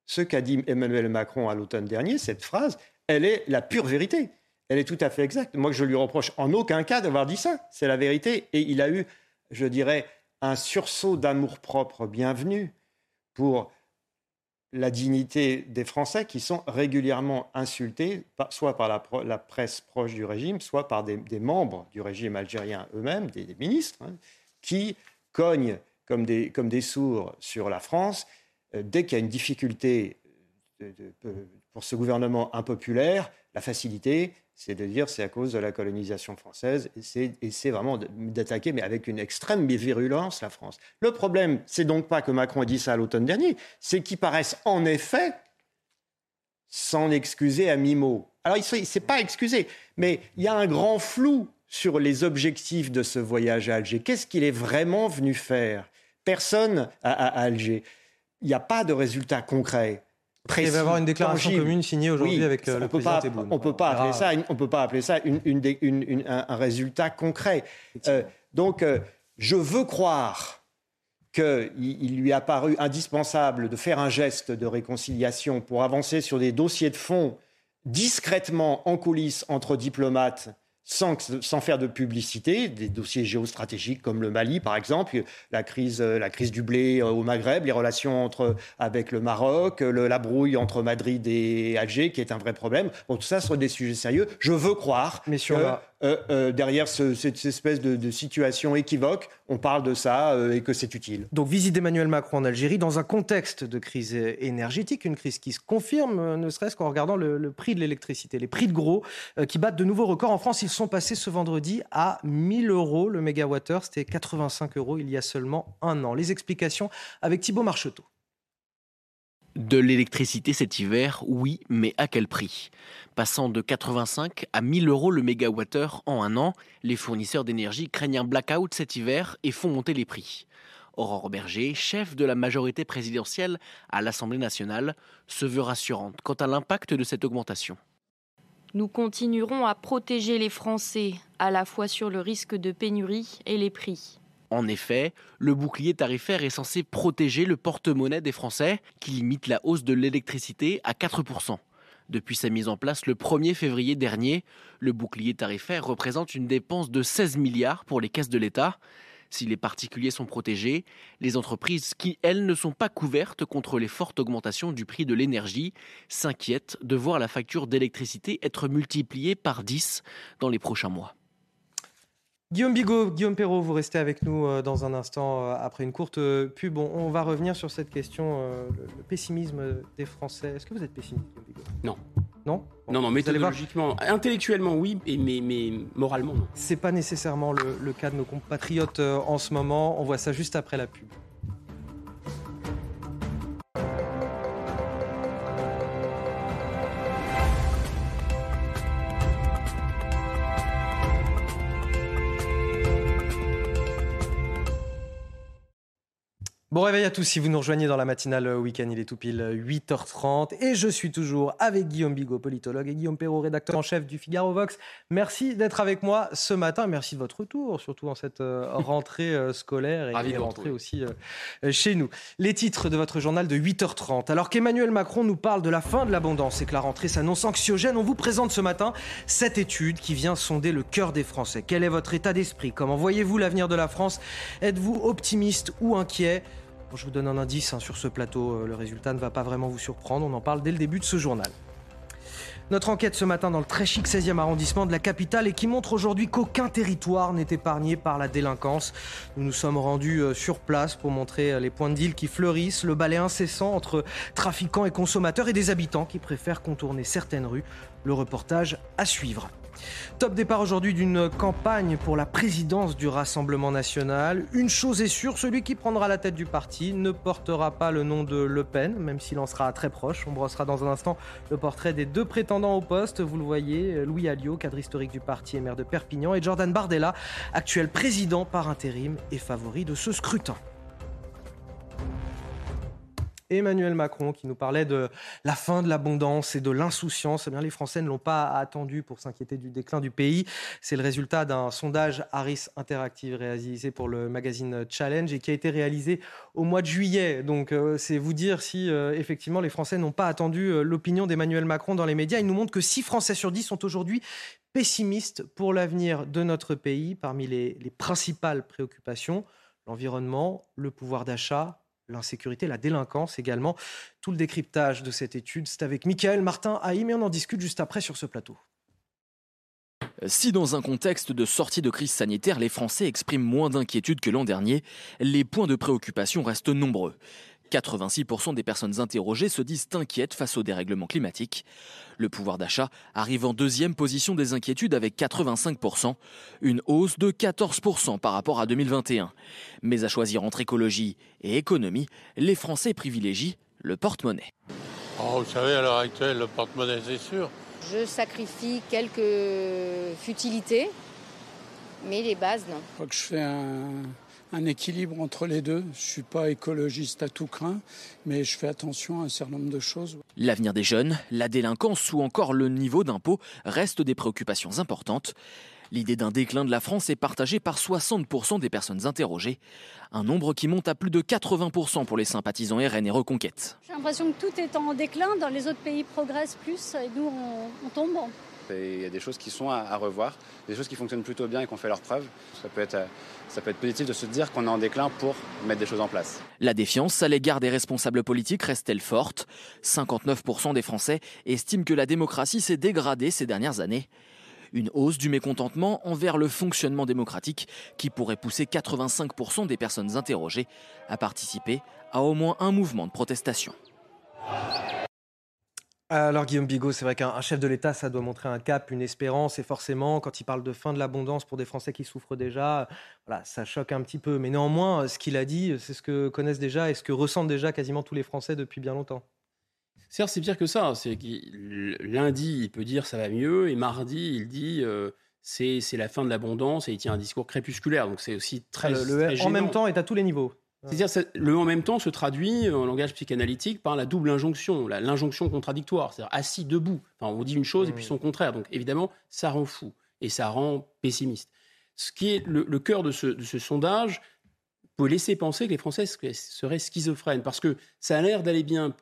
Ce qu'a dit Emmanuel Macron à l'automne dernier, cette phrase, elle est la pure vérité. Elle est tout à fait exacte. Moi, je lui reproche en aucun cas d'avoir dit ça. C'est la vérité. Et il a eu je dirais, un sursaut d'amour-propre bienvenu pour la dignité des Français qui sont régulièrement insultés, soit par la, presse proche du régime, soit par des, membres du régime algérien eux-mêmes, des, ministres, hein, qui cognent comme des, sourds sur la France euh, dès qu'il y a une difficulté pour ce gouvernement impopulaire, la facilité, c'est de dire c'est à cause de la colonisation française et c'est vraiment d'attaquer, mais avec une extrême virulence, la France. Le problème, c'est donc pas que Macron ait dit ça à l'automne dernier, c'est qu'il paraisse en effet s'en excuser à mi-mot. Alors, il ne s'est pas excusé, mais il y a un grand flou sur les objectifs de ce voyage à Alger. Qu'est-ce qu'il est vraiment venu faire? Personne à, à Alger. Il n'y a pas de résultat concret. Il va y avoir une déclaration commune signée aujourd'hui avec euh, le président Tebboune. On peut pas appeler ça, on peut pas appeler ça un, résultat concret. Euh, donc, euh, je veux croire qu'il lui a paru indispensable de faire un geste de réconciliation pour avancer sur des dossiers de fond discrètement en coulisses entre diplomates sans, sans, faire de publicité, des dossiers géostratégiques comme le Mali, par exemple, la crise, la crise du blé euh, au Maghreb, les relations entre, avec le Maroc, la brouille entre Madrid et Alger, qui est un vrai problème. Bon, tout ça sont des sujets sérieux. Je veux croire Mais sur euh, euh, derrière cette espèce de, situation équivoque, on parle de ça euh, et que c'est utile. Donc visite d'Emmanuel Macron en Algérie dans un contexte de crise énergétique, une crise qui se confirme, ne serait-ce qu'en regardant le, prix de l'électricité. Les prix de gros qui battent de nouveaux records. En France, ils sont passés ce vendredi à 1000 euros le mégawattheure. C'était 85 euros il y a seulement un an. Les explications avec Thibault Marcheteau. De l'électricité cet hiver, oui, mais à quel prix? Passant de 85 à 1000 euros le mégawattheure en un an, les fournisseurs d'énergie craignent un blackout cet hiver et font monter les prix. Aurore Berger, chef de la majorité présidentielle à l'Assemblée nationale, se veut rassurante quant à l'impact de cette augmentation. Nous continuerons à protéger les Français, à la fois sur le risque de pénurie et les prix. En effet, le bouclier tarifaire est censé protéger le porte-monnaie des Français, qui limite la hausse de l'électricité à 4%. Depuis sa mise en place le 1er février dernier, le bouclier tarifaire représente une dépense de 16 milliards pour les caisses de l'État. Si les particuliers sont protégés, les entreprises qui, elles, ne sont pas couvertes contre les fortes augmentations du prix de l'énergie s'inquiètent de voir la facture d'électricité être multipliée par 10 dans les prochains mois. Guillaume Bigot, Guillaume Perrault, vous restez avec nous euh, dans un instant euh, après une courte euh, pub. On, va revenir sur cette question, le, pessimisme des Français. Est-ce que vous êtes pessimiste, Guillaume Bigot? Non. Non? Non, non, méthodologiquement, intellectuellement oui, mais, mais moralement non. C'est pas nécessairement le, le, cas de nos compatriotes en ce moment. On voit ça juste après la pub. Bon réveil à tous si vous nous rejoignez dans la matinale week-end, il est tout pile 8h30 et je suis toujours avec Guillaume Bigot, politologue, et Guillaume Perrault, rédacteur en chef du Figaro Vox. Merci d'être avec moi ce matin, merci de votre retour, surtout en cette euh, rentrée euh, scolaire et, et rentrée aussi euh, chez nous. Les titres de votre journal de 8h30. Alors qu'Emmanuel Macron nous parle de la fin de l'abondance et que la rentrée s'annonce anxiogène, on vous présente ce matin cette étude qui vient sonder le cœur des Français. Quel est votre état d'esprit? Comment voyez-vous l'avenir de la France? Êtes-vous optimiste ou inquiet? Je vous donne un indice hein, sur ce plateau, euh, le résultat ne va pas vraiment vous surprendre, on en parle dès le début de ce journal. Notre enquête ce matin dans le très chic 16e arrondissement de la capitale et qui montre aujourd'hui qu'aucun territoire n'est épargné par la délinquance. Nous nous sommes rendus euh, sur place pour montrer euh, les points de deal qui fleurissent, le balai incessant entre trafiquants et consommateurs et des habitants qui préfèrent contourner certaines rues. Le reportage à suivre. Top départ aujourd'hui d'une campagne pour la présidence du Rassemblement national. Une chose est sûre, celui qui prendra la tête du parti ne portera pas le nom de Le Pen, même s'il en sera très proche. On brossera dans un instant le portrait des deux prétendants au poste. Vous le voyez, Louis Alliot, cadre historique du parti et maire de Perpignan, et Jordan Bardella, actuel président par intérim et favori de ce scrutin. Emmanuel Macron qui nous parlait de la fin de l'abondance et de l'insouciance. Eh bien, les Français ne l'ont pas attendu pour s'inquiéter du déclin du pays. C'est le résultat d'un sondage Harris Interactive réalisé pour le magazine Challenge et qui a été réalisé au mois de juillet. Donc, euh, c'est vous dire si euh, effectivement les Français n'ont pas attendu euh, l'opinion d'Emmanuel Macron dans les médias. Il nous montre que 6 Français sur 10 sont aujourd'hui pessimistes pour l'avenir de notre pays. Parmi les, les principales préoccupations, l'environnement, le pouvoir d'achat, l'insécurité, la délinquance également. Tout le décryptage de cette étude, c'est avec Michael Martin Haïm et on en discute juste après sur ce plateau. Si dans un contexte de sortie de crise sanitaire, les Français expriment moins d'inquiétude que l'an dernier, les points de préoccupation restent nombreux. 86% des personnes interrogées se disent inquiètes face au dérèglement climatique. Le pouvoir d'achat arrive en deuxième position des inquiétudes avec 85%, une hausse de 14% par rapport à 2021. Mais à choisir entre écologie et économie, les Français privilégient le porte-monnaie. Oh, vous savez, à l'heure actuelle, le porte-monnaie, c'est sûr. Je sacrifie quelques futilités, mais les bases, non. Je crois que je fais un, un équilibre entre les deux. Je ne suis pas écologiste à tout craint, mais je fais attention à un certain nombre de choses. L'avenir des jeunes, la délinquance ou encore le niveau d'impôt restent des préoccupations importantes. L'idée d'un déclin de la France est partagée par 60% des personnes interrogées, un nombre qui monte à plus de 80% pour les sympathisants RN et Reconquête. J'ai l'impression que tout est en déclin, dans les autres pays progressent plus et nous on, on tombe. Il y a des choses qui sont à, revoir, des choses qui fonctionnent plutôt bien et qui ont fait. Ça peut être, ça peut être positif de se dire qu'on est en déclin pour mettre des choses en place. La défiance à l'égard des responsables politiques reste-t-elle forte? 59% des Français estiment que la démocratie s'est dégradée ces dernières années. Une hausse du mécontentement envers le fonctionnement démocratique qui pourrait pousser 85% des personnes interrogées à participer à au moins un mouvement de protestation. Alors Guillaume Bigot, c'est vrai qu'un chef de l'État, ça doit montrer un cap, une espérance, et forcément, quand il parle de fin de l'abondance pour des Français qui souffrent déjà, voilà, ça choque un petit peu. Mais néanmoins, ce qu'il a dit, c'est ce que connaissent déjà et ce que ressentent déjà quasiment tous les Français depuis bien longtemps. C'est pire que ça. C'est lundi, il peut dire ça va mieux, et mardi, il dit euh, c'est la fin de l'abondance, et il tient un discours crépusculaire. Donc c'est aussi très, le, en même temps est à tous les niveaux. C'est-à-dire, le en même temps se traduit en langage psychanalytique par la double injonction, l'injonction contradictoire, c'est-à-dire assis debout. Enfin, on dit une chose et puis son contraire. Donc, évidemment, ça rend fou et ça rend pessimiste. Ce qui est le, cœur de ce, sondage peut laisser penser que les Français seraient schizophrènes parce que ça a l'air d'aller bien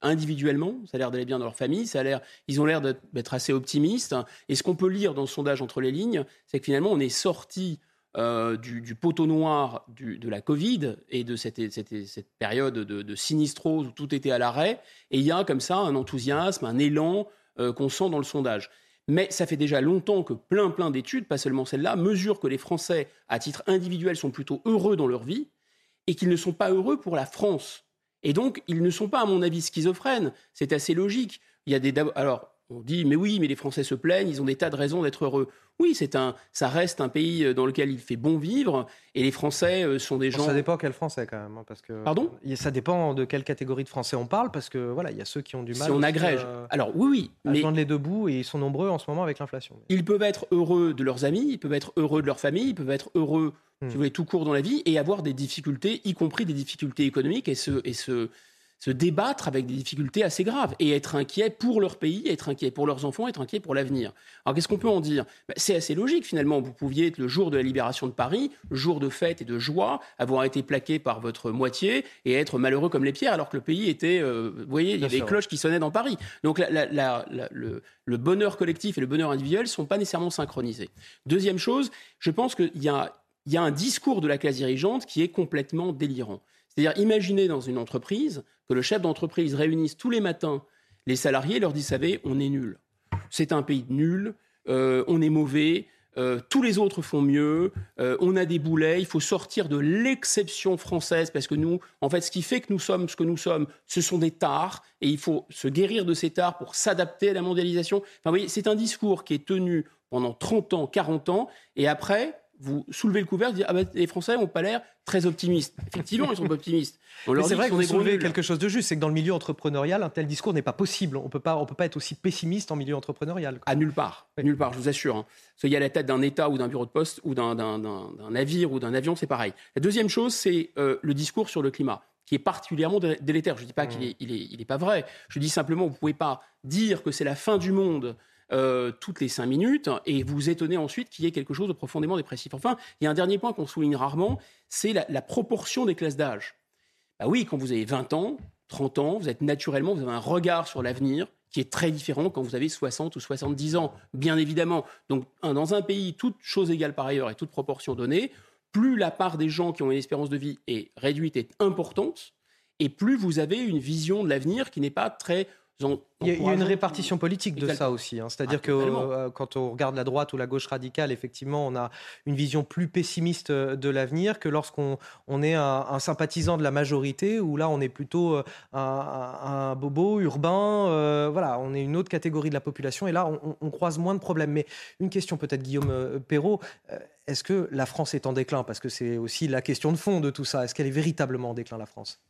individuellement, ça a l'air d'aller bien dans leur famille, ça a l'air, ils ont l'air d'être assez optimistes. Et ce qu'on peut lire dans ce sondage entre les lignes, c'est que finalement, on est sorti euh, du, poteau noir de la Covid et de cette, période de, sinistrose où tout était à l'arrêt. Et il y a comme ça un enthousiasme, un élan euh, qu'on sent dans le sondage. Mais ça fait déjà longtemps que plein, plein d'études, pas seulement celle-là, mesurent que les Français, à titre individuel, sont plutôt heureux dans leur vie et qu'ils ne sont pas heureux pour la France. Et donc, ils ne sont pas, à mon avis, schizophrènes. C'est assez logique. Il y a des. Alors, on dit, mais oui, mais les Français se plaignent, ils ont des tas de raisons d'être heureux. Oui, c'est un, ça reste un pays euh, dans lequel il fait bon vivre, et les Français euh, sont des gens. Ça dépend quel Français quand même, hein, parce que. Pardon? Ça dépend de quelle catégorie de Français on parle, parce que voilà, il y a ceux qui ont du mal. Si on agrège. Euh, Alors oui, oui, mais joindre les deux bouts, et ils sont nombreux en ce moment avec l'inflation. Ils peuvent être heureux de leurs amis, ils peuvent être heureux de leur famille, ils peuvent être heureux si vous voulez, tout court dans la vie, et avoir des difficultés, y compris des difficultés économiques, et se, et se, se débattre avec des difficultés assez graves et être inquiet pour leur pays, être inquiet pour leurs enfants, être inquiet pour l'avenir. Alors qu'est-ce qu'on peut en dire? Ben, C'est assez logique finalement. Vous pouviez être le jour de la libération de Paris, jour de fête et de joie, avoir été plaqué par votre moitié et être malheureux comme les pierres alors que le pays était, euh, vous voyez, il y a des cloches qui sonnaient dans Paris. Donc le, le, bonheur collectif et le bonheur individuel ne sont pas nécessairement synchronisés. Deuxième chose, je pense qu'il y a un discours de la classe dirigeante qui est complètement délirant. C'est-à-dire, imaginez dans une entreprise que le chef d'entreprise réunisse tous les matins les salariés et leur dit, savez, on est nul. C'est un pays nul, euh, on est mauvais, euh, tous les autres font mieux, euh, on a des boulets, il faut sortir de l'exception française parce que nous, en fait, ce qui fait que nous sommes ce que nous sommes, ce sont des tares et il faut se guérir de ces tares pour s'adapter à la mondialisation. Enfin, c'est un discours qui est tenu pendant 30 ans, 40 ans et après, vous soulevez le couvert, vous dites ah ben, les Français n'ont pas l'air très optimistes. Effectivement, ils sont pas optimistes. c'est vrai que vous soulevez quelque chose de juste, c'est que dans le milieu entrepreneurial, un tel discours n'est pas possible. On peut pas, on peut pas être aussi pessimiste en milieu entrepreneurial. À nulle part, nulle part, je vous assure. Hein. Soyez à la tête d'un État ou d'un bureau de poste ou d'un navire ou d'un avion, c'est pareil. La deuxième chose, c'est euh, le discours sur le climat qui est particulièrement délétère. Je ne dis pas qu'il n'est mmh. il est, pas vrai. Je dis simplement, vous ne pouvez pas dire que c'est la fin du monde euh, toutes les cinq minutes et vous étonnez ensuite qu'il y ait quelque chose de profondément dépressif. Enfin, il y a un dernier point qu'on souligne rarement, c'est la, proportion des classes d'âge. Bah oui, quand vous avez 20 ans, 30 ans, vous êtes naturellement, vous avez un regard sur l'avenir qui est très différent quand vous avez 60 ou 70 ans, bien évidemment. Donc, dans un pays, toute chose égale par ailleurs et toute proportion donnée, plus la part des gens qui ont une espérance de vie est réduite, est importante, et plus vous avez une vision de l'avenir qui n'est pas très il y, a, une répartition politique de ça aussi. Hein. C'est-à-dire que euh, quand on regarde la droite ou la gauche radicale, effectivement, on a une vision plus pessimiste euh, de l'avenir que lorsqu'on on est un, sympathisant de la majorité, où là, on est plutôt euh, un, bobo urbain. voilà, on est une autre catégorie de la population, et là, on, on croise moins de problèmes. Mais une question peut-être, Guillaume Perrault. Est-ce que la France est en déclin? Parce que c'est aussi la question de fond de tout ça. Est-ce qu'elle est véritablement en déclin, la France?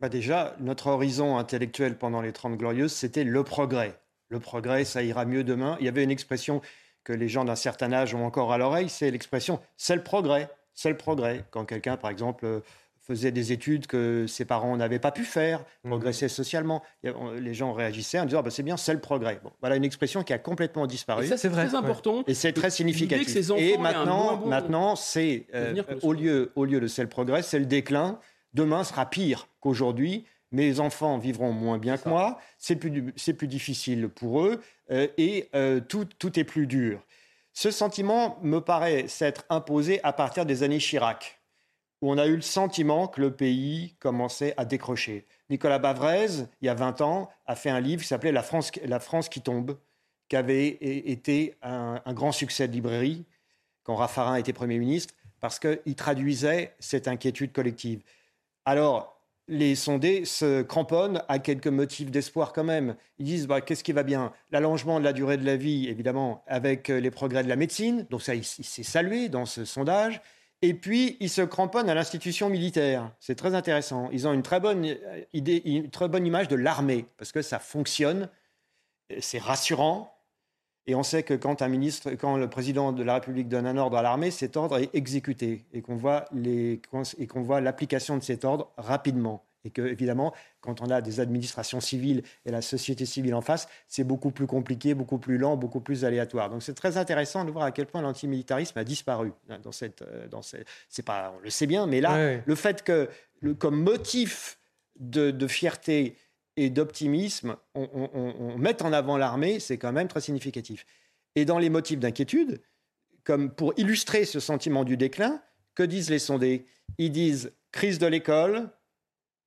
Bah Déjà, notre horizon intellectuel pendant les Trente Glorieuses, c'était le progrès. Le progrès, ça ira mieux demain. Il y avait une expression que les gens d'un certain âge ont encore à l'oreille, c'est l'expression c'est le progrès, c'est le progrès. Quand quelqu'un, par exemple, faisait des études que ses parents n'avaient pas pu faire, mmh. progressait socialement, les gens réagissaient en disant bah, c'est bien, c'est le progrès. Bon, voilà une expression qui a complètement disparu. Et ça, c'est très important. Et c'est très significatif. Et maintenant, maintenant c'est euh, au, lieu, au lieu de c'est le progrès, c'est le déclin demain sera pire qu'aujourd'hui. Mes enfants vivront moins bien que moi, c'est plus, plus, difficile pour eux euh, et euh, tout, tout, est plus dur. Ce sentiment me paraît s'être imposé à partir des années Chirac, où on a eu le sentiment que le pays commençait à décrocher. Nicolas Bavrez, il y a 20 ans, a fait un livre qui s'appelait La France, La France qui tombe, qui avait été un, un grand succès de librairie quand Raffarin était Premier ministre, parce qu'il traduisait cette inquiétude collective. Alors, les sondés se cramponnent à quelques motifs d'espoir quand même. Ils disent bah, qu'est-ce qui va bien? L'allongement de la durée de la vie, évidemment, avec euh, les progrès de la médecine, donc ça, il, s'est salué dans ce sondage. Et puis, ils se cramponnent à l'institution militaire. C'est très intéressant. Ils ont une très bonne euh, idée, une très bonne image de l'armée, parce que ça fonctionne, c'est rassurant, et on sait que quand un ministre, quand le président de la République donne un ordre à l'armée, cet ordre est exécuté et qu'on voit les, et qu'on voit l'application de cet ordre rapidement. Et que, évidemment, quand on a des administrations civiles et la société civile en face, c'est beaucoup plus compliqué, beaucoup plus lent, beaucoup plus aléatoire. Donc c'est très intéressant de voir à quel point l'antimilitarisme a disparu. Dans cette, dans c'est pas, on le sait bien, mais là, le fait que, comme motif de, de fierté, et d'optimisme, on, met en avant l'armée, c'est quand même très significatif. Et dans les motifs d'inquiétude, comme pour illustrer ce sentiment du déclin, que disent les sondés? Ils disent crise de l'école,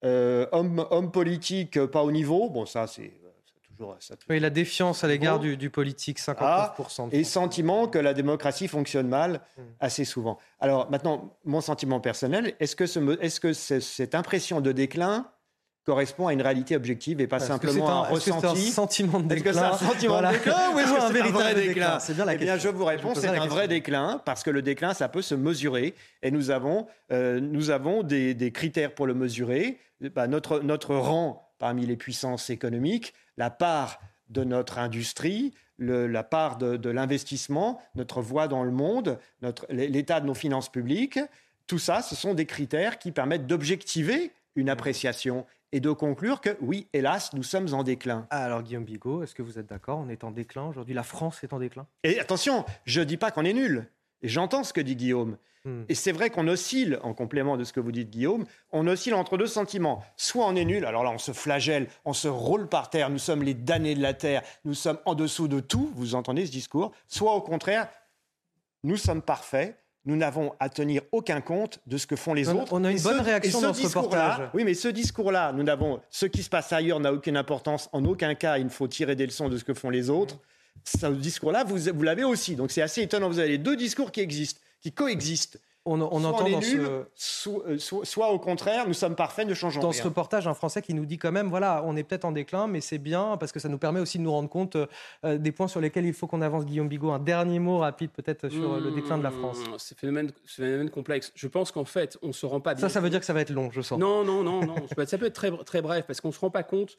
euh, homme, politique pas au niveau, bon ça c'est toujours... Ça, oui, la défiance à l'égard du, politique, 59%. Ah, et sentiment que la démocratie fonctionne mal hmm. assez souvent. Alors maintenant, mon sentiment personnel, est-ce que, ce, est -ce que cette impression de déclin correspond à une réalité objective et pas simplement un, ressenti. un sentiment de déclin Est-ce que c'est un sentiment de déclin ou est-ce que c'est un déclin C'est bien la eh bien, je vous réponds, c'est un vrai déclin parce que le déclin, ça peut se mesurer et nous avons, euh, nous avons des, des, critères pour le mesurer. Bah, notre, notre rang parmi les puissances économiques, la part de notre industrie, le, la part de, de l'investissement, notre voix dans le monde, l'état de nos finances publiques, Tout ça, ce sont des critères qui permettent d'objectiver une appréciation et de conclure que oui, hélas, nous sommes en déclin. Alors Guillaume Bigot, est-ce que vous êtes d'accord? On est en déclin aujourd'hui, la France est en déclin? Et attention, je ne dis pas qu'on est nul. J'entends ce que dit Guillaume. Hmm. Et c'est vrai qu'on oscille, en complément de ce que vous dites Guillaume, on oscille entre deux sentiments. Soit on est nul, alors là on se flagelle, on se roule par terre, nous sommes les damnés de la terre, nous sommes en dessous de tout, vous entendez ce discours. Soit au contraire, nous sommes parfaits, nous n'avons à tenir aucun compte de ce que font les autres. On a une bonne réaction dans ce reportage. Oui, mais ce discours-là, nous n'avons ce qui se passe ailleurs n'a aucune importance. En aucun cas, il faut tirer des leçons de ce que font les autres. Ce discours-là, vous, vous l'avez aussi. Donc c'est assez étonnant. Vous avez deux discours qui existent, qui coexistent on, entend dans euh, soit, au contraire, nous sommes parfaits, ne changeons dans ce reportage un Français qui nous dit quand même, voilà, on est peut-être en déclin, mais c'est bien parce que ça nous permet aussi de nous rendre compte euh, des points sur lesquels il faut qu'on avance. Guillaume Bigot, un dernier mot rapide peut-être sur le déclin de la France. Mmh, c'est un phénomène, phénomène, complexe. Je pense qu'en fait, on se rend pas. Ça, ça veut dire que ça va être long, je sens. Non, non, non, non. ça peut être très, très bref parce qu'on se rend pas compte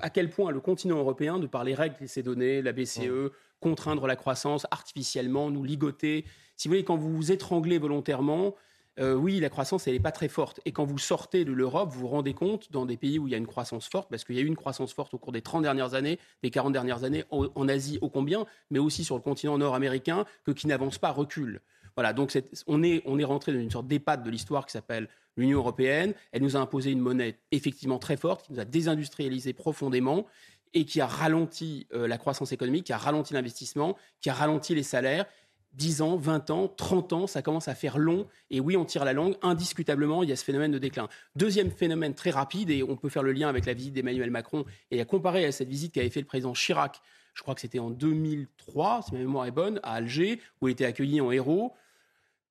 à quel point le continent européen, de par les règles qu'il s'est données, la BCE, contraindre la croissance artificiellement, nous ligoter. Si vous voulez, quand vous vous étranglez volontairement, euh, oui, la croissance, elle n'est pas très forte. Et quand vous sortez de l'Europe, vous vous rendez compte, dans des pays où il y a une croissance forte, parce qu'il y a eu une croissance forte au cours des 30 dernières années, des 40 dernières années, en, Asie ô combien, mais aussi sur le continent nord-américain, que qui n'avance pas recule. Voilà, donc on, est, on est rentré dans une sorte d'épate de l'histoire qui s'appelle l'Union européenne. Elle nous a imposé une monnaie effectivement très forte, qui nous a désindustrialisé profondément et qui a ralenti euh, la croissance économique, qui a ralenti l'investissement, qui a ralenti les salaires 10 ans, 20 ans, 30 ans, ça commence à faire long. Et oui, on tire la langue. Indiscutablement, il y a ce phénomène de déclin. Deuxième phénomène très rapide, et on peut faire le lien avec la visite d'Emmanuel Macron et à comparer à cette visite qu'avait fait le président Chirac, je crois que c'était en 2003, si ma mémoire est bonne, à Alger, où il était accueilli en héros.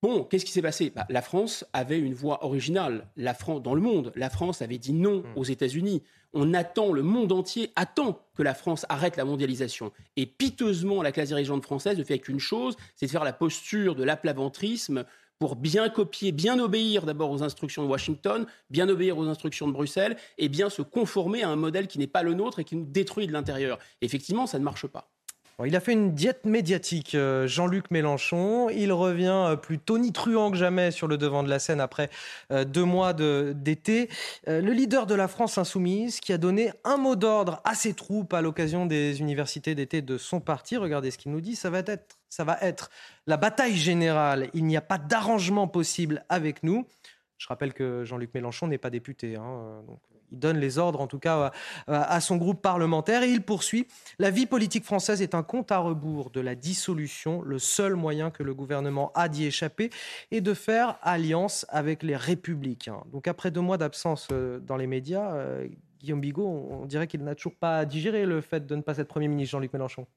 Bon, qu'est-ce qui s'est passé? Bah, La France avait une voix originale. La France, dans le monde, la France avait dit non hmm. aux États-Unis. On attend, le monde entier attend que la France arrête la mondialisation. Et piteusement, la classe dirigeante française ne fait qu'une chose, c'est de faire la posture de l'aplaventrisme pour bien copier, bien obéir d'abord aux instructions de Washington, bien obéir aux instructions de Bruxelles, et bien se conformer à un modèle qui n'est pas le nôtre et qui nous détruit de l'intérieur. Effectivement, ça ne marche pas il a fait une diète médiatique, euh, Jean-Luc Mélenchon. Il revient euh, plus tonitruant que jamais sur le devant de la scène après euh, deux mois d'été. Le leader de la France insoumise qui a donné un mot d'ordre à ses troupes à l'occasion des universités d'été de son parti. Regardez ce qu'il nous dit. Ça va être, ça va être la bataille générale. Il n'y a pas d'arrangement possible avec nous. Je rappelle que Jean-Luc Mélenchon n'est pas député. Hein, il donne les ordres, en tout cas, à son groupe parlementaire. Et il poursuit La vie politique française est un compte à rebours de la dissolution. Le seul moyen que le gouvernement a d'y échapper est de faire alliance avec les républicains. Donc, après deux mois d'absence euh, dans les médias, euh, Guillaume Bigot, on dirait qu'il n'a toujours pas digéré le fait de ne pas être Premier ministre, Jean-Luc Mélenchon.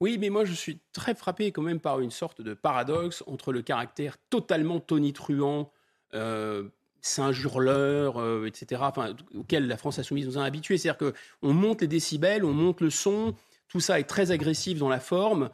Oui, mais moi je suis très frappé quand même par une sorte de paradoxe entre le caractère totalement tonitruant, euh, Saint-Jurleur, euh, etc., enfin, auquel la France insoumise nous a habitués. C'est-à-dire qu'on monte les décibels, on monte le son, tout ça est très agressif dans la forme,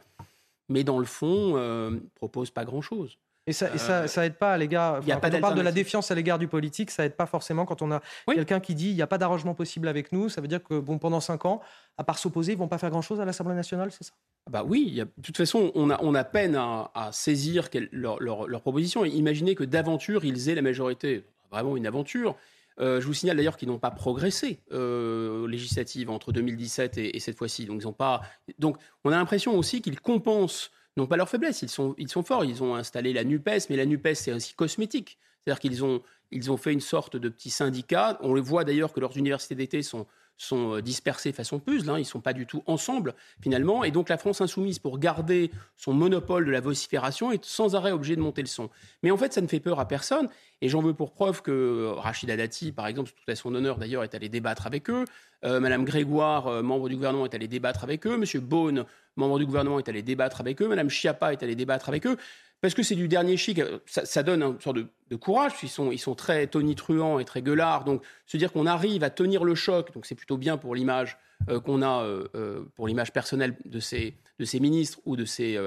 mais dans le fond, euh, propose pas grand-chose. Et ça, ça, ça, aide pas à l'égard. quand on parle de la défiance à l'égard du politique, ça aide pas forcément quand on a quelqu'un qui dit il n'y a pas d'arrangement possible avec nous. Ça veut dire que bon, pendant cinq ans, à part s'opposer, ils vont pas faire grand chose à l'Assemblée nationale, c'est ça? Bah oui. de toute façon, on a, on a peine à, saisir leur, leur, leur, proposition. imaginez que d'aventure ils aient la majorité vraiment une aventure. Euh, je vous signale d'ailleurs qu'ils n'ont pas progressé euh, législative entre 2017 et, cette fois-ci. Donc, pas. Donc, on a l'impression aussi qu'ils compensent non pas leur faiblesse. Ils sont, ils sont forts. Ils ont installé la Nupes, mais la Nupes c'est aussi cosmétique. C'est-à-dire qu'ils ont, ils ont fait une sorte de petit syndicat. On le voit d'ailleurs que leurs universités d'été sont sont euh, dispersés façon puzzle, hein, ils ne sont pas du tout ensemble finalement, et donc la France insoumise, pour garder son monopole de la vocifération, est sans arrêt obligée de monter le son. Mais en fait, ça ne fait peur à personne, et j'en veux pour preuve que euh, Rachida Dati, par exemple, tout à son honneur d'ailleurs, est allé débattre avec eux, euh, Madame Grégoire, membre du gouvernement, est allée débattre avec eux, Monsieur Beaune, membre du gouvernement, est allé débattre avec eux, Madame Chiappa est allée débattre avec eux parce que c'est du dernier chic. Ça, donne une sorte de, courage. Ils sont, ils sont très tonitruants et très gueulards. Donc, se dire qu'on arrive à tenir le choc, donc c'est plutôt bien pour l'image euh, qu'on a, euh, euh, pour l'image personnelle de ces, ministres ou de ces,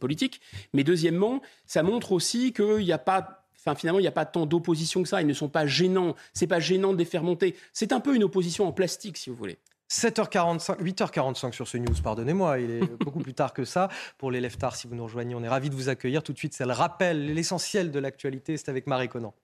politiques. Mais deuxièmement, ça montre aussi qu'il n'y a pas finalement, il n'y a pas tant d'opposition que ça. Ils ne sont pas gênants. C'est pas gênant de les faire monter. C'est un peu une opposition en plastique, si vous voulez. 7h45, 8h45 sur ce news, pardonnez-moi, il est beaucoup plus tard que ça. Pour les tard, si vous nous rejoignez, on est ravis de vous accueillir. Tout de suite, c'est le rappel, l'essentiel de l'actualité, c'est avec Marie Conan.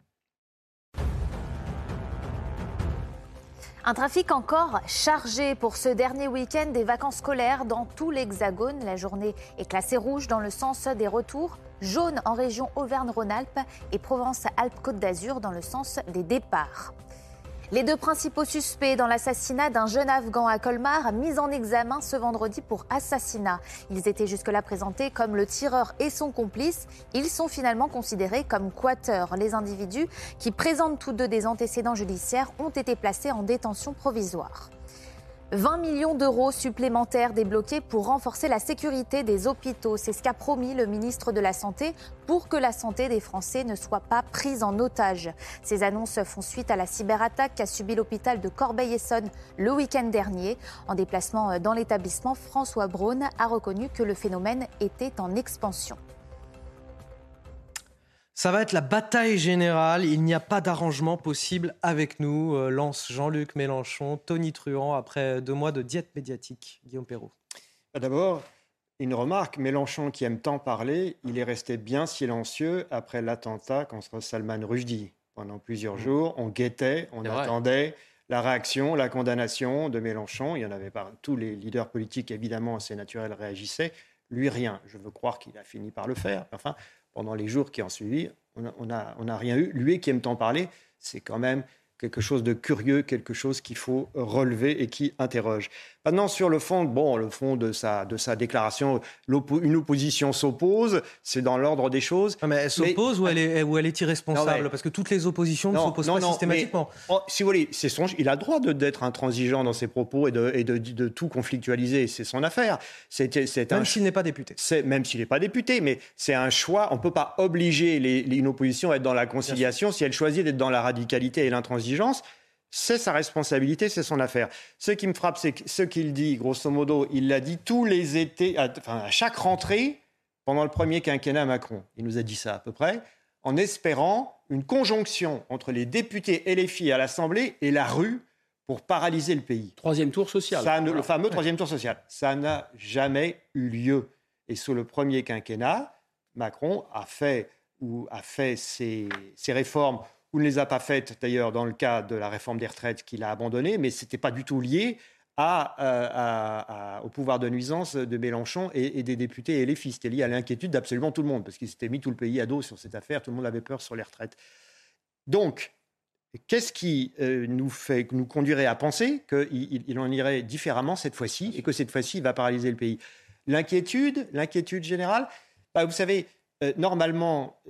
Un trafic encore chargé pour ce dernier week-end des vacances scolaires dans tout l'Hexagone. La journée est classée rouge dans le sens des retours, jaune en région Auvergne-Rhône-Alpes et Provence-Alpes-Côte d'Azur dans le sens des départs. Les deux principaux suspects dans l'assassinat d'un jeune Afghan à Colmar, mis en examen ce vendredi pour assassinat. Ils étaient jusque-là présentés comme le tireur et son complice. Ils sont finalement considérés comme quateurs. Les individus, qui présentent tous deux des antécédents judiciaires, ont été placés en détention provisoire. 20 millions d'euros supplémentaires débloqués pour renforcer la sécurité des hôpitaux. C'est ce qu'a promis le ministre de la Santé pour que la santé des Français ne soit pas prise en otage. Ces annonces font suite à la cyberattaque qu'a subi l'hôpital de Corbeil-Essonne le week-end dernier. En déplacement dans l'établissement, François Braun a reconnu que le phénomène était en expansion. Ça va être la bataille générale. Il n'y a pas d'arrangement possible avec nous, euh, lance Jean-Luc Mélenchon, Tony Truant, après deux mois de diète médiatique. Guillaume Perrault. Bah, d'abord, une remarque Mélenchon, qui aime tant parler, il est resté bien silencieux après l'attentat contre Salman Rushdie. Pendant plusieurs mmh. jours, on guettait, on attendait la réaction, la condamnation de Mélenchon. Il y en avait pas. Tous les leaders politiques, évidemment, c'est naturel, réagissaient. Lui, rien. Je veux croire qu'il a fini par le faire. Enfin, pendant les jours qui ont suivi, on n'a rien eu. Lui qui aime tant parler, c'est quand même quelque chose de curieux, quelque chose qu'il faut relever et qui interroge. Maintenant, sur le fond, bon, le fond de sa, de sa déclaration, une opposition s'oppose, c'est dans l'ordre des choses. mais elle s'oppose ou, elle est, ou elle est irresponsable? Parce que toutes les oppositions ne s'opposent pas systématiquement. Oh, si vous voulez, son, il a le droit d'être intransigeant dans ses propos et de, et de, de tout conflictualiser, c'est son affaire. C'est, même s'il n'est pas député. Même s'il n'est pas député, mais c'est un choix. On ne peut pas obliger les, une opposition à être dans la conciliation si elle choisit d'être dans la radicalité et l'intransigeance c'est sa responsabilité, c'est son affaire. Ce qui me frappe, c'est ce qu'il dit, grosso modo, il l'a dit tous les étés, à, enfin, à chaque rentrée, pendant le premier quinquennat Macron. Il nous a dit ça à peu près, en espérant une conjonction entre les députés et les filles à l'Assemblée et la rue pour paralyser le pays. Troisième tour social. Le fameux troisième tour social. Ça n'a jamais eu lieu. Et sous le premier quinquennat, Macron a fait, ou a fait ses réformes ou ne les a pas faites d'ailleurs dans le cas de la réforme des retraites qu'il a abandonnée, mais ce n'était pas du tout lié euh, au pouvoir de nuisance de Mélenchon et, des députés et les fils. C'était lié à l'inquiétude d'absolument tout le monde, parce qu'il s'était mis tout le pays à dos sur cette affaire, tout le monde avait peur sur les retraites. Donc, qu'est-ce qui euh, nous, fait, nous conduirait à penser qu'il en irait différemment cette fois-ci et que cette fois-ci, il va paralyser le pays? L'inquiétude, l'inquiétude générale, bah, vous savez, euh, normalement,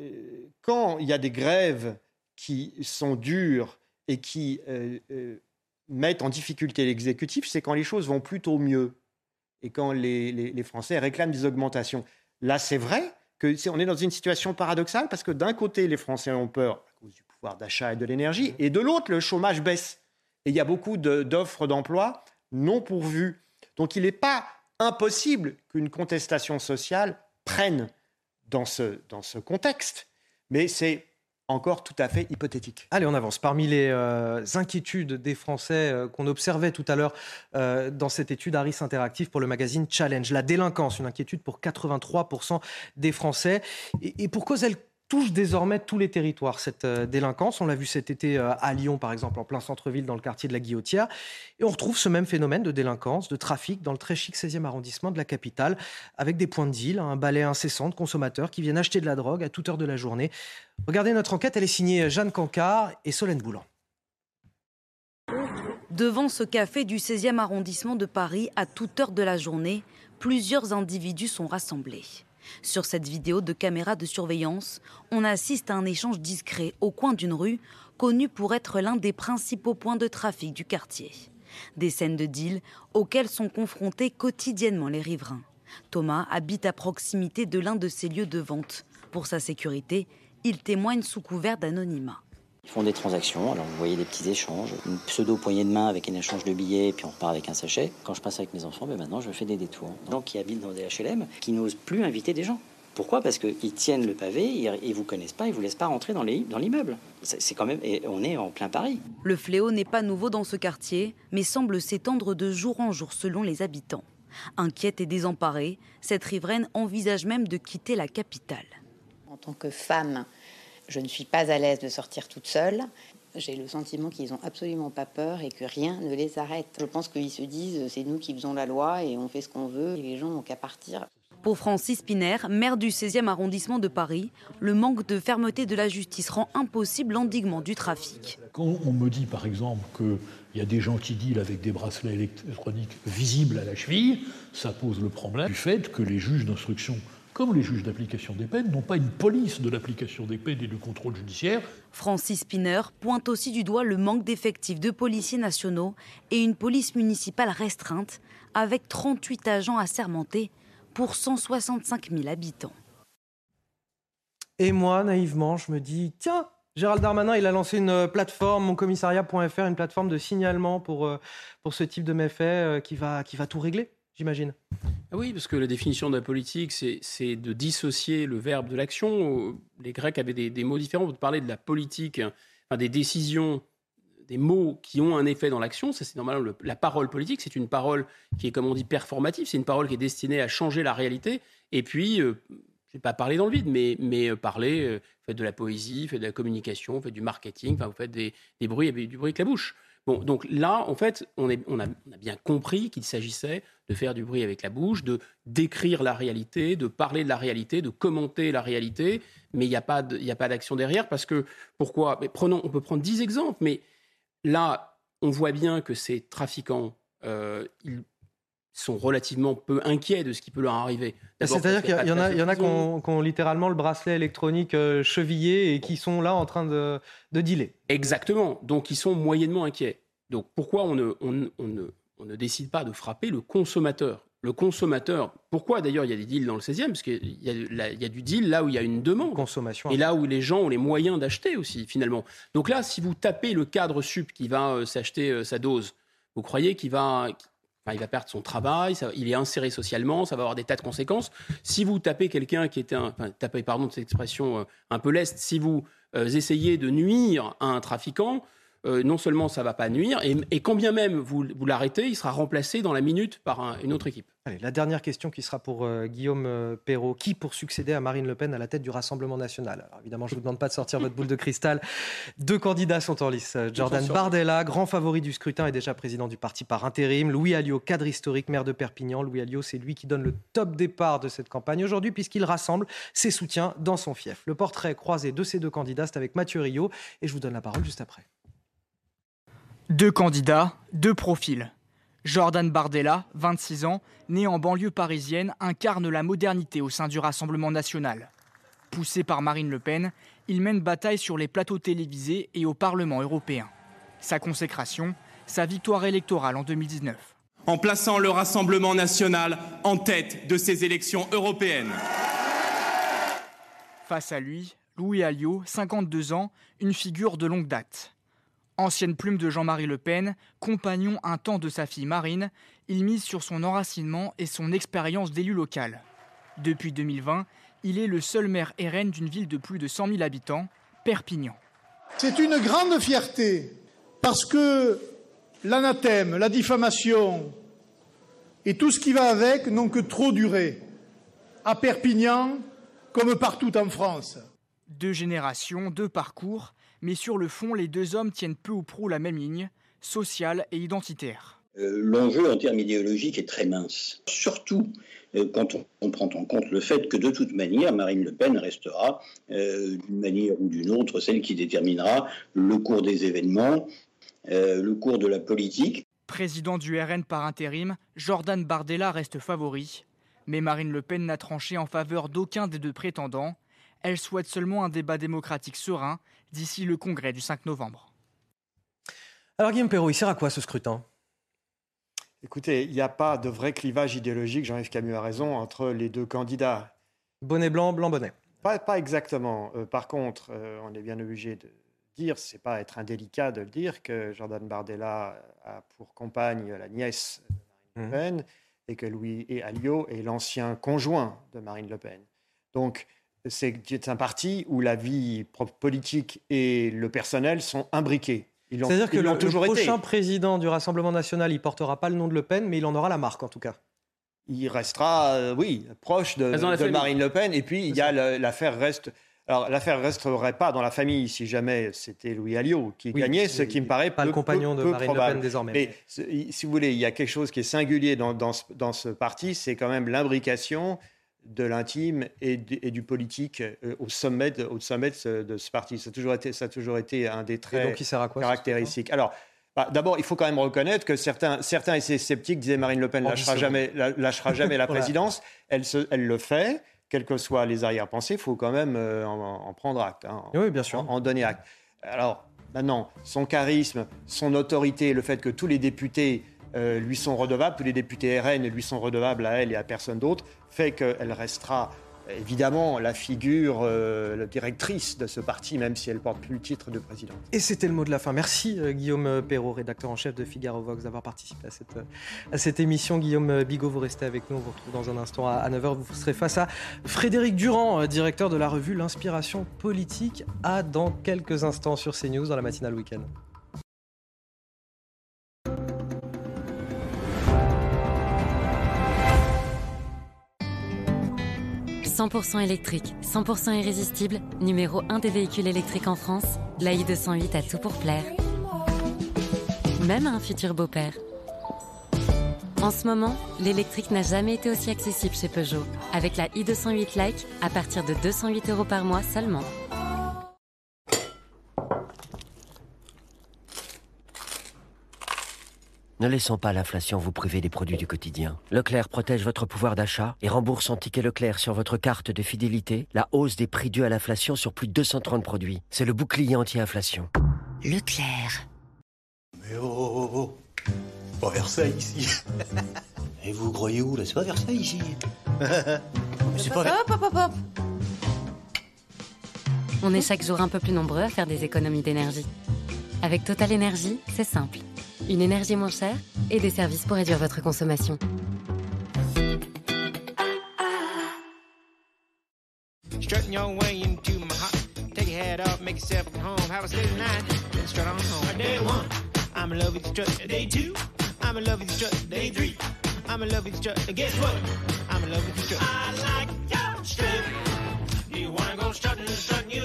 quand il y a des grèves qui sont dures et qui euh, euh, mettent en difficulté l'exécutif, c'est quand les choses vont plutôt mieux et quand les, Français réclament des augmentations. Là, c'est vrai que on est dans une situation paradoxale parce que d'un côté, les Français ont peur à cause du pouvoir d'achat et de l'énergie, et de l'autre, le chômage baisse. Et il y a beaucoup d'offres d'emploi non pourvues. Donc il n'est pas impossible qu'une contestation sociale prenne dans ce, dans ce contexte. Mais c'est encore tout à fait hypothétique. Allez, on avance. Parmi les euh, inquiétudes des Français euh, qu'on observait tout à l'heure euh, dans cette étude Harris Interactive pour le magazine Challenge, la délinquance, une inquiétude pour 83% des Français. Et, et pour cause, elle touche désormais tous les territoires, cette euh, délinquance. On l'a vu cet été euh, à Lyon, par exemple, en plein centre-ville, dans le quartier de la Guillotière. Et on retrouve ce même phénomène de délinquance, de trafic, dans le très chic 16e arrondissement de la capitale, avec des points de deal, un balai incessant de consommateurs qui viennent acheter de la drogue à toute heure de la journée. Regardez notre enquête, elle est signée Jeanne Cancard et Solène Boulan. Devant ce café du 16e arrondissement de Paris, à toute heure de la journée, plusieurs individus sont rassemblés. Sur cette vidéo de caméra de surveillance, on assiste à un échange discret au coin d'une rue, connue pour être l'un des principaux points de trafic du quartier. Des scènes de deal auxquelles sont confrontés quotidiennement les riverains. Thomas habite à proximité de l'un de ces lieux de vente. Pour sa sécurité, il témoigne sous couvert d'anonymat. Ils font des transactions, alors vous voyez des petits échanges, une pseudo poignée de main avec un échange de billets, puis on repart avec un sachet. Quand je passe avec mes enfants, ben maintenant je fais des détours. Des gens qui habitent dans des HLM, qui n'osent plus inviter des gens. Pourquoi? Parce qu'ils tiennent le pavé, ils ne vous connaissent pas, ils ne vous laissent pas rentrer dans l'immeuble. C'est quand même, et on est en plein Paris. Le fléau n'est pas nouveau dans ce quartier, mais semble s'étendre de jour en jour selon les habitants. Inquiète et désemparée, cette riveraine envisage même de quitter la capitale. En tant que femme, je ne suis pas à l'aise de sortir toute seule. J'ai le sentiment qu'ils n'ont absolument pas peur et que rien ne les arrête. Je pense qu'ils se disent c'est nous qui faisons la loi et on fait ce qu'on veut et les gens n'ont qu'à partir. Pour Francis Piner, maire du 16e arrondissement de Paris, le manque de fermeté de la justice rend impossible l'endiguement du trafic. Quand on me dit par exemple qu'il y a des gens qui dealent avec des bracelets électroniques visibles à la cheville, ça pose le problème du fait que les juges d'instruction comme les juges d'application des peines, n'ont pas une police de l'application des peines et du contrôle judiciaire. Francis Piner pointe aussi du doigt le manque d'effectifs de policiers nationaux et une police municipale restreinte, avec 38 agents assermentés pour 165 000 habitants. Et moi, naïvement, je me dis, tiens, Gérald Darmanin, il a lancé une plateforme, moncommissariat.fr, une plateforme de signalement pour, euh, pour ce type de méfaits euh, qui va, qui va tout régler, j'imagine. Ah oui, parce que la définition de la politique, c'est de dissocier le verbe de l'action. Les Grecs avaient des, mots différents. Vous parler de la politique, des décisions des mots qui ont un effet dans l'action. Ça, c'est normalement la parole politique. C'est une parole qui est, comme on dit, performative. C'est une parole qui est destinée à changer la réalité. Et puis, euh, je ne vais pas parler dans le vide, mais, euh, parler, euh, faites de la poésie, faites de la communication, faites du marketing, vous faites des bruits, du bruit avec la bouche. Bon, donc là, en fait, on, a, bien compris qu'il s'agissait de faire du bruit avec la bouche, de décrire la réalité, de parler de la réalité, de commenter la réalité, mais il n'y a pas d'action derrière parce que pourquoi? Prenons, On peut prendre dix exemples, mais Là, on voit bien que ces trafiquants, euh, ils sont relativement peu inquiets de ce qui peut leur arriver. C'est-à-dire qu'il y, en a, y en a qui ont, littéralement le bracelet électronique euh, chevillé et qui sont là en train de, dealer. Exactement. Donc ils sont moyennement inquiets. Donc pourquoi on ne décide pas de frapper le consommateur? Le consommateur. Pourquoi d'ailleurs il y a des deals dans le 16e Parce qu'il y, a du deal là où il y a une demande. Consommation. Et là où les gens ont les moyens d'acheter aussi, finalement. Donc là, si vous tapez le cadre sup qui va euh, s'acheter euh, sa dose, vous croyez qu'il va. Il va perdre son travail, il est inséré socialement, ça va avoir des tas de conséquences. Si vous tapez quelqu'un qui était un, enfin, tapez, pardon cette expression euh, un peu leste, si vous essayez de nuire à un trafiquant, euh, non seulement ça va pas nuire, et, quand bien même vous, l'arrêtez, il sera remplacé dans la minute par une autre équipe. Allez, la dernière question qui sera pour euh, Guillaume euh, Perrault. Qui pour succéder à Marine Le Pen à la tête du Rassemblement national? Alors évidemment, je ne vous demande pas de sortir votre boule de cristal. Deux candidats sont en lice. Jordan Bardella, grand favori du scrutin et déjà président du parti par intérim. Louis Alliot, cadre historique, maire de Perpignan. Louis Alliot, c'est lui qui donne le top départ de cette campagne aujourd'hui puisqu'il rassemble ses soutiens dans son fief. Le portrait croisé de ces deux candidats, c'est avec Mathieu Rio et je vous donne la parole juste après. Deux candidats, deux profils. Jordan Bardella, 26 ans, né en banlieue parisienne, incarne la modernité au sein du Rassemblement national. Poussé par Marine Le Pen, il mène bataille sur les plateaux télévisés et au Parlement européen. Sa consécration, sa victoire électorale en 2019. En plaçant le Rassemblement national en tête de ces élections européennes. Face à lui, Louis Alliot, 52 ans, une figure de longue date. Ancienne plume de Jean-Marie Le Pen, compagnon un temps de sa fille Marine, il mise sur son enracinement et son expérience d'élu local. Depuis 2020, il est le seul maire RN d'une ville de plus de 100 000 habitants, Perpignan. C'est une grande fierté parce que l'anathème, la diffamation et tout ce qui va avec n'ont que trop duré, à Perpignan comme partout en France. Deux générations, deux parcours, mais sur le fond, les deux hommes tiennent peu ou prou la même ligne, sociale et identitaire. Euh, l'enjeu en termes idéologiques est très mince, surtout euh, quand on, prend en compte le fait que de toute manière, Marine Le Pen restera, euh, d'une manière ou d'une autre, celle qui déterminera le cours des événements, le cours de la politique. Président du RN par intérim, Jordan Bardella reste favori, mais Marine Le Pen n'a tranché en faveur d'aucun des deux prétendants. Elle souhaite seulement un débat démocratique serein d'ici le congrès du 5 novembre. Alors Guillaume Perrault, il sert à quoi ce scrutin? Écoutez, il n'y a pas de vrai clivage idéologique, Jean-Yves Camus a raison, entre les deux candidats. Bonnet blanc, blanc bonnet. Pas, pas exactement. Euh, par contre, euh, on est bien obligé de dire, c'est pas être indélicat de le dire, que Jordan Bardella a pour compagne la nièce de Marine Le mmh. Pen et que Louis et Alliot est l'ancien conjoint de Marine Le Pen. Donc, c'est un parti où la vie politique et le personnel sont imbriqués. C'est-à-dire que le, prochain président du Rassemblement national, il portera pas le nom de Le Pen, mais il en aura la marque en tout cas. Il restera, euh, oui, proche de, Marine Le Pen. Et puis, il y a l'affaire reste. Alors, l'affaire resterait pas dans la famille si jamais c'était Louis Alliot qui gagnait, ce qui me paraît pas peu, le compagnon de Marine Le Pen désormais. Mais si vous voulez, il y a quelque chose qui est singulier dans, dans, ce, dans ce, parti, c'est quand même l'imbrication de l'intime et, du politique euh, au sommet, de, au sommet de, ce, parti. Ça a toujours été, ça a toujours été un des traits caractéristiques. Alors, bah, D'abord, il faut quand même reconnaître que certains, certains sceptiques disaient Marine Le Pen ne lâchera jamais, lâchera jamais la présidence. Elle, se, elle le fait, quelles que soient les arrière-pensées, il faut quand même euh, en, prendre acte. Hein, oui, bien sûr. En, donner acte. Alors, maintenant, son charisme, son autorité, le fait que tous les députés euh, lui sont redevables, tous les députés RN lui sont redevables à elle et à personne d'autre, fait qu'elle restera évidemment la figure, euh, la directrice de ce parti, même si elle porte plus le titre de présidente. Et c'était le mot de la fin. Merci euh, Guillaume Perrault, rédacteur en chef de Figaro Vox, d'avoir participé à cette, à émission. Guillaume Bigot, vous restez avec nous. On vous retrouve dans un instant à 9h. Vous serez face à Frédéric Durand, directeur de la revue L'Inspiration politique, à dans quelques instants sur CNews dans la matinale week-end. 100% électrique, 100% irrésistible, numéro 1 des véhicules électriques en France, la i208 a tout pour plaire. Même à un futur beau-père. En ce moment, l'électrique n'a jamais été aussi accessible chez Peugeot, avec la i208 Like à partir de 208 euros par mois seulement. Ne laissons pas l'inflation vous priver des produits du quotidien. Leclerc protège votre pouvoir d'achat et rembourse en ticket Leclerc sur votre carte de fidélité la hausse des prix dus à l'inflation sur plus de 230 produits. C'est le bouclier anti-inflation. Leclerc. Mais oh, oh, oh. Pas Versailles ici. et vous croyez où là? C'est pas Versailles ici. c'est pas hop, hop, hop, hop. On est chaque jour un peu plus nombreux à faire des économies d'énergie. Avec Total Energy, c'est simple une énergie moins chère et des services pour réduire votre consommation. Strutting your way into my heart. Take your head off, make yourself at home. Have a steady night, then on home. Day one, I'm in love with the strut. Day two, I'm in love with the strut. Day three, I'm in love with the strut. Guess what? I'm in love with the strut. I like your strut. Do you wanna go strutting, strutting you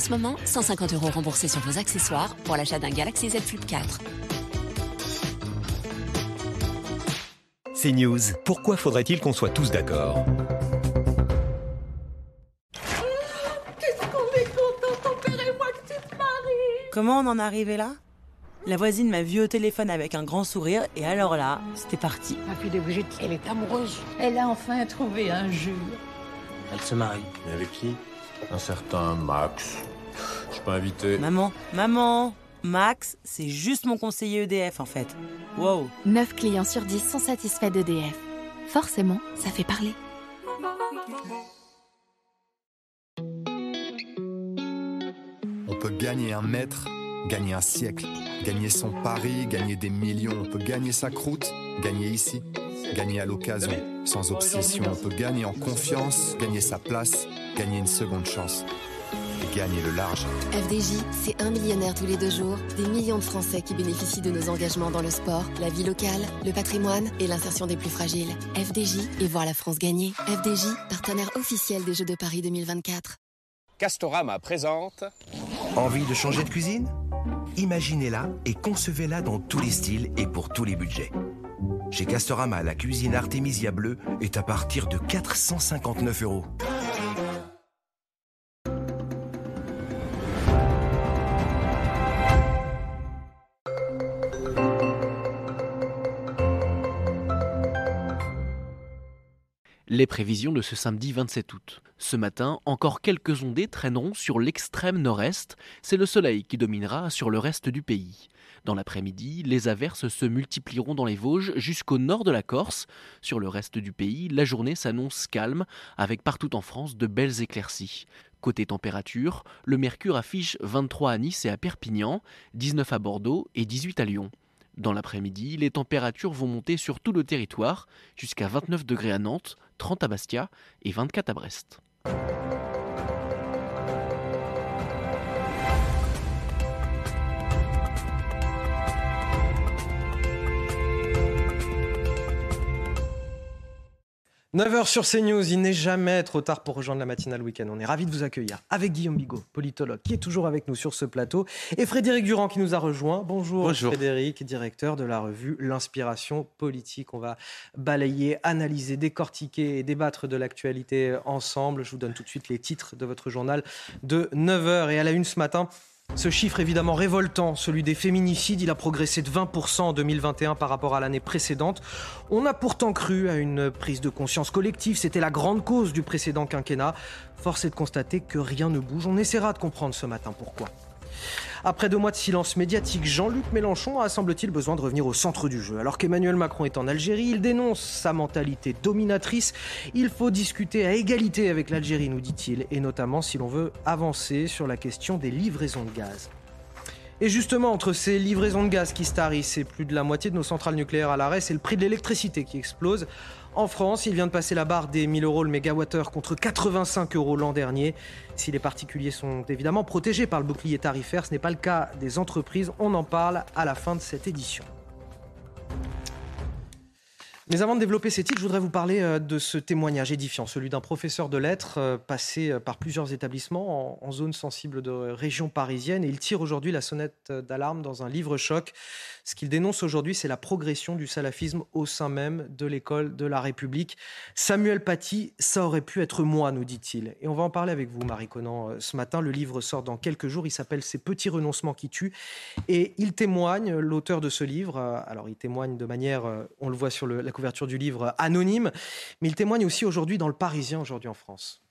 en ce moment, 150 euros remboursés sur vos accessoires pour l'achat d'un Galaxy Z Flip 4. C'est News. Pourquoi faudrait-il qu'on soit tous d'accord? Comment on en est arrivé là? La voisine m'a vu au téléphone avec un grand sourire et alors là, c'était parti. Ma fille de Brigitte, elle est amoureuse. Elle a enfin trouvé un jeu. Elle se marie. Mais avec qui? Un certain Max. Je suis pas invité. Maman, maman Max, c'est juste mon conseiller EDF en fait. Wow 9 clients sur 10 sont satisfaits d'EDF. Forcément, ça fait parler. On peut gagner un mètre, gagner un siècle, gagner son pari, gagner des millions. On peut gagner sa croûte, gagner ici, gagner à l'occasion, sans obsession. On peut gagner en confiance, gagner sa place gagner une seconde chance et le large. FDJ, c'est un millionnaire tous les deux jours, des millions de Français qui bénéficient de nos engagements dans le sport, la vie locale, le patrimoine et l'insertion des plus fragiles. FDJ et voir la France gagner. FDJ, partenaire officiel des Jeux de Paris 2024. Castorama présente. Envie de changer de cuisine? Imaginez-la et concevez-la dans tous les styles et pour tous les budgets. Chez Castorama, la cuisine Artemisia bleue est à partir de 459 euros. Les prévisions de ce samedi 27 août. Ce matin, encore quelques ondées traîneront sur l'extrême nord-est. C'est le soleil qui dominera sur le reste du pays. Dans l'après-midi, les averses se multiplieront dans les Vosges jusqu'au nord de la Corse. Sur le reste du pays, la journée s'annonce calme, avec partout en France de belles éclaircies. Côté température, le mercure affiche 23 à Nice et à Perpignan, 19 à Bordeaux et 18 à Lyon. Dans l'après-midi, les températures vont monter sur tout le territoire, jusqu'à 29 degrés à Nantes, 30 à Bastia et 24 à Brest. 9h sur CNews, il n'est jamais trop tard pour rejoindre la matinale week-end. On est ravis de vous accueillir avec Guillaume Bigot, politologue, qui est toujours avec nous sur ce plateau, et Frédéric Durand qui nous a rejoint. Bonjour, Bonjour. Frédéric, directeur de la revue L'Inspiration politique. On va balayer, analyser, décortiquer et débattre de l'actualité ensemble. Je vous donne tout de suite les titres de votre journal de 9h. Et à la une ce matin, ce chiffre évidemment révoltant, celui des féminicides, il a progressé de 20% en 2021 par rapport à l'année précédente. On a pourtant cru à une prise de conscience collective, c'était la grande cause du précédent quinquennat. Force est de constater que rien ne bouge. On essaiera de comprendre ce matin pourquoi. Après deux mois de silence médiatique, Jean-Luc Mélenchon a semble-t-il besoin de revenir au centre du jeu. Alors qu'Emmanuel Macron est en Algérie, il dénonce sa mentalité dominatrice. Il faut discuter à égalité avec l'Algérie, nous dit-il, et notamment si l'on veut avancer sur la question des livraisons de gaz. Et justement, entre ces livraisons de gaz qui starissent et plus de la moitié de nos centrales nucléaires à l'arrêt, c'est le prix de l'électricité qui explose. En France, il vient de passer la barre des 1000 euros le mégawattheure contre 85 euros l'an dernier. Si les particuliers sont évidemment protégés par le bouclier tarifaire, ce n'est pas le cas des entreprises. On en parle à la fin de cette édition. Mais avant de développer ces titres, je voudrais vous parler euh, de ce témoignage édifiant, celui d'un professeur de lettres euh, passé euh, par plusieurs établissements en, zone sensible de région parisienne. Et il tire aujourd'hui la sonnette d'alarme dans un livre choc. Ce qu'il dénonce aujourd'hui, c'est la progression du salafisme au sein même de l'école de la République. Samuel Paty, ça aurait pu être moi, nous dit-il. Et on va en parler avec vous, Marie Conan, ce matin. Le livre sort dans quelques jours. Il s'appelle Ces petits renoncements qui tuent. Et il témoigne, l'auteur de ce livre, alors il témoigne de manière, on le voit sur la couverture du livre anonyme, mais il témoigne aussi aujourd'hui dans le Parisien, aujourd'hui en France.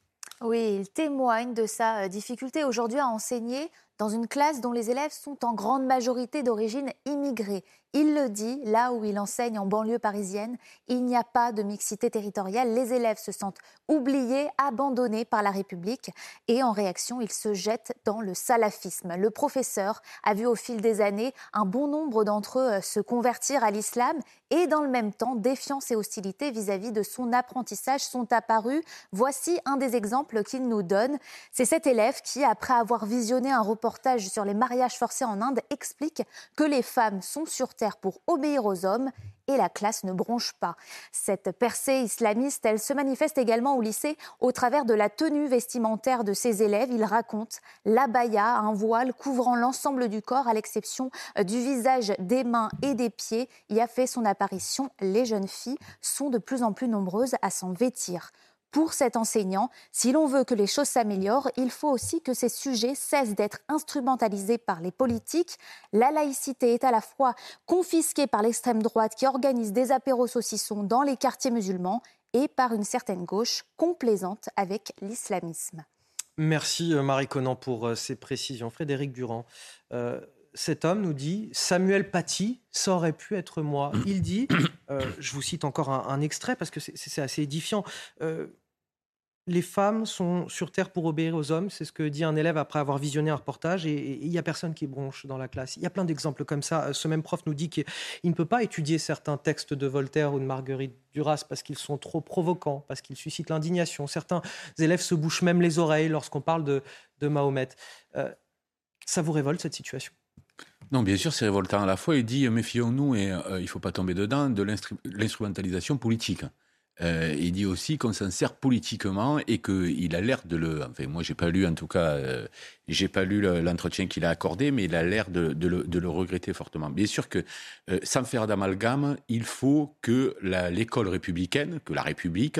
Oui, il témoigne de sa euh, difficulté aujourd'hui à enseigner dans une classe dont les élèves sont en grande majorité d'origine immigrée. Il le dit, là où il enseigne en banlieue parisienne, il n'y a pas de mixité territoriale. Les élèves se sentent oubliés, abandonnés par la République et en réaction, ils se jettent dans le salafisme. Le professeur a vu au fil des années un bon nombre d'entre eux euh, se convertir à l'islam et dans le même temps, défiance et hostilité vis-à-vis de son apprentissage sont apparus. Voici un des exemples qu'il nous donne. C'est cet élève qui, après avoir visionné un reportage sur les mariages forcés en Inde, explique que les femmes sont sur pour obéir aux hommes et la classe ne bronche pas. Cette percée islamiste, elle se manifeste également au lycée au travers de la tenue vestimentaire de ses élèves. Il raconte l'abaya, un voile couvrant l'ensemble du corps à l'exception du visage, des mains et des pieds, y a fait son apparition. Les jeunes filles sont de plus en plus nombreuses à s'en vêtir pour cet enseignant, si l'on veut que les choses s'améliorent, il faut aussi que ces sujets cessent d'être instrumentalisés par les politiques. La laïcité est à la fois confisquée par l'extrême droite qui organise des apéros saucissons dans les quartiers musulmans et par une certaine gauche complaisante avec l'islamisme. Merci euh, Marie Conan pour euh, ces précisions. Frédéric Durand. Euh, cet homme nous dit Samuel Paty, ça aurait pu être moi. Il dit, je vous cite encore un, extrait parce que c'est assez édifiant les femmes sont sur Terre pour obéir aux hommes. C'est ce que dit un élève après avoir visionné un reportage et il n'y a personne qui bronche dans la classe. Il y a plein d'exemples comme ça. Ce même prof nous dit qu'il ne peut pas étudier certains textes de Voltaire ou de Marguerite Duras parce qu'ils sont trop provocants, parce qu'ils suscitent l'indignation. Certains élèves se bouchent même les oreilles lorsqu'on parle de, Mahomet. Euh, ça vous révolte cette situation? Non, bien sûr, c'est révoltant à la fois. Il dit méfions-nous et euh, il ne faut pas tomber dedans de l'instrumentalisation politique. Euh, il dit aussi qu'on s'en sert politiquement et qu'il a l'air de le. Enfin, moi, j'ai pas lu en tout cas euh, j'ai pas lu l'entretien qu'il a accordé, mais il a l'air de, le, regretter fortement. Bien sûr que, euh, sans faire d'amalgame, il faut que l'école républicaine, que la République,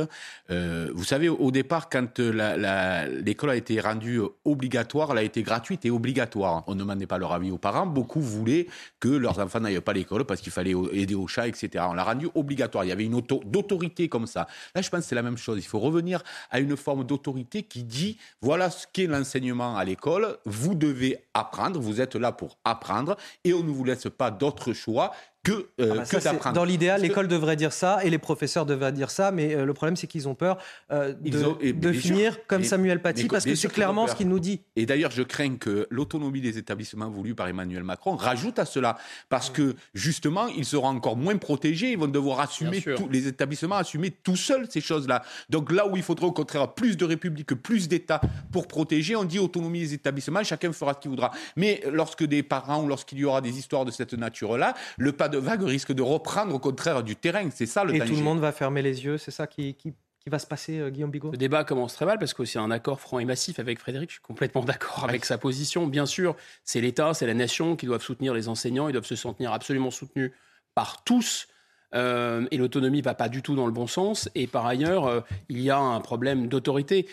euh, vous savez, au départ, quand l'école a été rendue obligatoire, elle a été gratuite et obligatoire. On ne demandait pas leur avis aux parents. Beaucoup voulaient que leurs enfants n'aillent pas l'école parce qu'il fallait aider au chat, etc. On l'a rendu obligatoire. Il y avait une auto d'autorité comme Là, je pense que c'est la même chose. Il faut revenir à une forme d'autorité qui dit voilà ce qu'est l'enseignement à l'école vous devez apprendre, vous êtes là pour apprendre et on ne vous laisse pas d'autre choix que, euh, Ah bah d'apprendre. Dans l'idéal, que- l'école devrait dire ça et les professeurs devraient dire ça, mais euh, le problème c'est qu'ils ont peur euh, de, ont- et de bien sûr. finir comme Et- Samuel Paty parce que c'est clairement ce qu'il nous dit. Et d'ailleurs, je crains que l'autonomie des établissements voulue par Emmanuel Macron rajoute à cela, parce que justement, ils seront encore moins protégés, ils vont devoir assumer, tout- les établissements assumer tout seuls ces choses-là. Donc là où il faudrait au contraire plus de République, plus d'État pour protéger, on dit autonomie des établissements, chacun fera ce qu'il voudra. Mais lorsque des parents ou lorsqu'il y aura des histoires de cette nature-là, le pas de vague risque de reprendre au contraire du terrain. C'est ça le Et danger. tout le monde va fermer les yeux, c'est ça qui, qui- qui va se passer, euh, Guillaume Bigot? Le débat commence très mal parce que c'est un accord franc et massif avec Frédéric. Je suis complètement d'accord avec sa position. Bien sûr, c'est l'État, c'est la nation qui doivent soutenir les enseignants. Ils doivent se sentir absolument soutenus par tous. Euh, et l'autonomie va pas du tout dans le bon sens. Et par ailleurs, euh, il y a un problème d'autorité.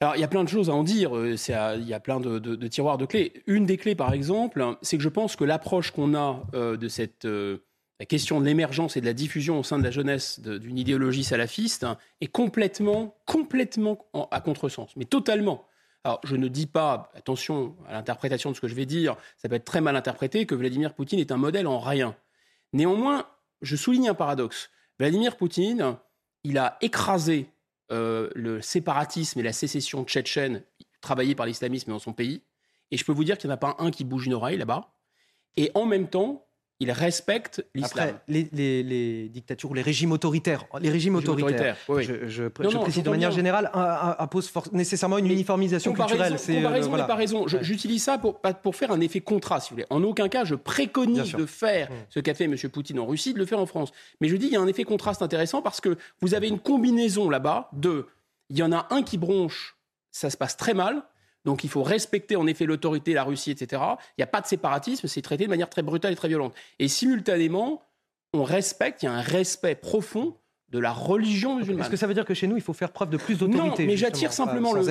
Alors, il y a plein de choses à en dire. euh, il y a plein de, tiroirs de clés. Une des clés, par exemple, c'est que je pense que l'approche qu'on a euh, de cette euh, la question de l'émergence et de la diffusion au sein de la jeunesse d'une idéologie salafiste est complètement, complètement en- à contresens, mais totalement. Alors, je ne dis pas, attention à l'interprétation de ce que je vais dire, ça peut être très mal interprété, que Vladimir Poutine est un modèle en rien. Néanmoins, je souligne un paradoxe. Vladimir Poutine, il a écrasé euh, le séparatisme et la sécession tchétchène travaillée par l'islamisme dans son pays. Et je peux vous dire qu'il n'y en a pas un qui bouge une oreille là-bas. Et en même temps, il respecte l'islam. Après, les, les- les dictatures ou les régimes autoritaires, les régimes Régimes autoritaires, autoritaires, oui. je, je- Non, je non, précise de manière bien. générale, impose nécessairement une uniformisation comparaison, culturelle. Euh, comparaison voilà. pas raison. Ouais. J'utilise ça pour, pour faire un effet contraste, si vous voulez. En aucun cas, je préconise de faire Mm. ce qu'a fait M. Poutine en Russie, de le faire en France. Mais je dis, il y a un effet contraste intéressant parce que vous avez une combinaison là-bas de. Il y en a un qui bronche, ça se passe très mal. Donc il faut respecter en effet l'autorité, la Russie, etc. Il n'y a pas de séparatisme, c'est traité de manière très brutale et très violente. Et simultanément, on respecte, il y a un respect profond de la religion musulmane. Est-ce que ça veut dire que chez nous, il faut faire preuve de plus d'autorité Non, mais j'attire simplement le,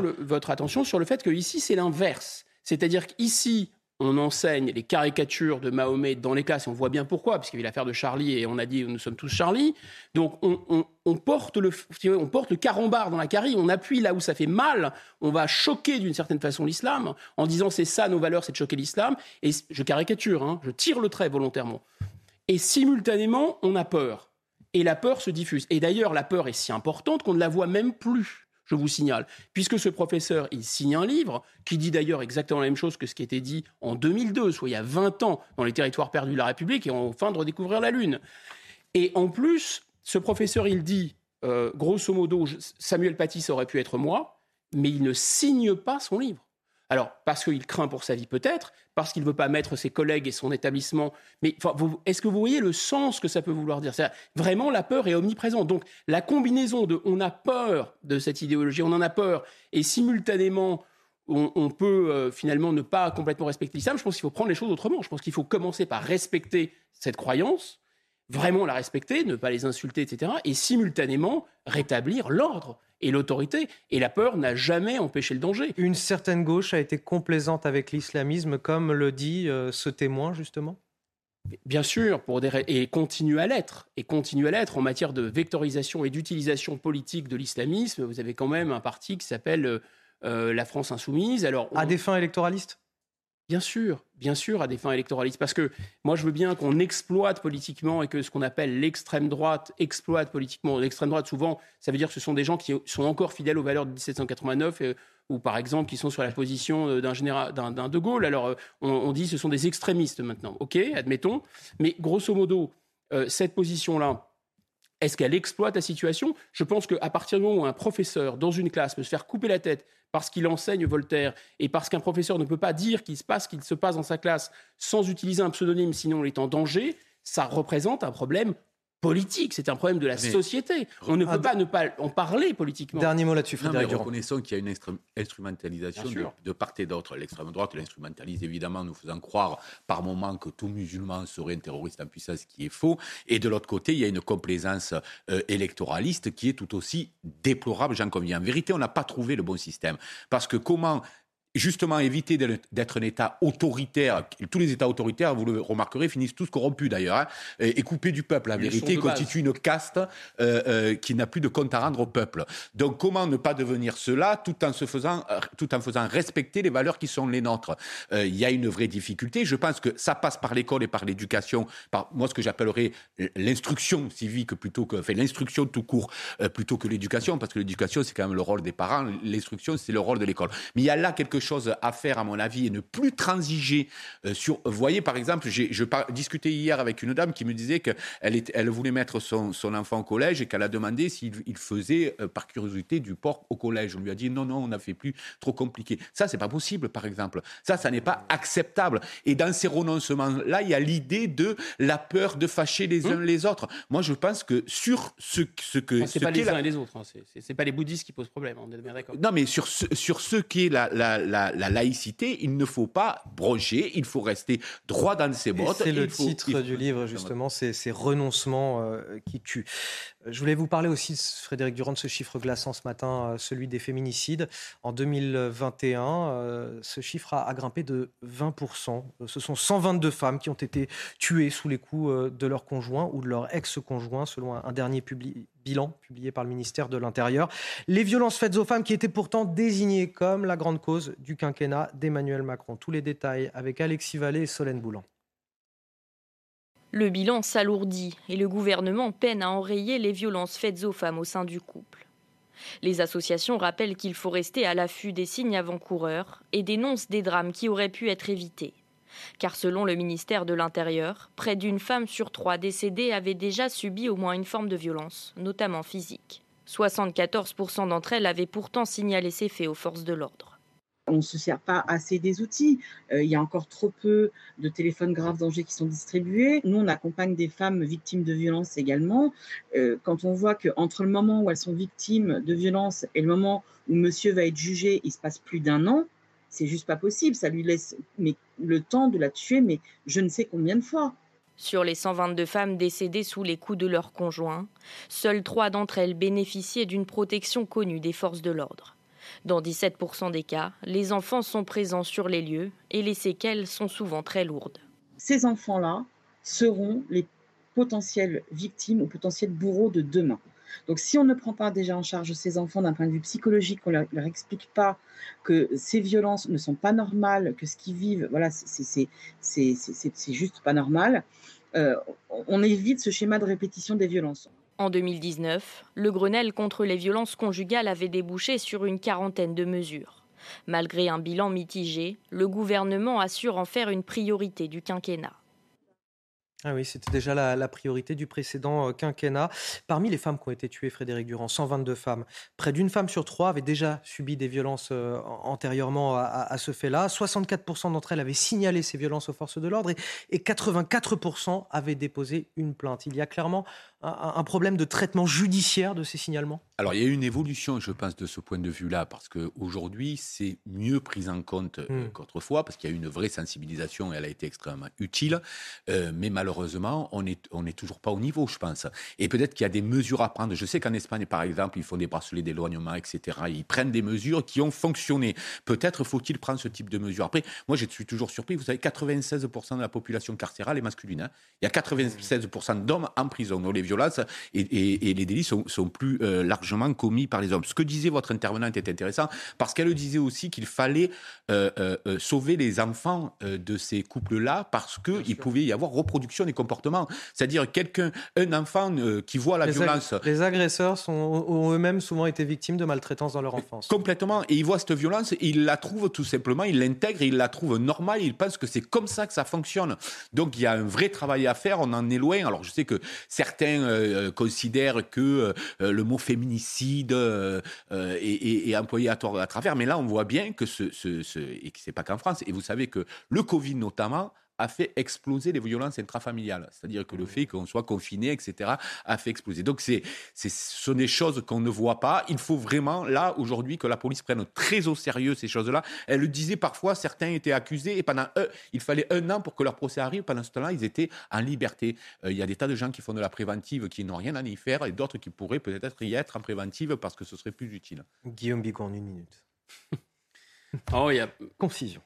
le- votre attention sur le fait que ici c'est l'inverse. C'est-à-dire qu'ici, on enseigne les caricatures de Mahomet dans les classes, et on voit bien pourquoi, puisqu'il y avait l'affaire de Charlie, et on a dit nous sommes tous Charlie. Donc on, on- on porte le, on porte le carambar dans la carie, on appuie là où ça fait mal, on va choquer d'une certaine façon l'islam, en disant c'est ça nos valeurs, c'est de choquer l'islam, et je caricature, hein, je tire le trait volontairement. Et simultanément, on a peur. Et la peur se diffuse. Et d'ailleurs, la peur est si importante qu'on ne la voit même plus, je vous signale. Puisque ce professeur, il signe un livre qui dit d'ailleurs exactement la même chose que ce qui était dit en 2002, soit il y a 20 ans, dans les territoires perdus de la République, et on fin de redécouvrir la Lune. Et en plus, ce professeur, il dit, euh, grosso modo, Samuel Paty, ça aurait pu être moi, mais il ne signe pas son livre. Alors, parce qu'il craint pour sa vie peut-être, parce qu'il ne veut pas mettre ses collègues et son établissement. Mais est-ce que vous voyez le sens que ça peut vouloir dire? Vraiment, la peur est omniprésente. Donc, la combinaison de on a peur de cette idéologie, on en a peur, et simultanément, on, on peut euh, finalement ne pas complètement respecter l'islam, je pense qu'il faut prendre les choses autrement. Je pense qu'il faut commencer par respecter cette croyance, vraiment la respecter, ne pas les insulter, etc., et simultanément rétablir l'ordre et l'autorité. Et la peur n'a jamais empêché le danger. Une certaine gauche a été complaisante avec l'islamisme, comme le dit euh, ce témoin, justement? Bien sûr, pour des ra- et continue à l'être, et continue à l'être en matière de vectorisation et d'utilisation politique de l'islamisme. Vous avez quand même un parti qui s'appelle euh, euh, la France insoumise. Alors, À des fins électoralistes? Bien sûr, bien sûr, à des fins électoralistes. Parce que moi, je veux bien qu'on exploite politiquement et que ce qu'on appelle l'extrême droite exploite politiquement. L'extrême droite, souvent, ça veut dire que ce sont des gens qui sont encore fidèles aux valeurs de 1789 euh, ou, par exemple, qui sont sur la position euh, d'un général, d'un, De Gaulle. Alors, euh, on, on dit que ce sont des extrémistes maintenant. OK, admettons. Mais grosso modo, euh, cette position-là, est-ce qu'elle exploite la situation? Je pense qu'à partir du moment où un professeur dans une classe peut se faire couper la tête parce qu'il enseigne Voltaire et parce qu'un professeur ne peut pas dire qu'il se passe ce qu'il se passe dans sa classe sans utiliser un pseudonyme, sinon il est en danger, ça représente un problème politique, c'est un problème de la Mais- société. On ne peut pas ne pas en parler politiquement. Dernier mot là-dessus, Non, Frédéric Durand. reconnaissons qu'il y a une instrumentalisation de part et d'autre. L'extrême droite l'instrumentalise évidemment, nous faisant croire par moments que tout musulman serait un terroriste en puissance, ce qui est faux. Et de l'autre côté, il y a une complaisance euh, électoraliste qui est tout aussi déplorable, j'en conviens. En vérité, on n'a pas trouvé le bon système. Parce que comment justement éviter d'être un État autoritaire. Tous les États autoritaires, vous le remarquerez, finissent tous corrompus d'ailleurs, hein, et, coupés du peuple. La vérité constitue une caste euh, euh, qui n'a plus de compte à rendre au peuple. Donc comment ne pas devenir cela tout en, se faisant, euh, tout en faisant respecter les valeurs qui sont les nôtres? Il y a une vraie difficulté. Je pense que ça passe par l'école et par l'éducation, par moi ce que j'appellerais l'instruction civique plutôt que, enfin l'instruction tout court plutôt que l'éducation, parce que l'éducation c'est quand même le rôle des parents, l'instruction c'est le rôle de l'école. Mais il y a là quelque chose à faire, à mon avis, et ne plus transiger euh, sur. Vous voyez, par exemple, je discutais hier avec une dame qui me disait qu'elle elle voulait mettre son, son, enfant au collège et qu'elle a demandé s'il il faisait, euh, par curiosité, du porc au collège. On lui a dit non, non, on n'a fait plus, trop compliqué. Ça, c'est pas possible, par exemple. Ça, ça n'est pas acceptable. Et dans ces renoncements-là, il y a l'idée de la peur de fâcher les uns hum. les autres. Moi, je pense que sur ce, ce que. c'est pas les uns et les autres. Hein. C'est pas les bouddhistes qui posent problème. On est bien d'accord. Non, mais sur ce, sur ce qui est la, la, la, laïcité, il ne faut pas brocher, il faut rester droit dans ses bottes. C'est le titre du livre, justement, c'est ces renoncements euh, qui tuent. Je voulais vous parler aussi, Frédéric Durand, de ce chiffre glaçant ce matin, euh, celui des féminicides. En 2021, euh, ce chiffre a, grimpé de 20%. Ce sont 122 femmes qui ont été tuées sous les coups de leur conjoint ou de leur ex-conjoint, selon un, dernier bilan publié par le ministère de l'Intérieur. Les violences faites aux femmes qui étaient pourtant désignées comme la grande cause du quinquennat d'Emmanuel Macron. Tous les détails avec Alexis Vallée et Solène Boulan. Le bilan s'alourdit et le gouvernement peine à enrayer les violences faites aux femmes au sein du couple. Les associations rappellent qu'il faut rester à l'affût des signes avant-coureurs et dénoncent des drames qui auraient pu être évités. Car selon le ministère de l'Intérieur, près d'une femme sur trois décédée avait déjà subi au moins une forme de violence, notamment physique. 74% d'entre elles avaient pourtant signalé ces faits aux forces de l'ordre on ne se sert pas assez des outils. Euh, il y a encore trop peu de téléphones graves dangers qui sont distribués. Nous, on accompagne des femmes victimes de violences également. Euh, quand on voit qu'entre le moment où elles sont victimes de violences et le moment où monsieur va être jugé, il se passe plus d'un an, c'est juste pas possible. Ça lui laisse mais, le temps de la tuer, mais je ne sais combien de fois. Sur les 122 femmes décédées sous les coups de leurs conjoints, seules trois d'entre elles bénéficiaient d'une protection connue des forces de l'ordre. Dans 17% des cas, les enfants sont présents sur les lieux et les séquelles sont souvent très lourdes. Ces enfants-là seront les potentielles victimes ou potentiels bourreaux de demain. Donc si on ne prend pas déjà en charge ces enfants d'un point de vue psychologique, qu'on ne leur, explique pas que ces violences ne sont pas normales, que ce qu'ils vivent, voilà, c'est juste pas normal, euh, on évite ce schéma de répétition des violences. En 2019, le Grenelle contre les violences conjugales avait débouché sur une quarantaine de mesures. Malgré un bilan mitigé, le gouvernement assure en faire une priorité du quinquennat. Ah oui, c'était déjà la, priorité du précédent euh, quinquennat. Parmi les femmes qui ont été tuées, Frédéric Durand, 122 femmes, près d'une femme sur trois avait déjà subi des violences euh, antérieurement à, ce fait-là. 64% d'entre elles avaient signalé ces violences aux forces de l'ordre et, 84% avaient déposé une plainte. Il y a clairement un, problème de traitement judiciaire de ces signalements? Alors, il y a eu une évolution, je pense, de ce point de vue-là, parce qu'aujourd'hui, c'est mieux pris en compte euh, hmm. qu'autrefois, parce qu'il y a eu une vraie sensibilisation et elle a été extrêmement utile. mais malheureusement, malheureusement, on n'est on est toujours pas au niveau, je pense. Et peut-être qu'il y a des mesures à prendre. Je sais qu'en Espagne, par exemple, ils font des bracelets d'éloignement, etc. Ils prennent des mesures qui ont fonctionné. Peut-être faut-il prendre ce type de mesures. Après, moi, je suis toujours surpris. Vous savez, 96% de la population carcérale est masculine. Hein. Il y a 96% d'hommes en prison. Donc les violences et, les délits sont, plus euh, largement commis par les hommes. Ce que disait votre intervenante était intéressant parce qu'elle disait aussi qu'il fallait euh, euh, sauver les enfants de ces couples-là parce qu'il pouvait y avoir reproduction des comportements. C'est-à-dire quelqu'un, un enfant qui voit la violence. les agresseurs sont, ont eux-mêmes souvent été victimes de maltraitance dans leur enfance. Complètement. Et ils voient cette violence, ils la trouvent tout simplement, ils l'intègrent, ils la trouvent normale, ils pensent que c'est comme ça que ça fonctionne. Donc il y a un vrai travail à faire, on en est loin. Alors je sais que certains euh, considèrent que euh, le mot féminicide est, employé à, à, travers, mais là on voit bien que ce et que c'est pas qu'en France. Et vous savez que le Covid notamment a fait exploser les violences intrafamiliales. C'est-à-dire que le mmh. fait qu'on soit confiné, etc., a fait exploser. Donc, c'est, ce sont des choses qu'on ne voit pas. Il faut vraiment, là, aujourd'hui, que la police prenne très au sérieux ces choses-là. Elle le disait parfois, certains étaient accusés et pendant un, il fallait un an pour que leur procès arrive. Pendant ce temps-là, ils étaient en liberté. Euh, il y a des tas de gens qui font de la préventive qui n'ont rien à y faire et d'autres qui pourraient peut-être y être en préventive parce que ce serait plus utile. Guillaume Bigon, en une minute. Oh, il y a... Concision.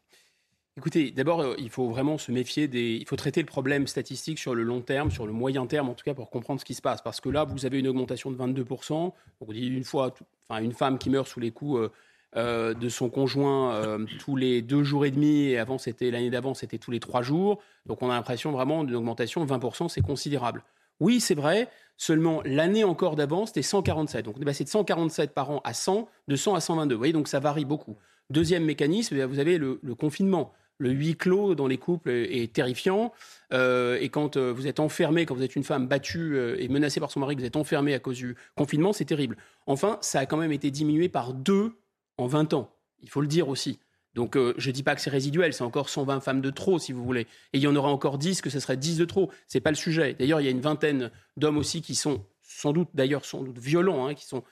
Écoutez, d'abord, euh, il faut vraiment se méfier des. Il faut traiter le problème statistique sur le long terme, sur le moyen terme, en tout cas, pour comprendre ce qui se passe. Parce que là, vous avez une augmentation de 22%. On dit une fois, enfin, une femme qui meurt sous les coups euh, euh, de son conjoint tous les deux jours et demi. Et avant, c'était l'année d'avant, c'était tous les trois jours. Donc, on a l'impression vraiment d'une augmentation de 20%, c'est considérable. Oui, c'est vrai. Seulement, l'année encore d'avant, c'était 147. Donc, on est passé de 147 par an à 100, de 100 à 122. Vous voyez, donc ça varie beaucoup. Deuxième mécanisme, vous avez le confinement le huis clos dans les couples est terrifiant. Euh, et quand euh, vous êtes enfermé, quand vous êtes une femme battue euh, et menacée par son mari, que vous êtes enfermé à cause du confinement, c'est terrible. Enfin, ça a quand même été diminué par deux en 20 ans. Il faut le dire aussi. Donc je ne dis pas que c'est résiduel, c'est encore 120 femmes de trop, si vous voulez. Et il y en aura encore 10, que ce serait 10 de trop. Ce n'est pas le sujet. D'ailleurs, il y a une vingtaine d'hommes aussi qui sont sans doute, d'ailleurs, sans doute violents, hein, qui sont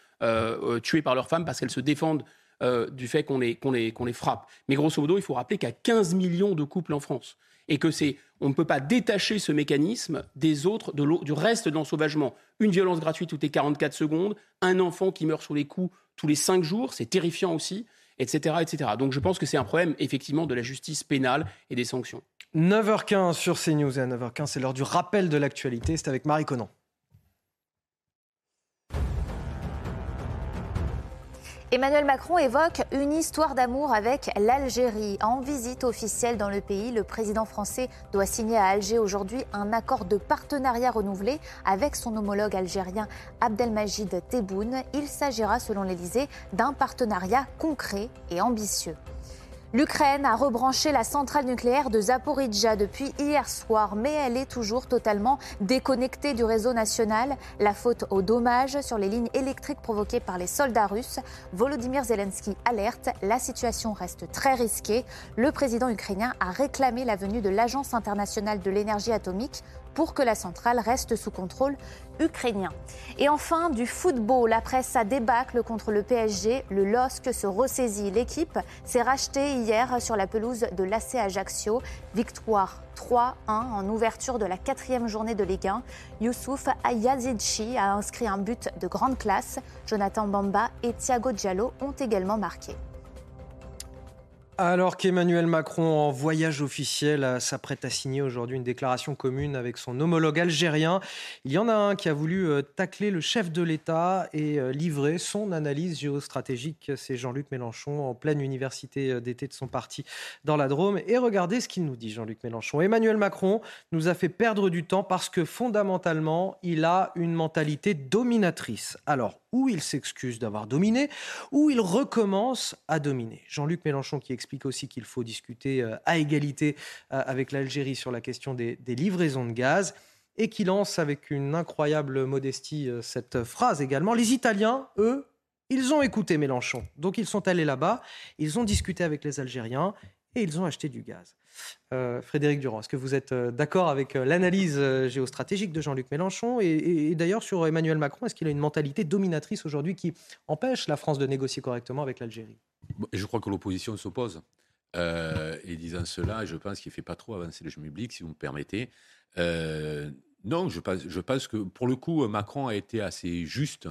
tués par leurs femmes parce qu'elles se défendent euh, du fait qu'on les, les, frappe. Mais grosso modo, il faut rappeler qu'il y a 15 millions de couples en France et que c'est on ne peut pas détacher ce mécanisme des autres, de du reste de l'ensauvagement. Une violence gratuite toutes les 44 secondes, un enfant qui meurt sous les coups tous les 5 jours, c'est terrifiant aussi, etc., etc. Donc je pense que c'est un problème effectivement de la justice pénale et des sanctions. 9h15 sur CNews et à 9h15, c'est l'heure du rappel de l'actualité. C'est avec Marie Conan. Emmanuel Macron évoque une histoire d'amour avec l'Algérie. En visite officielle dans le pays, le président français doit signer à Alger aujourd'hui un accord de partenariat renouvelé avec son homologue algérien Abdelmajid Tebboune. Il s'agira, selon l'Elysée, d'un partenariat concret et ambitieux. L'Ukraine a rebranché la centrale nucléaire de Zaporizhzhia depuis hier soir, mais elle est toujours totalement déconnectée du réseau national. La faute aux dommages sur les lignes électriques provoquées par les soldats russes. Volodymyr Zelensky alerte, la situation reste très risquée. Le président ukrainien a réclamé la venue de l'Agence internationale de l'énergie atomique pour que la centrale reste sous contrôle ukrainien. Et enfin, du football. Après sa débâcle contre le PSG, le LOSC se ressaisit. L'équipe s'est rachetée hier sur la pelouse de l'AC Ajaccio. Victoire 3-1 en ouverture de la quatrième journée de Ligue 1. Youssouf Ayazici a inscrit un but de grande classe. Jonathan Bamba et Thiago Diallo ont également marqué. Alors qu'Emmanuel Macron, en voyage officiel, s'apprête à signer aujourd'hui une déclaration commune avec son homologue algérien, il y en a un qui a voulu euh, tacler le chef de l'État et euh, livrer son analyse géostratégique. C'est Jean-Luc Mélenchon en pleine université euh, d'été de son parti dans la Drôme. Et regardez ce qu'il nous dit, Jean-Luc Mélenchon. Emmanuel Macron nous a fait perdre du temps parce que fondamentalement, il a une mentalité dominatrice. Alors, ou il s'excuse d'avoir dominé, ou il recommence à dominer. Jean-Luc Mélenchon qui explique aussi qu'il faut discuter euh, à égalité euh, avec l'Algérie sur la question des, livraisons de gaz et qui lance avec une incroyable modestie euh, cette phrase également. Les Italiens, eux, ils ont écouté Mélenchon. Donc ils sont allés là-bas, ils ont discuté avec les Algériens et ils ont acheté du gaz. Euh, Frédéric Durand, est-ce que vous êtes euh, d'accord avec euh, l'analyse géostratégique de Jean-Luc Mélenchon Et, d'ailleurs, sur Emmanuel Macron, est-ce qu'il a une mentalité dominatrice aujourd'hui qui empêche la France de négocier correctement avec l'Algérie? Je crois que l'opposition s'oppose. et disant cela, je pense qu'il ne fait pas trop avancer le jeu public, si vous me permettez. non, je pense, que pour le coup, Macron a été assez juste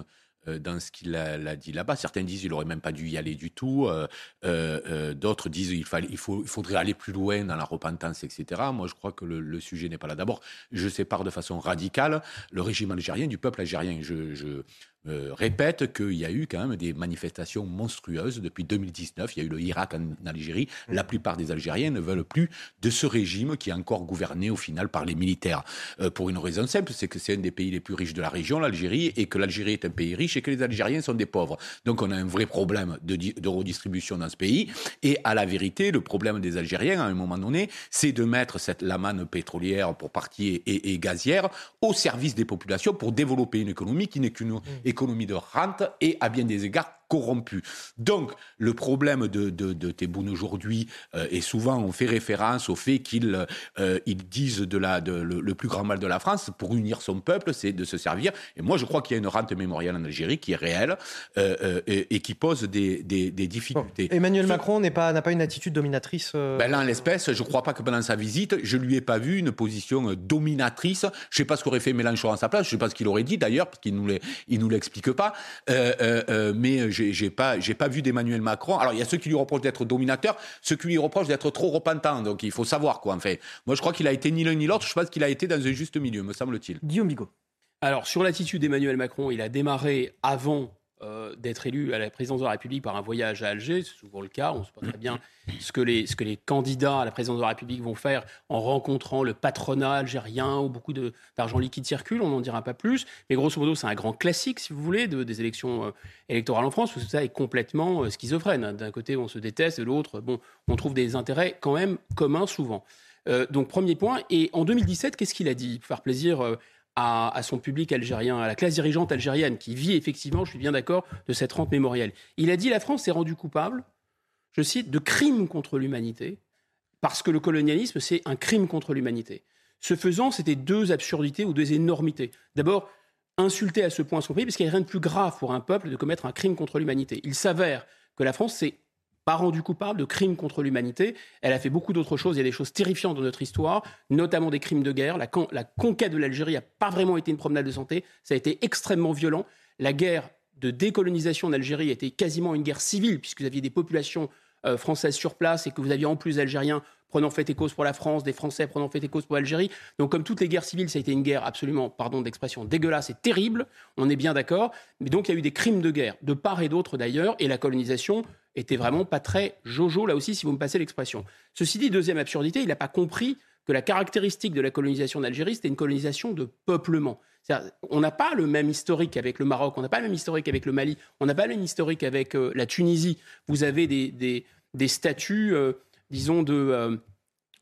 dans ce qu'il a, dit là-bas. Certains disent qu'il n'aurait même pas dû y aller du tout. Euh, euh, d'autres disent qu'il il, il faudrait aller plus loin dans la repentance, etc. Moi, je crois que le, sujet n'est pas là. D'abord, je sépare de façon radicale le régime algérien du peuple algérien. je, euh, répète qu'il y a eu quand même des manifestations monstrueuses depuis 2019. Il y a eu le Irak en Algérie. La plupart des Algériens ne veulent plus de ce régime qui est encore gouverné au final par les militaires. Euh, pour une raison simple, c'est que c'est un des pays les plus riches de la région, l'Algérie, et que l'Algérie est un pays riche et que les Algériens sont des pauvres. Donc on a un vrai problème de, de redistribution dans ce pays. Et à la vérité, le problème des Algériens, à un moment donné, c'est de mettre cette la manne pétrolière pour partie et, et, gazière au service des populations pour développer une économie qui n'est qu'une mmh économie de rente et à bien des égards corrompu. Donc, le problème de, de, de Tebboune aujourd'hui, euh, et souvent on fait référence au fait qu'il euh, disent de la, de, le, plus grand mal de la France pour unir son peuple, c'est de se servir. Et moi, je crois qu'il y a une rente mémoriale en Algérie qui est réelle euh, et, qui pose des, des, difficultés. Emmanuel Macron n'a pas, pas une attitude dominatrice ben Là, en l'espèce, je ne crois pas que pendant sa visite, je lui ai pas vu une position dominatrice. Je ne sais pas ce qu'aurait fait Mélenchon à sa place, je ne sais pas ce qu'il aurait dit d'ailleurs, parce qu'il ne nous l'explique pas. mais j'ai pas, j'ai pas vu d'Emmanuel Macron. Alors il y a ceux qui lui reprochent d'être dominateur, ceux qui lui reprochent d'être trop repentant. Donc il faut savoir quoi. En fait, moi je crois qu'il a été ni l'un ni l'autre. Je pense qu'il a été dans un juste milieu, me semble-t-il. Guillaume Bigot. Alors sur l'attitude d'Emmanuel Macron, il a démarré avant euh, d'être élu à la présidence de la République par un voyage à Alger, c'est souvent le cas, on se sait pas très bien ce que, les, candidats à la présidence de la République vont faire en rencontrant le patronat algérien où beaucoup d'argent liquide circule, on n'en dira pas plus, mais grosso modo c'est un grand classique, si vous voulez, de, des élections euh, électorales en France, parce que ça est complètement euh, schizophrène. D'un côté on se déteste, de l'autre, bon, on trouve des intérêts quand même communs souvent. donc premier point, et en 2017, qu'est-ce qu'il a dit? Pour faire plaisir à, son public algérien, à la classe dirigeante algérienne, qui vit effectivement, je suis bien d'accord, de cette rente mémorielle. Il a dit la France s'est rendue coupable, je cite, de crimes contre l'humanité, parce que le colonialisme, c'est un crime contre l'humanité. Ce faisant, c'était deux absurdités ou deux énormités. D'abord, insulter à ce point son pays, parce qu'il n'y a rien de plus grave pour un peuple de commettre un crime contre l'humanité. Il s'avère que la France s'est pas rendue coupable de crimes contre l'humanité. Elle a fait beaucoup d'autres choses. Il y a des choses terrifiantes dans notre histoire, notamment des crimes de guerre. La, conquête de l'Algérie n'a pas vraiment été une promenade de santé. Ça a été extrêmement violent. La guerre de décolonisation d'Algérie était quasiment une guerre civile, puisque vous aviez des populations euh, françaises sur place et que vous aviez en plus d'Algériens prenant fait et cause pour la France, des Français prenant fait et cause pour l'Algérie. Donc comme toutes les guerres civiles, ça a été une guerre absolument, pardon d'expression, dégueulasse et terrible, on est bien d'accord. Mais donc il y a eu des crimes de guerre, de part et d'autre d'ailleurs, et la colonisation était vraiment pas très jojo, là aussi, si vous me passez l'expression. Ceci dit, deuxième absurdité, il n'a pas compris que la caractéristique de la colonisation d'Algérie, c'était une colonisation de peuplement. On n'a pas le même historique avec le Maroc, on n'a pas le même historique avec le Mali, on n'a pas le même historique avec euh, la Tunisie. Vous avez des, des, statuts, euh, disons, de... Euh,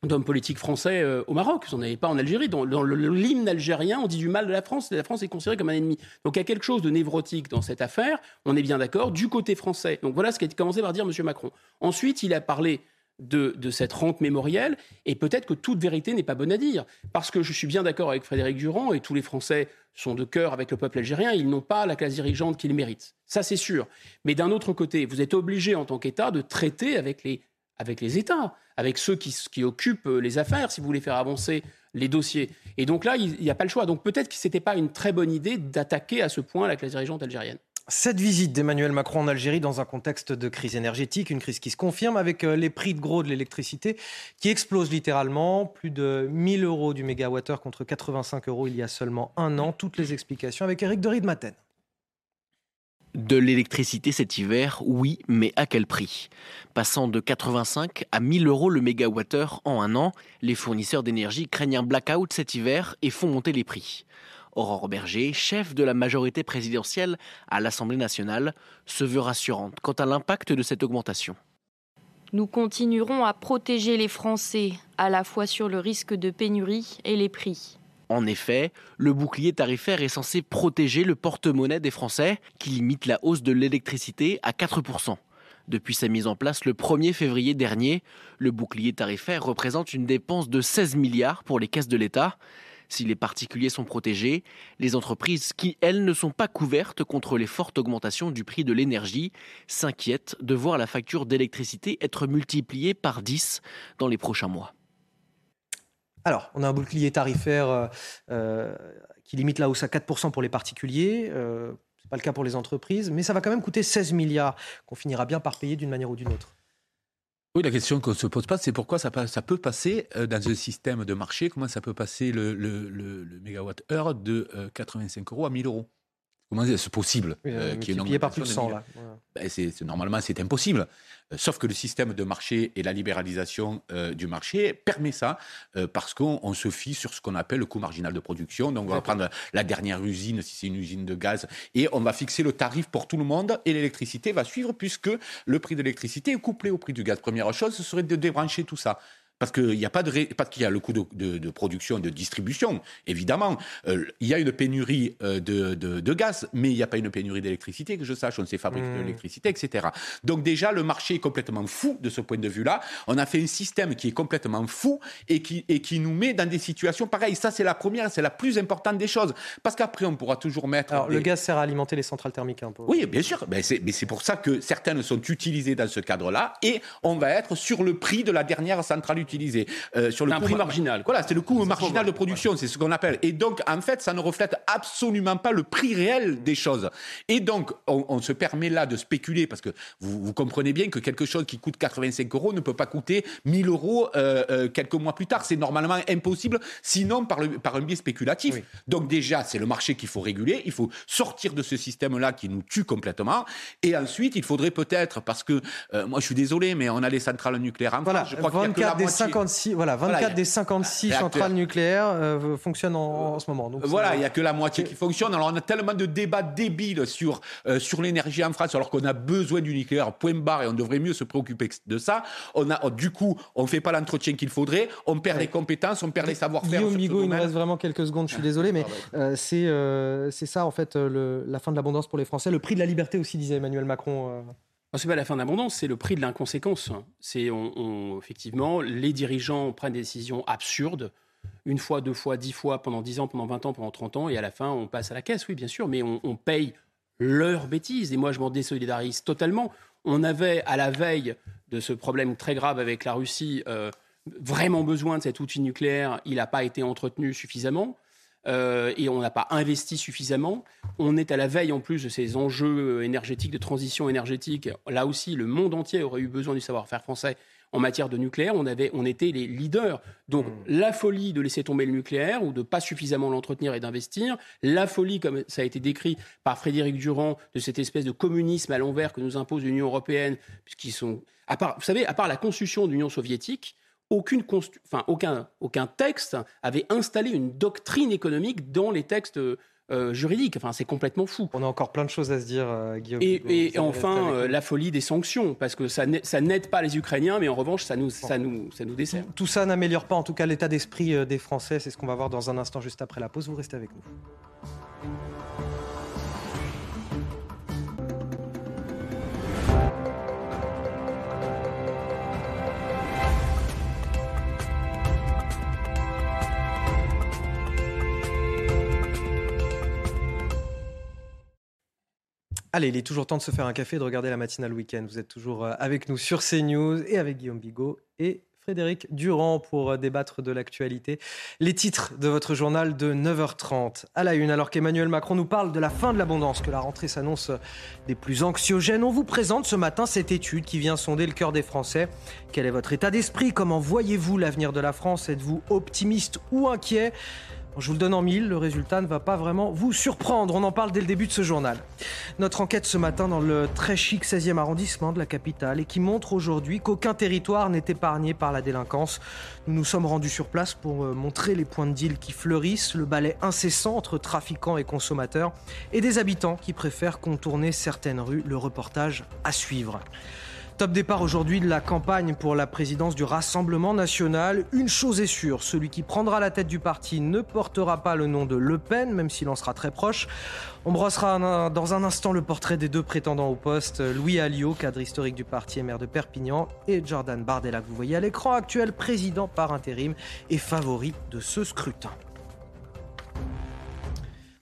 d'hommes politiques français euh, au Maroc. Vous n'en avez pas en Algérie. Dans, l'hymne algérien, on dit du mal de la France. La France est considérée comme un ennemi. Donc il y a quelque chose de névrotique dans cette affaire. On est bien d'accord. Du côté français. Donc voilà ce qu'a commencé par dire M. Macron. Ensuite, il a parlé de, cette rente mémorielle. Et peut-être que toute vérité n'est pas bonne à dire. Parce que je suis bien d'accord avec Frédéric Durand et tous les Français sont de cœur avec le peuple algérien. Ils n'ont pas la classe dirigeante qu'ils méritent. Ça, c'est sûr. Mais d'un autre côté, vous êtes obligé en tant qu'État de traiter avec les avec les États, avec ceux qui, occupent euh, les affaires, si vous voulez faire avancer les dossiers. Et donc là, il n'y a pas le choix. Donc peut-être que ce n'était pas une très bonne idée d'attaquer à ce point la classe dirigeante algérienne. Cette visite d'Emmanuel Macron en Algérie dans un contexte de crise énergétique, une crise qui se confirme avec euh, les prix de gros de l'électricité qui explosent littéralement, plus de 1000 euros du mégawattheure contre 85 euros il y a seulement un an. Toutes les explications avec Eric de Maten. De l'électricité cet hiver, oui, mais à quel prix? Passant de 85 à 1000 euros le mégawattheure en un an, les fournisseurs d'énergie craignent un blackout cet hiver et font monter les prix. Aurore Berger, chef de la majorité présidentielle à l'Assemblée nationale, se veut rassurante quant à l'impact de cette augmentation. Nous continuerons à protéger les Français, à la fois sur le risque de pénurie et les prix. En effet, le bouclier tarifaire est censé protéger le porte-monnaie des Français, qui limite la hausse de l'électricité à 4%. Depuis sa mise en place le 1er février dernier, le bouclier tarifaire représente une dépense de 16 milliards pour les caisses de l'État. Si les particuliers sont protégés, les entreprises qui, elles, ne sont pas couvertes contre les fortes augmentations du prix de l'énergie s'inquiètent de voir la facture d'électricité être multipliée par 10 dans les prochains mois. Alors, on a un bouclier tarifaire euh, euh, qui limite la hausse à 4% pour les particuliers. Euh, Ce n'est pas le cas pour les entreprises, mais ça va quand même coûter 16 milliards qu'on finira bien par payer d'une manière ou d'une autre. Oui, la question qu'on ne se pose pas, c'est pourquoi ça, peut passer dans un système de marché, comment ça peut passer le, le, mégawatt-heure de 85 euros à 1000 euros? Comment c'est possible euh, qu'il y ait par plus de 100 là. Ben, normalement, c'est impossible. Euh, sauf que le système de marché et la libéralisation euh, du marché permet ça parce qu'on se fie sur ce qu'on appelle le coût marginal de production. Donc, on va prendre la dernière usine, si c'est une usine de gaz, et on va fixer le tarif pour tout le monde et l'électricité va suivre puisque le prix de l'électricité est couplé au prix du gaz. Première chose, ce serait de débrancher tout ça. Parce qu'il n'y a pas de, pas qu'il y a le coût de, de, de, production et de distribution, évidemment. Euh, il y a une pénurie euh, de, de, gaz, mais il n'y a pas une pénurie d'électricité, que je sache. On sait fabriquer de mmh. l'électricité, etc. Donc déjà, le marché est complètement fou de ce point de vue-là. On a fait un système qui est complètement fou et qui, et qui nous met dans des situations pareilles. Ça, c'est la première, c'est la plus importante des choses. Parce qu'après, on pourra toujours mettre... Alors, le gaz sert à alimenter les centrales thermiques un peu. Oui, bien sûr. Mais c'est pour ça que certaines sont utilisées dans ce cadre-là. Et on va être sur le prix de la dernière centrale l'utiliser. Euh, sur le prix marginal. Voilà, c'est le coût marginal de production, c'est ce qu'on appelle. Et donc, en fait, ça ne reflète absolument pas le prix réel des choses. Et donc, on, se permet là de spéculer, parce que vous, vous, comprenez bien que quelque chose qui coûte 85 euros ne peut pas coûter 1000 euros euh, euh, quelques mois plus tard. C'est normalement impossible, sinon par, le, par un biais spéculatif. Donc déjà, c'est le marché qu'il faut réguler. Il faut sortir de ce système-là qui nous tue complètement. Et ensuite, il faudrait peut-être, parce que euh, moi je suis désolé, mais on a les centrales nucléaires en voilà, France. Je crois 24 des 56, voilà, 24 des 56 centrales nucléaires euh, fonctionnent en, ce moment. Donc voilà, il n'y a que la moitié qui fonctionne. Alors on a tellement de débats débiles sur, euh, sur l'énergie en France, alors qu'on a besoin du nucléaire, point barre, et on devrait mieux se préoccuper de ça. On a, du coup, on ne fait pas l'entretien qu'il faudrait, on perd les compétences, on perd les savoir-faire. Guillaume Bigot, il nous reste vraiment quelques secondes, je suis désolé, mais ah, c'est c'est ça en fait le, la fin de l'abondance pour les Français, le prix de la liberté aussi, disait Emmanuel Macron. Ce n'est pas la fin de l'abondance, c'est le prix de l'inconséquence. C'est effectivement, les dirigeants prennent des décisions absurdes, une fois, deux fois, dix fois, pendant dix ans, pendant vingt ans, pendant trente ans, et à la fin, on passe à la caisse, oui, bien sûr, mais on, paye leurs bêtises. Et moi, je m'en désolidarise totalement. On avait, à la veille de ce problème très grave avec la Russie, euh, vraiment besoin de cet outil nucléaire. Il n'a pas été entretenu suffisamment. Euh, et on n'a pas investi suffisamment. On est à la veille en plus de ces enjeux énergétiques, de transition énergétique. Là aussi, le monde entier aurait eu besoin du savoir-faire français en matière de nucléaire. On, avait, on était les leaders. Donc mmh. la folie de laisser tomber le nucléaire ou de pas suffisamment l'entretenir et d'investir, la folie, comme ça a été décrit par Frédéric Durand, de cette espèce de communisme à l'envers que nous impose l'Union européenne, puisqu'ils sont, à part, vous savez, à part la construction de l'Union soviétique, aucune enfin, aucun, aucun texte avait installé une doctrine économique dans les textes euh, juridiques. Enfin, c'est complètement fou. On a encore plein de choses à se dire, euh, Guillaume. Et, enfin, euh, la folie des sanctions, parce que ça n'aide pas les Ukrainiens, mais en revanche, ça nous, ça nous, ça nous dessert. Tout, tout ça n'améliore pas, en tout cas, l'état d'esprit des Français. C'est ce qu'on va voir dans un instant, juste après la pause. Vous restez avec nous. Allez, il est toujours temps de se faire un café et de regarder la matinale week-end. Vous êtes toujours euh, avec nous sur CNews et avec Guillaume Bigot et Frédéric Durand pour euh, débattre de l'actualité. Les titres de votre journal de 9h30 à la une, alors qu'Emmanuel Macron nous parle de la fin de l'abondance, que la rentrée s'annonce des plus anxiogènes. On vous présente ce matin cette étude qui vient sonder le cœur des Français. Quel est votre état d'esprit? Comment voyez-vous l'avenir de la France? Êtes-vous optimiste ou inquiet? Je vous le donne en mille, le résultat ne va pas vraiment vous surprendre. On en parle dès le début de ce journal. Notre enquête ce matin dans le très chic 16e arrondissement de la capitale et qui montre aujourd'hui qu'aucun territoire n'est épargné par la délinquance. Nous nous sommes rendus sur place pour euh, montrer les points de deal qui fleurissent, le balai incessant entre trafiquants et consommateurs et des habitants qui préfèrent contourner certaines rues. Le reportage à suivre. Top départ aujourd'hui de la campagne pour la présidence du Rassemblement national. Une chose est sûre, celui qui prendra la tête du parti ne portera pas le nom de Le Pen, même s'il en sera très proche. On brossera dans un instant le portrait des deux prétendants au poste, Louis Alliot, cadre historique du parti et maire de Perpignan, et Jordan Bardella, que vous voyez à l'écran, actuel président par intérim et favori de ce scrutin.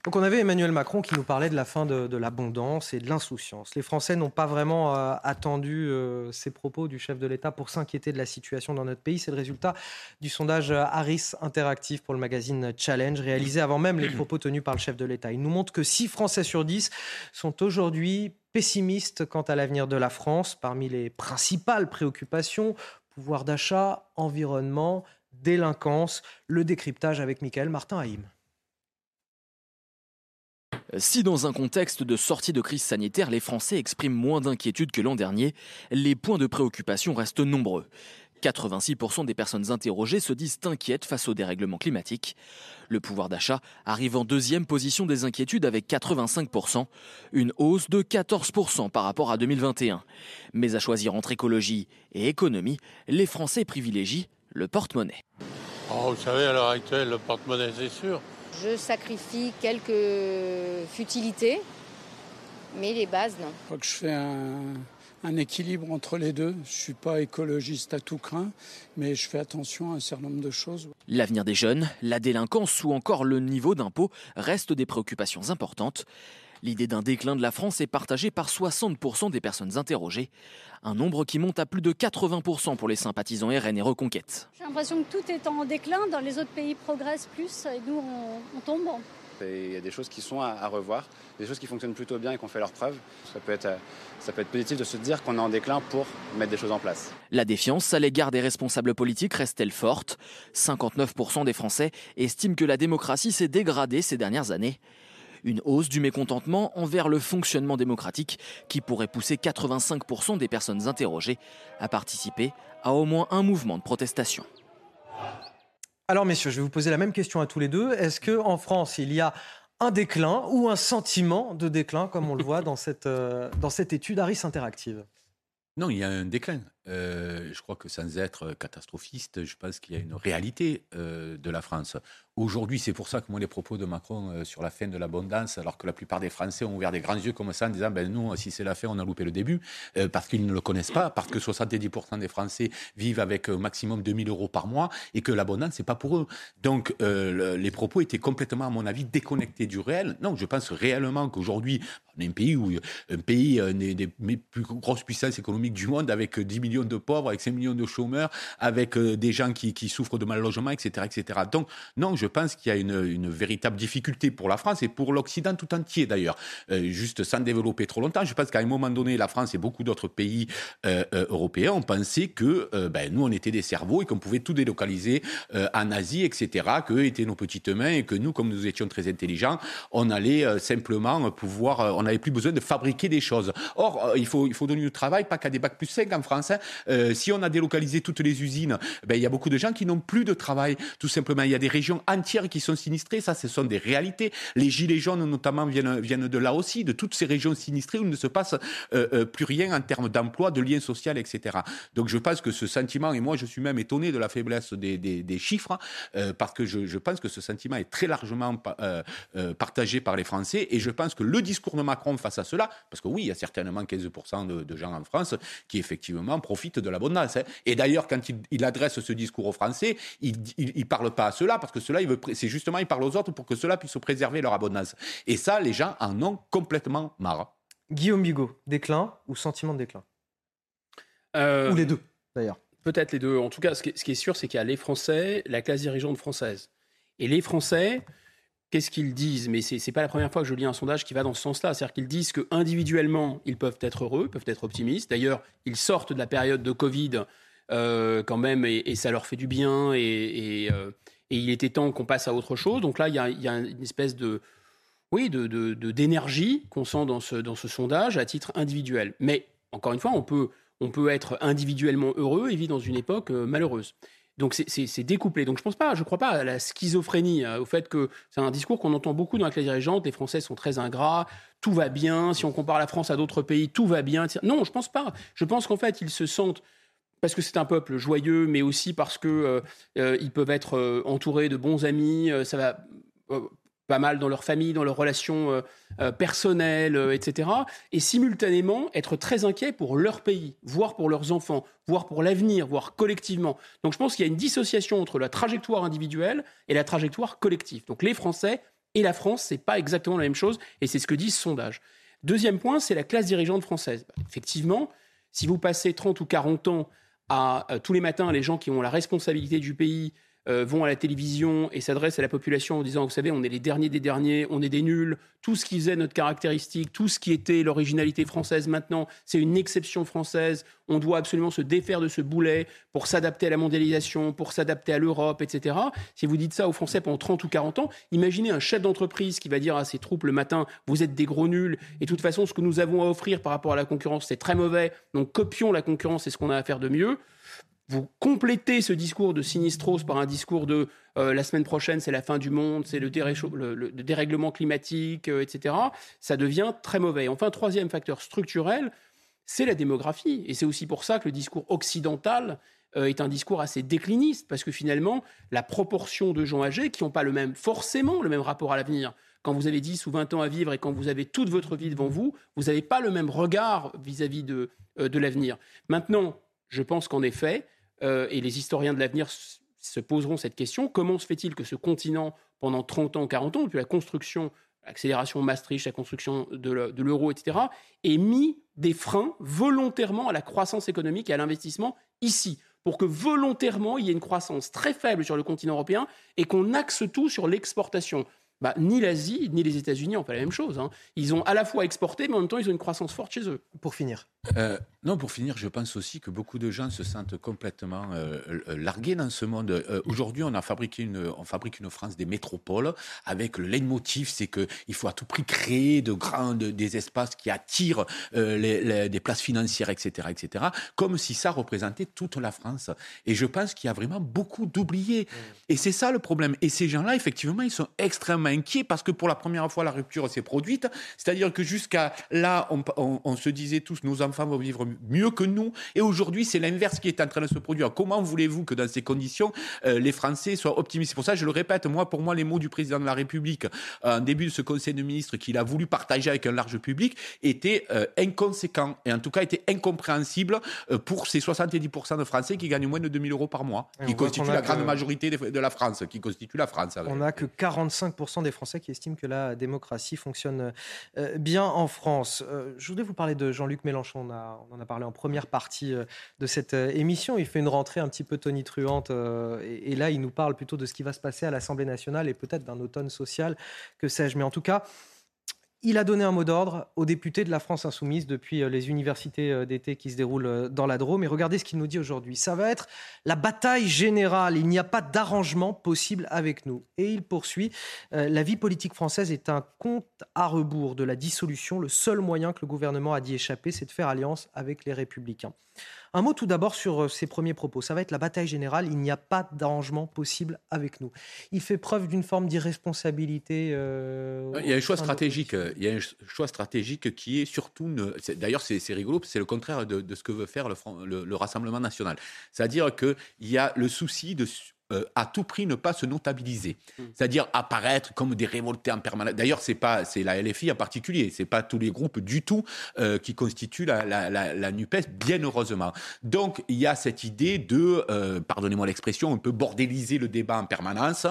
Donc on avait Emmanuel Macron qui nous parlait de la fin de, l'abondance et de l'insouciance. Les Français n'ont pas vraiment euh, attendu euh, ces propos du chef de l'État pour s'inquiéter de la situation dans notre pays. C'est le résultat du sondage euh, Harris Interactive pour le magazine Challenge, réalisé avant même les propos tenus par le chef de l'État. Il nous montre que 6 Français sur 10 sont aujourd'hui pessimistes quant à l'avenir de la France. Parmi les principales préoccupations, pouvoir d'achat, environnement, délinquance, le décryptage avec Michael Martin Haïm. Si dans un contexte de sortie de crise sanitaire, les Français expriment moins d'inquiétude que l'an dernier, les points de préoccupation restent nombreux. 86% des personnes interrogées se disent inquiètes face au dérèglement climatique. Le pouvoir d'achat arrive en deuxième position des inquiétudes avec 85%, une hausse de 14% par rapport à 2021. Mais à choisir entre écologie et économie, les Français privilégient le porte-monnaie. Oh, vous savez, à l'heure actuelle, le porte-monnaie, c'est sûr. Je sacrifie quelques futilités, mais les bases, non. Je crois que je fais un, équilibre entre les deux. Je ne suis pas écologiste à tout craint, mais je fais attention à un certain nombre de choses. L'avenir des jeunes, la délinquance ou encore le niveau d'impôt restent des préoccupations importantes. L'idée d'un déclin de la France est partagée par 60% des personnes interrogées, un nombre qui monte à plus de 80% pour les sympathisants RN et Reconquête. J'ai l'impression que tout est en déclin, dans les autres pays progressent plus et nous on, tombe. Il y a des choses qui sont à, revoir, des choses qui fonctionnent plutôt bien et qui ont fait leurs preuves. Ça peut être, ça peut être positif de se dire qu'on est en déclin pour mettre des choses en place. La défiance à l'égard des responsables politiques reste-t-elle forte? 59% des Français estiment que la démocratie s'est dégradée ces dernières années. Une hausse du mécontentement envers le fonctionnement démocratique qui pourrait pousser 85% des personnes interrogées à participer à au moins un mouvement de protestation. Alors messieurs, je vais vous poser la même question à tous les deux. Est-ce qu'en France, il y a un déclin ou un sentiment de déclin, comme on le voit dans cette, euh, dans cette étude Harris Interactive? Non, il y a un déclin. Euh, je crois que sans être catastrophiste, je pense qu'il y a une réalité euh, de la France. Aujourd'hui, c'est pour ça que moi, les propos de Macron euh, sur la fin de l'abondance, alors que la plupart des Français ont ouvert des grands yeux comme ça en disant, ben nous, si c'est la fin, on a loupé le début, parce qu'ils ne le connaissent pas, parce que 70% des Français vivent avec au maximum 2000 euros par mois et que l'abondance, c'est pas pour eux. Donc, les propos étaient complètement, à mon avis, déconnectés du réel. Non, je pense réellement qu'aujourd'hui, on est un pays où un pays, une des plus grosses puissances économiques du monde, avec 10 millions de pauvres, avec 5 millions de chômeurs, avec euh, des gens qui, souffrent de mal logement, etc., etc. Donc, non, je pense qu'il y a une, véritable difficulté pour la France et pour l'Occident tout entier d'ailleurs. Euh, juste sans développer trop longtemps, je pense qu'à un moment donné, la France et beaucoup d'autres pays euh, européens ont pensé que ben, nous, on était des cerveaux et qu'on pouvait tout délocaliser en Asie, etc., qu'eux étaient nos petites mains et que nous, comme nous étions très intelligents, on allait simplement pouvoir, on n'avait plus besoin de fabriquer des choses. Or, il, faut, il faut donner du travail, pas qu'à des bacs plus 5 en France, hein, euh, si on a délocalisé toutes les usines, ben, il y a beaucoup de gens qui n'ont plus de travail. Tout simplement, il y a des régions entières qui sont sinistrées. Ça, ce sont des réalités. Les gilets jaunes, notamment, viennent, de là aussi, de toutes ces régions sinistrées où il ne se passe euh, euh, plus rien en termes d'emploi, de liens sociaux, etc. Donc, je pense que ce sentiment, et moi, je suis même étonné de la faiblesse des, chiffres, parce que je, je, pense que ce sentiment est très largement partagé par les Français. Et je pense que le discours de Macron face à cela, parce que oui, il y a certainement 15% de, de gens en France qui, effectivement, profite de l'abondance. Hein. Et d'ailleurs, quand il, adresse ce discours aux Français, il ne parle pas à cela, parce que cela, c'est justement, il parle aux autres pour que cela puisse préserver leur abondance. Et ça, les gens en ont complètement marre. Guillaume Bigot, déclin ou sentiment de déclin? Euh, Ou les deux, d'ailleurs. Peut-être les deux. En tout cas, ce qui est, sûr, c'est qu'il y a les Français, la classe dirigeante française. Et les Français, qu'est-ce qu'ils disent Mais ce n'est pas la première fois que je lis un sondage qui va dans ce sens-là. C'est-à-dire qu'ils disent qu'individuellement, ils peuvent être heureux, peuvent être optimistes. D'ailleurs, ils sortent de la période de Covid euh, quand même, et, ça leur fait du bien. Et, euh, il était temps qu'on passe à autre chose. Donc là, il y a, une espèce de oui, d'énergie qu'on sent dans ce, dans ce sondage à titre individuel. Mais encore une fois, on peut, on peut être individuellement heureux et vivre dans une époque euh, malheureuse. Donc c'est découplé. Donc je pense pas, je crois pas à la schizophrénie, euh, au fait que c'est un discours qu'on entend beaucoup dans la classe dirigeante. Les Français sont très ingrats, tout va bien. Si on compare la France à d'autres pays, tout va bien. Non, je pense pas. Je pense qu'en fait ils se sentent parce que c'est un peuple joyeux, mais aussi parce que euh, euh, ils peuvent être entourés de bons amis. ça va pas mal dans leur famille, dans leurs relations euh, euh, personnelles, euh, etc. Et simultanément être très inquiets pour leur pays, voire pour leurs enfants, voire pour l'avenir, voire collectivement. Donc je pense qu'il y a une dissociation entre la trajectoire individuelle et la trajectoire collective. Donc les Français et la France, c'est pas exactement la même chose, et c'est ce que dit ce sondage. Deuxième point, c'est la classe dirigeante française. Effectivement, si vous passez 30 ou 40 ans à tous les matins les gens qui ont la responsabilité du pays euh, vont à la télévision et s'adressent à la population en disant, vous savez, on est les derniers des derniers, on est des nuls, tout ce qui faisait notre caractéristique, tout ce qui était l'originalité française maintenant, c'est une exception française, on doit absolument se défaire de ce boulet pour s'adapter à la mondialisation, pour s'adapter à l'Europe, etc. Si vous dites ça aux Français pendant 30 ou 40 ans, imaginez un chef d'entreprise qui va dire à ses troupes le matin, vous êtes des gros nuls, et de toute façon, ce que nous avons à offrir par rapport à la concurrence, c'est très mauvais, donc copions la concurrence, c'est ce qu'on a à faire de mieux vous complétez ce discours de Sinistros par un discours de euh, la semaine prochaine, c'est la fin du monde, c'est le, dérèglement climatique, euh, etc., ça devient très mauvais. Enfin, troisième facteur structurel, c'est la démographie. Et c'est aussi pour ça que le discours occidental euh, est un discours assez décliniste, parce que finalement, la proportion de gens âgés qui n'ont pas le même, forcément le même rapport à l'avenir, quand vous avez 10 ou 20 ans à vivre et quand vous avez toute votre vie devant vous, vous n'avez pas le même regard vis-à-vis de, de l'avenir. Maintenant, je pense qu'en effet, euh, et les historiens de l'avenir se poseront cette question, comment se fait-il que ce continent, pendant 30 ans, 40 ans, depuis la construction l'accélération Maastricht, la construction de l'euro, etc., et mis des freins volontairement à la croissance économique et à l'investissement ici pour que volontairement il y ait une croissance très faible sur le continent européen et qu'on axe tout sur l'exportation? Bah, ni l'Asie ni les États-Unis ont fait la même chose. Hein. Ils ont à la fois exporté, mais en même temps, ils ont une croissance forte chez eux. Pour finir. Euh, non, pour finir, je pense aussi que beaucoup de gens se sentent complètement euh, euh, largués dans ce monde. Aujourd'hui, on a fabriqué une, on fabrique une France des métropoles avec le leitmotiv, c'est qu'il faut à tout prix créer de grands, des espaces qui attirent les, des places financières, etc., etc., comme si ça représentait toute la France. Et je pense qu'il y a vraiment beaucoup d'oubliés. Mmh. Et c'est ça le problème. Et ces gens-là, effectivement, ils sont extrêmement inquiets parce que pour la première fois, la rupture s'est produite. C'est-à-dire que jusqu'à là, on, se disait tous, nos enfants vont vivre mieux que nous. Et aujourd'hui, c'est l'inverse qui est en train de se produire. Comment voulez-vous que dans ces conditions, euh, les Français soient optimistes? C'est pour ça, je le répète, moi, pour moi, les mots du président de la République en début de ce Conseil de ministres qu'il a voulu partager avec un large public étaient euh, inconséquents et en tout cas étaient incompréhensibles euh, pour ces 70% de Français qui gagnent moins de 2000 euros par mois, qui constituent la grande majorité de la France, qui constitue la France. On n'a que 45% des Français qui estiment que la démocratie fonctionne bien en France. je voudrais vous parler de Jean-Luc Mélenchon. On, en a parlé en première partie de cette émission. Il fait une rentrée un petit peu tonitruante. et, et là, il nous parle plutôt de ce qui va se passer à l'Assemblée nationale et peut-être d'un automne social, que sais-je. Mais en tout cas, il a donné un mot d'ordre aux députés de la France insoumise depuis euh, les universités euh, d'été qui se déroulent euh, dans la Drôme. Et regardez ce qu'il nous dit aujourd'hui. Ça va être la bataille générale. Il n'y a pas d'arrangement possible avec nous. Et il poursuit. La vie politique française est un compte à rebours de la dissolution. Le seul moyen que le gouvernement a d'y échapper, c'est de faire alliance avec les républicains. Un mot tout d'abord sur ses euh, premiers propos. Ça va être la bataille générale. Il n'y a pas d'arrangement possible avec nous. Il fait preuve d'une forme d'irresponsabilité. Euh, il y a un choix stratégique. Il y a un choix stratégique qui est surtout. D'ailleurs, c'est rigolo, c'est le contraire de, ce que veut faire le, le Rassemblement national. C'est-à-dire qu'il y a le souci de euh, à tout prix ne pas se notabiliser, hmm. c'est-à-dire apparaître comme des révoltés en permanence. D'ailleurs, c'est pas c'est la LFI en particulier, c'est pas tous les groupes du tout euh, qui constituent la, la, la, Nupes, bien heureusement. Donc il y a cette idée de, euh, pardonnez-moi l'expression, on peut bordéliser le débat en permanence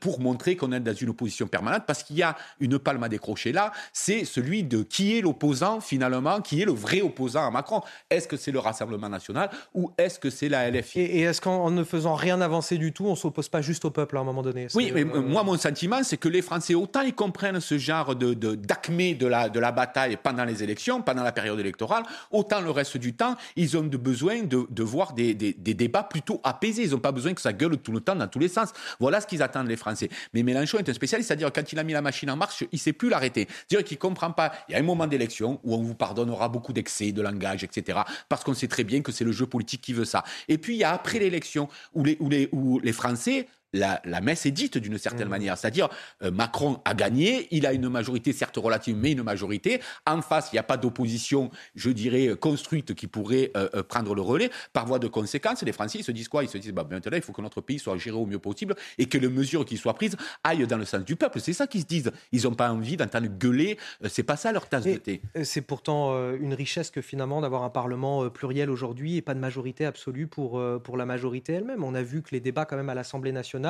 pour montrer qu'on est dans une opposition permanente, parce qu'il y a une palme à décrocher là, c'est celui de qui est l'opposant finalement, qui est le vrai opposant à Macron. Est-ce que c'est le Rassemblement national ou est-ce que c'est la LFI Et, et est-ce qu'en ne faisant rien avancer du tout, on s'oppose pas juste au peuple à un moment donné. Oui, mais euh, moi, mon sentiment, c'est que les Français, autant ils comprennent ce genre de, d'acmé de, la, de la bataille pendant les élections, pendant la période électorale, autant le reste du temps, ils ont de besoin de, de voir des, des, débats plutôt apaisés. Ils n'ont pas besoin que ça gueule tout le temps dans tous les sens. Voilà ce qu'ils attendent, les Français. Mais Mélenchon est un spécialiste, c'est-à-dire quand il a mis la machine en marche, il ne sait plus l'arrêter. C'est-à-dire qu'il ne comprend pas. Il y a un moment d'élection où on vous pardonnera beaucoup d'excès, de langage, etc. Parce qu'on sait très bien que c'est le jeu politique qui veut ça. Et puis, il y a après l'élection où les, où les, où les Français la, messe est dite d'une certaine mmh. manière. C'est-à-dire, euh, Macron a gagné, il a une majorité, certes relative, mais une majorité. En face, il n'y a pas d'opposition, je dirais, construite qui pourrait euh, euh, prendre le relais. Par voie de conséquence, les Français se disent quoi? Ils se disent, bah, maintenant, il faut que notre pays soit géré au mieux possible et que les mesures qui soient prises aillent dans le sens du peuple. C'est ça qu'ils se disent. Ils n'ont pas envie d'entendre gueuler. C'est pas ça leur tasse de thé. C'est pourtant une richesse que finalement d'avoir un Parlement pluriel aujourd'hui et pas de majorité absolue pour, pour la majorité elle-même. On a vu que les débats quand même à l'Assemblée nationale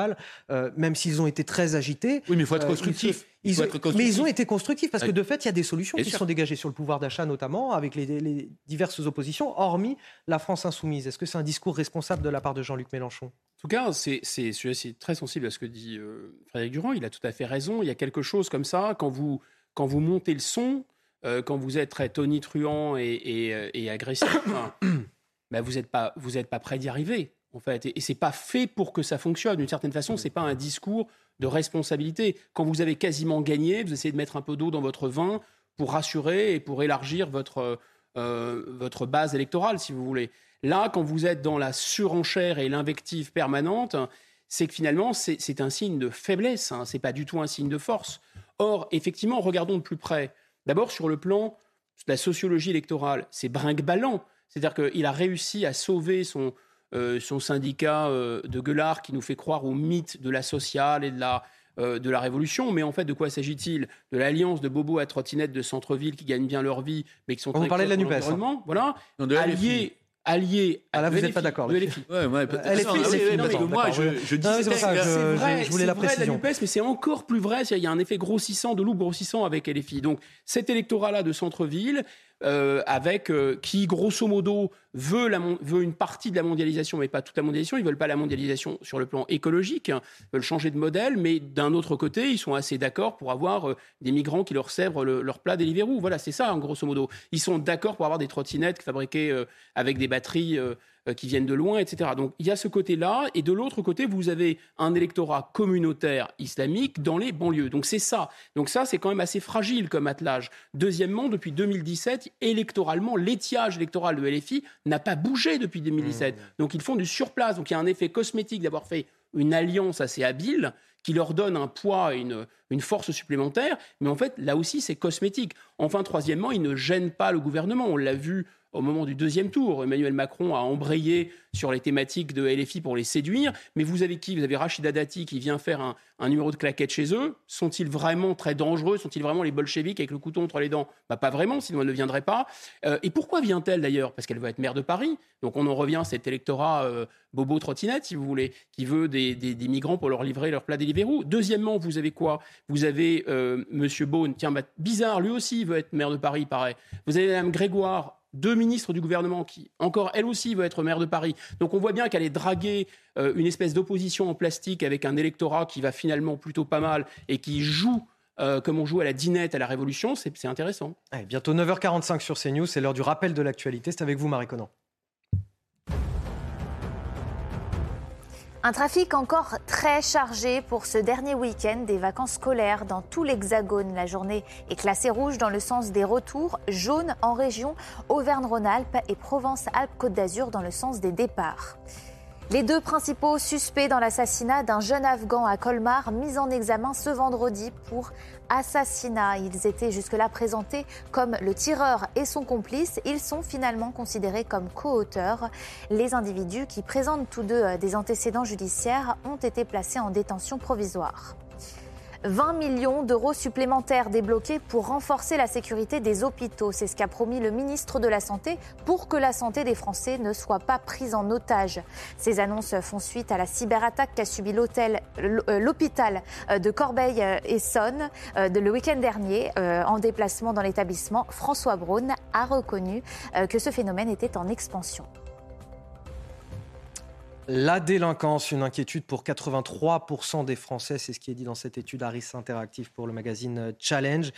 euh, même s'ils ont été très agités. Oui, mais il faut être euh, constructif. Mais ils ont été constructifs parce que de fait, il y a des solutions qui sont dégagées sur le pouvoir d'achat, notamment avec les, diverses oppositions, hormis la France insoumise. Est-ce que c'est un discours responsable de la part de Jean-Luc Mélenchon? En tout cas, c'est, c'est, très sensible à ce que dit euh, Frédéric Durand. Il a tout à fait raison. Il y a quelque chose comme ça, quand vous, quand vous montez le son, quand vous êtes très tonitruant et, et, agressif, ben vous n'êtes pas, vous pas prêt d'y arriver en fait. Et, c'est pas fait pour que ça fonctionne. D'une certaine façon, c'est pas un discours de responsabilité. Quand vous avez quasiment gagné, vous essayez de mettre un peu d'eau dans votre vin pour rassurer et pour élargir votre, euh, votre base électorale, si vous voulez. Là, quand vous êtes dans la surenchère et l'invective permanente, c'est que finalement, c'est un signe de faiblesse, hein, c'est pas du tout un signe de force. Or, effectivement, regardons de plus près. D'abord, sur le plan de la sociologie électorale, c'est brinque-ballant. C'est-à-dire qu'il a réussi à sauver son, euh, son syndicat euh, de gueulard qui nous fait croire au mythe de la sociale et de la, euh, de la révolution. Mais en fait, de quoi s'agit-il? De l'alliance de bobos à trottinette de centre-ville qui gagnent bien leur vie, mais qui sont On très parlait de la NUPES. Hein. Voilà. alliés, allié à ah là, vous n'êtes pas d'accord. De. Ouais, ouais, moi, je, je dis c'est ça, je, je, voulais la précision. La NUPES, mais c'est encore plus vrai. Il y a un effet grossissant, de loup grossissant avec LFI. Donc, cet électorat-là de centre-ville, euh, avec euh, qui, grosso modo, veut, une partie de la mondialisation, mais pas toute la mondialisation. Ils veulent pas la mondialisation sur le plan écologique, ils veulent changer de modèle, mais d'un autre côté, ils sont assez d'accord pour avoir euh, des migrants qui leur sèvrent leur plat Deliveroo. Voilà, c'est ça, hein, grosso modo. Ils sont d'accord pour avoir des trottinettes fabriquées avec des batteries qui viennent de loin, etc. Donc il y a ce côté-là, et de l'autre côté, vous avez un électorat communautaire islamique dans les banlieues. Donc c'est ça. Donc ça, c'est quand même assez fragile comme attelage. Deuxièmement, depuis 2017, électoralement, l'étiage électoral de LFI n'a pas bougé depuis 2017. Mmh. Donc ils font du surplace. Donc il y a un effet cosmétique d'avoir fait une alliance assez habile qui leur donne un poids et une, une, force supplémentaire. Mais en fait, là aussi, c'est cosmétique. Enfin, troisièmement, ils ne gênent pas le gouvernement. On l'a vu au moment du deuxième tour. Emmanuel Macron a embrayé sur les thématiques de LFI pour les séduire. Mais vous avez qui? Vous avez Rachida Dati qui vient faire un, numéro de claquette chez eux. Sont-ils vraiment très dangereux? Sont-ils vraiment les bolcheviks avec le couteau entre les dents? Bah, Pas vraiment, sinon elle ne viendrait pas. Euh, et pourquoi vient-elle d'ailleurs? Parce qu'elle veut être maire de Paris. Donc on en revient à cet électorat euh, bobo trottinette, si vous voulez, qui veut des, migrants pour leur livrer leur plat Deliveroo. Deuxièmement, vous avez quoi? Vous avez euh, Monsieur Beaune, tiens, bah, bizarre, lui aussi veut être maire de Paris, paraît. Vous avez Mme Grégoire, deux ministres du gouvernement qui, encore elle aussi, veut être maire de Paris. Donc on voit bien qu'elle est draguée euh, une espèce d'opposition en plastique avec un électorat qui va finalement plutôt pas mal et qui joue euh, comme on joue à la dinette à la Révolution, c'est intéressant. bientôt 9h45 sur CNews, c'est l'heure du rappel de l'actualité. C'est avec vous, Marie Conan. Un trafic encore très chargé pour ce dernier week-end des vacances scolaires dans tout l'Hexagone. La journée est classée rouge dans le sens des retours, jaune en région Auvergne-Rhône-Alpes et Provence-Alpes-Côte d'Azur dans le sens des départs. Les deux principaux suspects dans l'assassinat d'un jeune Afghan à Colmar, mis en examen ce vendredi pour assassinat. Ils étaient jusque-là présentés comme le tireur et son complice. Ils sont finalement considérés comme co-auteurs. Les individus qui présentent tous deux euh, des antécédents judiciaires ont été placés en détention provisoire. 20 millions d'euros supplémentaires débloqués pour renforcer la sécurité des hôpitaux. C'est ce qu'a promis le ministre de la Santé pour que la santé des Français ne soit pas prise en otage. Ces annonces font suite à la cyberattaque qu'a subi euh, l'hôpital euh, de Corbeil-Essonne euh, le week-end dernier. En déplacement dans l'établissement, François Braun a reconnu que ce phénomène était en expansion. La délinquance, une inquiétude pour 83% des Français, c'est ce qui est dit dans cette étude Harris Interactive pour le magazine Challenge.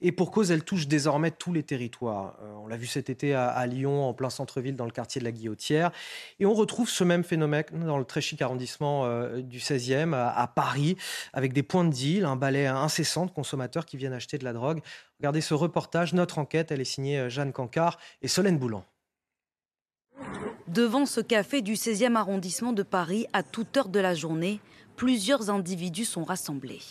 Et pour cause, elle touche désormais tous les territoires. Euh, on l'a vu cet été à, Lyon, en plein centre-ville, dans le quartier de la Guillotière. Et on retrouve ce même phénomène dans le très chic arrondissement euh, du 16e, à, Paris, avec des points de deal, un balai incessant de consommateurs qui viennent acheter de la drogue. Regardez ce reportage, notre enquête, elle est signée euh, Jeanne Cancard et Solène Boulan. Devant ce café du 16e arrondissement de Paris, à toute heure de la journée, plusieurs individus sont rassemblés.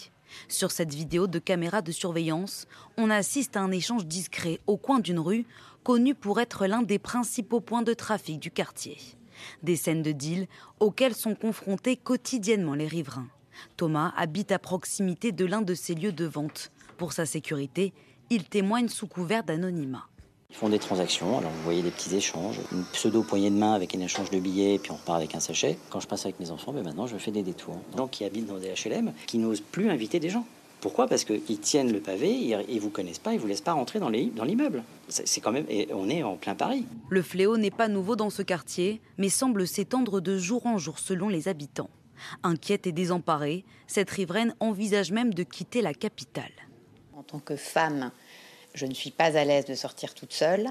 Sur cette vidéo de caméra de surveillance, on assiste à un échange discret au coin d'une rue, connue pour être l'un des principaux points de trafic du quartier. Des scènes de deal auxquelles sont confrontés quotidiennement les riverains. Thomas habite à proximité de l'un de ces lieux de vente. Pour sa sécurité, il témoigne sous couvert d'anonymat. Ils font des transactions, alors vous voyez des petits échanges, une pseudo poignée de main avec un échange de billets, et puis on repart avec un sachet. Quand je passe avec mes enfants, ben maintenant je fais des détours. Des gens qui habitent dans des HLM, qui n'osent plus inviter des gens. Pourquoi? Parce qu'ils tiennent le pavé, ils vous connaissent pas, ils vous laissent pas rentrer dans l'immeuble. C'est quand même, et on est en plein Paris. Le fléau n'est pas nouveau dans ce quartier, mais semble s'étendre de jour en jour selon les habitants. Inquiète et désemparée, cette riveraine envisage même de quitter la capitale. En tant que femme, je ne suis pas à l'aise de sortir toute seule.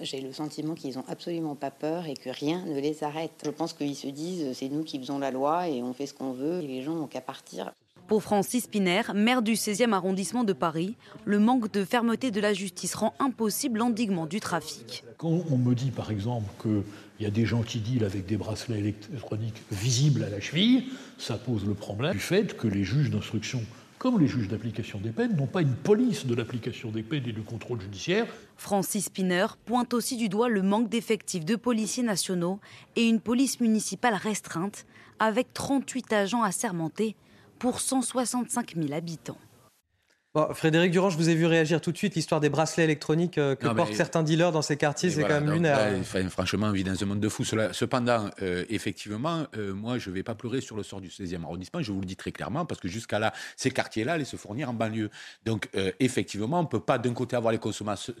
J'ai le sentiment qu'ils n'ont absolument pas peur et que rien ne les arrête. Je pense qu'ils se disent c'est nous qui faisons la loi et on fait ce qu'on veut et les gens n'ont qu'à partir. Pour Francis Piner, maire du 16e arrondissement de Paris, le manque de fermeté de la justice rend impossible l'endiguement du trafic. Quand on me dit par exemple qu'il y a des gens qui dealent avec des bracelets électroniques visibles à la cheville, ça pose le problème du fait que les juges d'instruction comme les juges d'application des peines n'ont pas une police de l'application des peines et du contrôle judiciaire. Francis Spinner pointe aussi du doigt le manque d'effectifs de policiers nationaux et une police municipale restreinte, avec 38 agents assermentés pour 165 000 habitants. Frédéric Durand, je vous ai vu réagir tout de suite. L'histoire des bracelets électroniques euh, que portent certains dealers dans ces quartiers, c'est quand même lunaire. franchement, on vit dans un monde de fous. Cependant, euh, effectivement, euh, moi, je ne vais pas pleurer sur le sort du 16e arrondissement. Je vous le dis très clairement, parce que jusqu'à là, ces quartiers-là allaient se fournir en banlieue. Donc, effectivement, on ne peut pas d'un côté avoir les,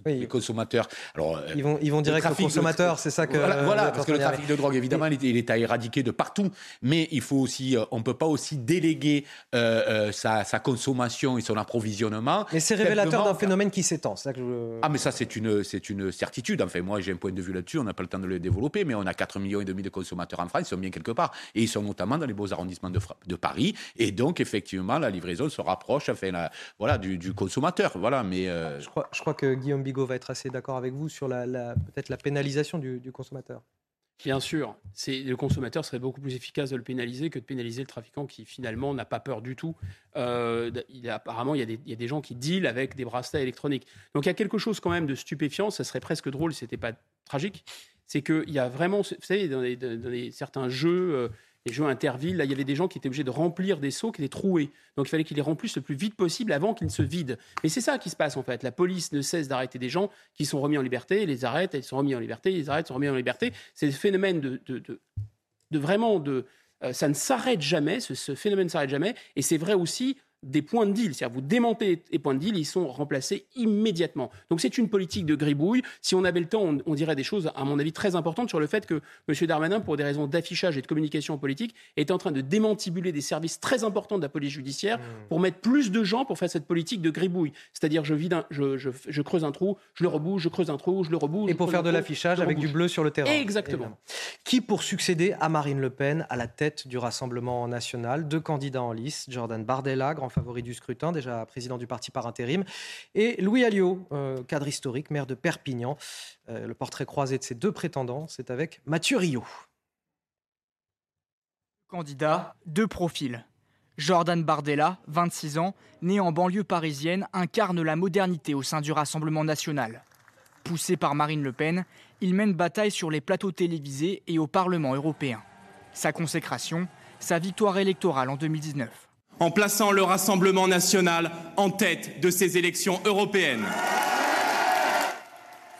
les consommateurs. Alors, ils vont, ils vont direct aux consommateurs, c'est ça que. Voilà, parce que le trafic de drogue, évidemment, il, est, à éradiquer de partout. Mais il faut aussi, on ne peut pas aussi déléguer sa, sa consommation et son approvisionnement mais c'est révélateur d'un phénomène qui s'étend. Ah, mais ça, c'est une, c'est une certitude. Enfin, moi, j'ai un point de vue là-dessus. On n'a pas le temps de le développer, mais on a 4 millions et demi de consommateurs en France. Ils sont bien quelque part. Et ils sont notamment dans les beaux arrondissements de, de Paris. Et donc, effectivement, la livraison se rapproche enfin, voilà, du, consommateur. Voilà, mais, euh, je, crois, je crois que Guillaume Bigot va être assez d'accord avec vous sur la, peut-être la pénalisation du, du consommateur. Bien sûr, le consommateur serait beaucoup plus efficace de le pénaliser que de pénaliser le trafiquant qui finalement n'a pas peur du tout. Euh, il apparemment, il y, a des, des, gens qui dealent avec des bracelets électroniques. Donc il y a quelque chose quand même de stupéfiant. Ça serait presque drôle si c'était pas tragique. C'est qu'il y a vraiment, vous savez, dans, certains jeux, euh, les jeux intervilles, là, il y avait des gens qui étaient obligés de remplir des seaux qui étaient troués. Donc il fallait qu'ils les remplissent le plus vite possible avant qu'ils ne se vident. Mais c'est ça qui se passe en fait. La police ne cesse d'arrêter des gens qui sont remis en liberté, les arrêtent, ils sont remis en liberté, ils arrêtent, ils sont remis en liberté. C'est le phénomène de, de, de, vraiment de. Euh, ça ne s'arrête jamais, ce, ce phénomène ne s'arrête jamais. Et c'est vrai aussi des points de deal. C'est-à-dire, vous démentez les points de deal, ils sont remplacés immédiatement. Donc, c'est une politique de gribouille. Si on avait le temps, on, dirait des choses, à mon avis, très importantes sur le fait que M. Darmanin, pour des raisons d'affichage et de communication politique, est en train de démantibuler des services très importants de la police judiciaire mmh. pour mettre plus de gens pour faire cette politique de gribouille. C'est-à-dire, je, je, creuse un trou, je le rebouge, je creuse un trou, je le rebouge. Et pour faire de l'affichage avec du bleu sur le terrain. Exactement. Qui pour succéder à Marine Le Pen à la tête du Rassemblement national Deux candidats en lice, Jordan Bardella, grand favori du scrutin, déjà président du parti par intérim, et Louis Alliot, euh, cadre historique, maire de Perpignan. Euh, le portrait croisé de ces deux prétendants, c'est avec Mathieu Rio. Candidat, deux profils. Jordan Bardella, 26 ans, né en banlieue parisienne, incarne la modernité au sein du Rassemblement national. Poussé par Marine Le Pen, il mène bataille sur les plateaux télévisés et au Parlement européen. Sa consécration, sa victoire électorale en 2019 en plaçant le Rassemblement national en tête de ces élections européennes.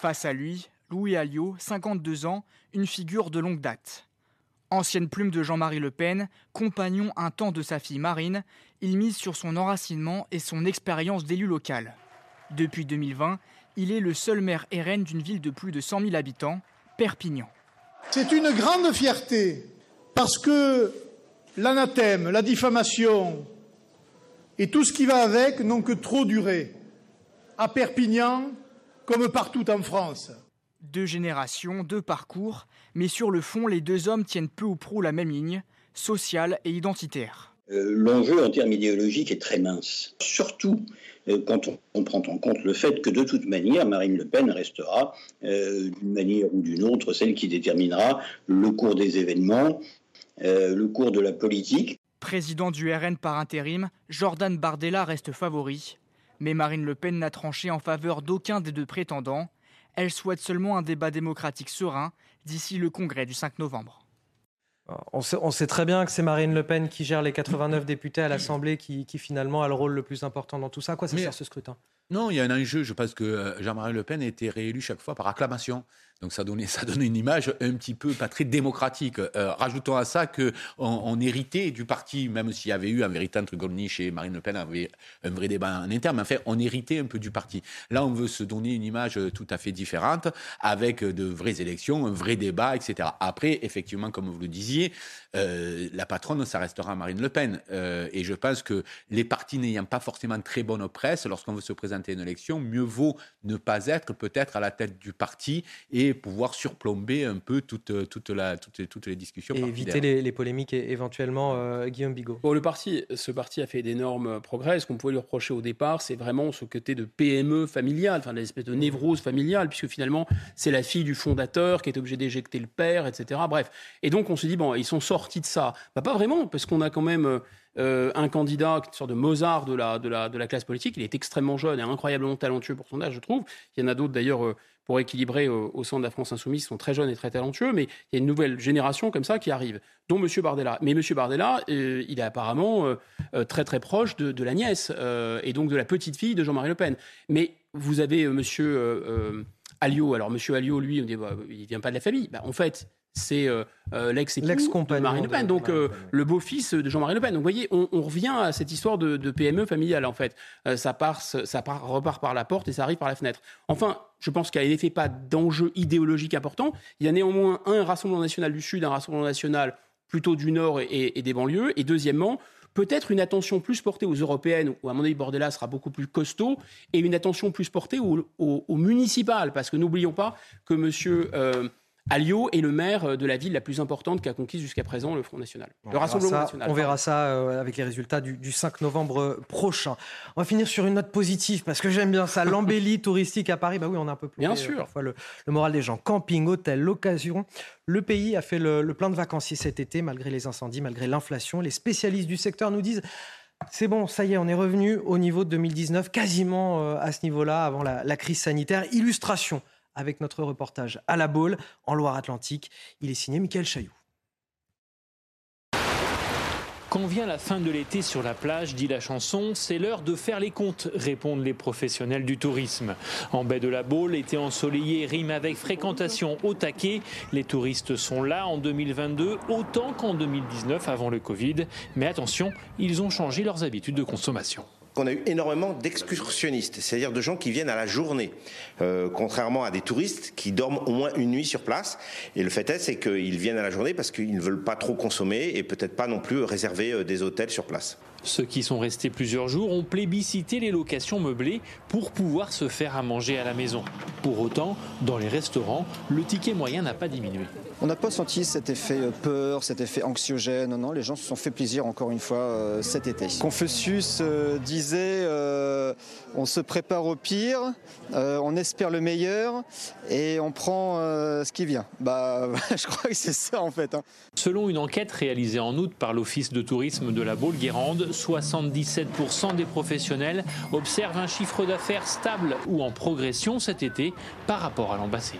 Face à lui, Louis Alliot, 52 ans, une figure de longue date. Ancienne plume de Jean-Marie Le Pen, compagnon un temps de sa fille Marine, il mise sur son enracinement et son expérience d'élu local. Depuis 2020, il est le seul maire RN d'une ville de plus de 100 000 habitants, Perpignan. C'est une grande fierté parce que l'anathème, la diffamation et tout ce qui va avec n'ont que trop duré, à Perpignan comme partout en France. Deux générations, deux parcours, mais sur le fond, les deux hommes tiennent peu ou prou la même ligne, sociale et identitaire. Euh, l'enjeu en termes idéologiques est très mince, surtout euh, quand on, prend en compte le fait que de toute manière, Marine Le Pen restera, euh, d'une manière ou d'une autre, celle qui déterminera le cours des événements euh, le cours de la politique. Président du RN par intérim, Jordan Bardella reste favori. Mais Marine Le Pen n'a tranché en faveur d'aucun des deux prétendants. Elle souhaite seulement un débat démocratique serein d'ici le congrès du 5 novembre. On sait, très bien que c'est Marine Le Pen qui gère les 89 députés à l'Assemblée qui, finalement a le rôle le plus important dans tout ça. quoi ça sert ce scrutin? Non, il y a un enjeu. Je pense que euh, Jean-Marie Le Pen a été réélu chaque fois par acclamation. Donc ça donnait, ça donnait une image un petit peu pas très démocratique. Euh, rajoutons à ça qu'on on héritait du parti, même s'il y avait eu un véritable truc chez Marine Le Pen avait un vrai débat en interne, mais en fait, on héritait un peu du parti. Là, on veut se donner une image tout à fait différente, avec de vraies élections, un vrai débat, etc. Après, effectivement, comme vous le disiez, euh, la patronne, ça restera Marine Le Pen. Euh, et je pense que les partis n'ayant pas forcément très bonne presse, lorsqu'on veut se présenter à une élection, mieux vaut ne pas être peut-être à la tête du parti et pouvoir surplomber un peu toute, toute la, toutes, toutes les discussions. Et éviter les, polémiques éventuellement, euh, Guillaume Bigot. Bon, le parti, ce parti a fait d'énormes progrès. Ce qu'on pouvait lui reprocher au départ, c'est vraiment ce côté de PME familiale, enfin l'espèce de névrose familiale, puisque finalement, c'est la fille du fondateur qui est obligée d'éjecter le père, etc. Bref. Et donc, on se dit, bon, ils sont sortis de ça. Bah, pas vraiment, parce qu'on a quand même euh, un candidat, une sorte de Mozart de la, de, la, de la classe politique. Il est extrêmement jeune et incroyablement talentueux pour son âge, je trouve. Il y en a d'autres d'ailleurs euh, pour équilibrer au, sein de la France insoumise, sont très jeunes et très talentueux, mais il y a une nouvelle génération comme ça qui arrive, dont M. Bardella. Mais M. Bardella, il est apparemment très très proche de, la nièce et donc de la petite fille de Jean-Marie Le Pen. Mais vous avez M. Alliot. Alors, M. Alliot, lui, il ne bah, vient pas de la famille. Bah, en fait, c'est euh, euh, l'ex-époux de Marine Le Pen, donc euh, le beau-fils de Jean-Marie Le Pen. Donc vous voyez, on, revient à cette histoire de, PME familiale en fait. ça part, ça part, repart par la porte et ça arrive par la fenêtre. Enfin, je pense qu'il n'y a en effet pas d'enjeu idéologique important. Il y a néanmoins un Rassemblement national du Sud, un Rassemblement national plutôt du Nord et, des banlieues. Et deuxièmement, peut-être une attention plus portée aux européennes, où à mon avis Bordella sera beaucoup plus costaud, et une attention plus portée aux, aux, municipales, parce que n'oublions pas que Monsieur Alliot est le maire euh, de la ville la plus importante qu'a conquise jusqu'à présent le Front National. On le Rassemblement National. On verra ça euh, avec les résultats du, 5 novembre euh, prochain. On va finir sur une note positive parce que j'aime bien ça. L'embellie touristique à Paris, bah oui, on a un peu plus. Bien sûr. Parfois le, moral des gens. Camping, hôtel, location. Le pays a fait le, plein de vacanciers cet été malgré les incendies, malgré l'inflation. Les spécialistes du secteur nous disent c'est bon, ça y est, on est revenu au niveau de 2019, quasiment à ce niveau-là, avant la, la crise sanitaire. Illustration avec notre reportage à la Baule, en Loire-Atlantique. Il est signé Michael Chailloux. Quand vient la fin de l'été sur la plage, dit la chanson, c'est l'heure de faire les comptes, répondent les professionnels du tourisme. En baie de la Baule, été ensoleillé rime avec fréquentation au taquet. Les touristes sont là en 2022 autant qu'en 2019 avant le Covid. Mais attention, ils ont changé leurs habitudes de consommation qu'on a eu énormément d'excursionnistes, c'est-à-dire de gens qui viennent à la journée, euh, contrairement à des touristes qui dorment au moins une nuit sur place. Et le fait est, c'est qu'ils viennent à la journée parce qu'ils ne veulent pas trop consommer et peut-être pas non plus réserver euh, des hôtels sur place. Ceux qui sont restés plusieurs jours ont plébiscité les locations meublées pour pouvoir se faire à manger à la maison. Pour autant, dans les restaurants, le ticket moyen n'a pas diminué. On n'a pas senti cet effet euh, peur, cet effet anxiogène. Non, les gens se sont fait plaisir encore une fois euh, cet été. Confucius euh, disait on se prépare au pire, on espère le meilleur et on prend ce qui vient. Bah, je crois que c'est ça en fait. Hein. Selon une enquête réalisée en août par l'Office de tourisme de la Baule-Guérande, 77% des professionnels observent un chiffre d'affaires stable ou en progression cet été par rapport à l'an passé.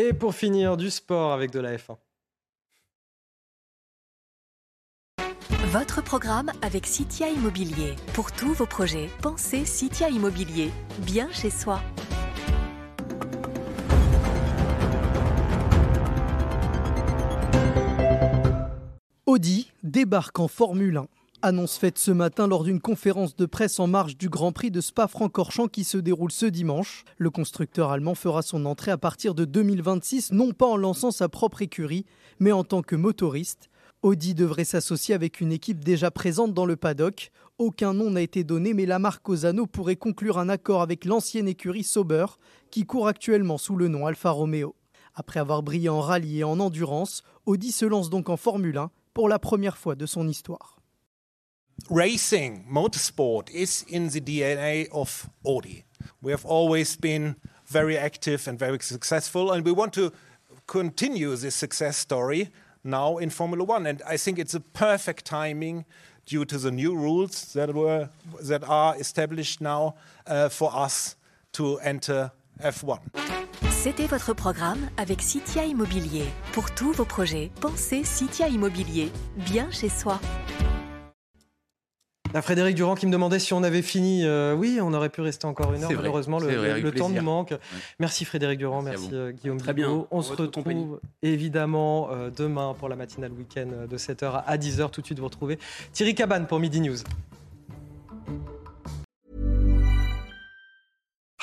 Et pour finir, du sport avec de la F1. Votre programme avec Citia Immobilier. Pour tous vos projets, pensez Citia Immobilier, bien chez soi. Audi débarque en Formule 1. Annonce faite ce matin lors d'une conférence de presse en marge du Grand Prix de Spa-Francorchamps qui se déroule ce dimanche. Le constructeur allemand fera son entrée à partir de 2026, non pas en lançant sa propre écurie, mais en tant que motoriste. Audi devrait s'associer avec une équipe déjà présente dans le paddock. Aucun nom n'a été donné, mais la marque Osano pourrait conclure un accord avec l'ancienne écurie Sauber, qui court actuellement sous le nom Alfa Romeo. Après avoir brillé en rallye et en endurance, Audi se lance donc en Formule 1 pour la première fois de son histoire. Racing, motorsport is in the DNA of Audi. We have always been very active and very successful, and we want to continue this success story now in Formula One. And I think it's a perfect timing due to the new rules that were that are established now uh, for us to enter F1. C'était votre programme avec Citia Immobilier. Pour tous vos projets, pensez Citia Immobilier, bien chez soi. Frédéric Durand qui me demandait si on avait fini. Euh, oui, on aurait pu rester encore une heure. Malheureusement, le, temps nous manque. Merci Frédéric Durand, merci, euh, Guillaume Très bien. On, se retrouve évidemment euh, demain pour la matinale week-end de 7h à 10h. Tout de suite, vous retrouvez Thierry Cabane pour Midi News.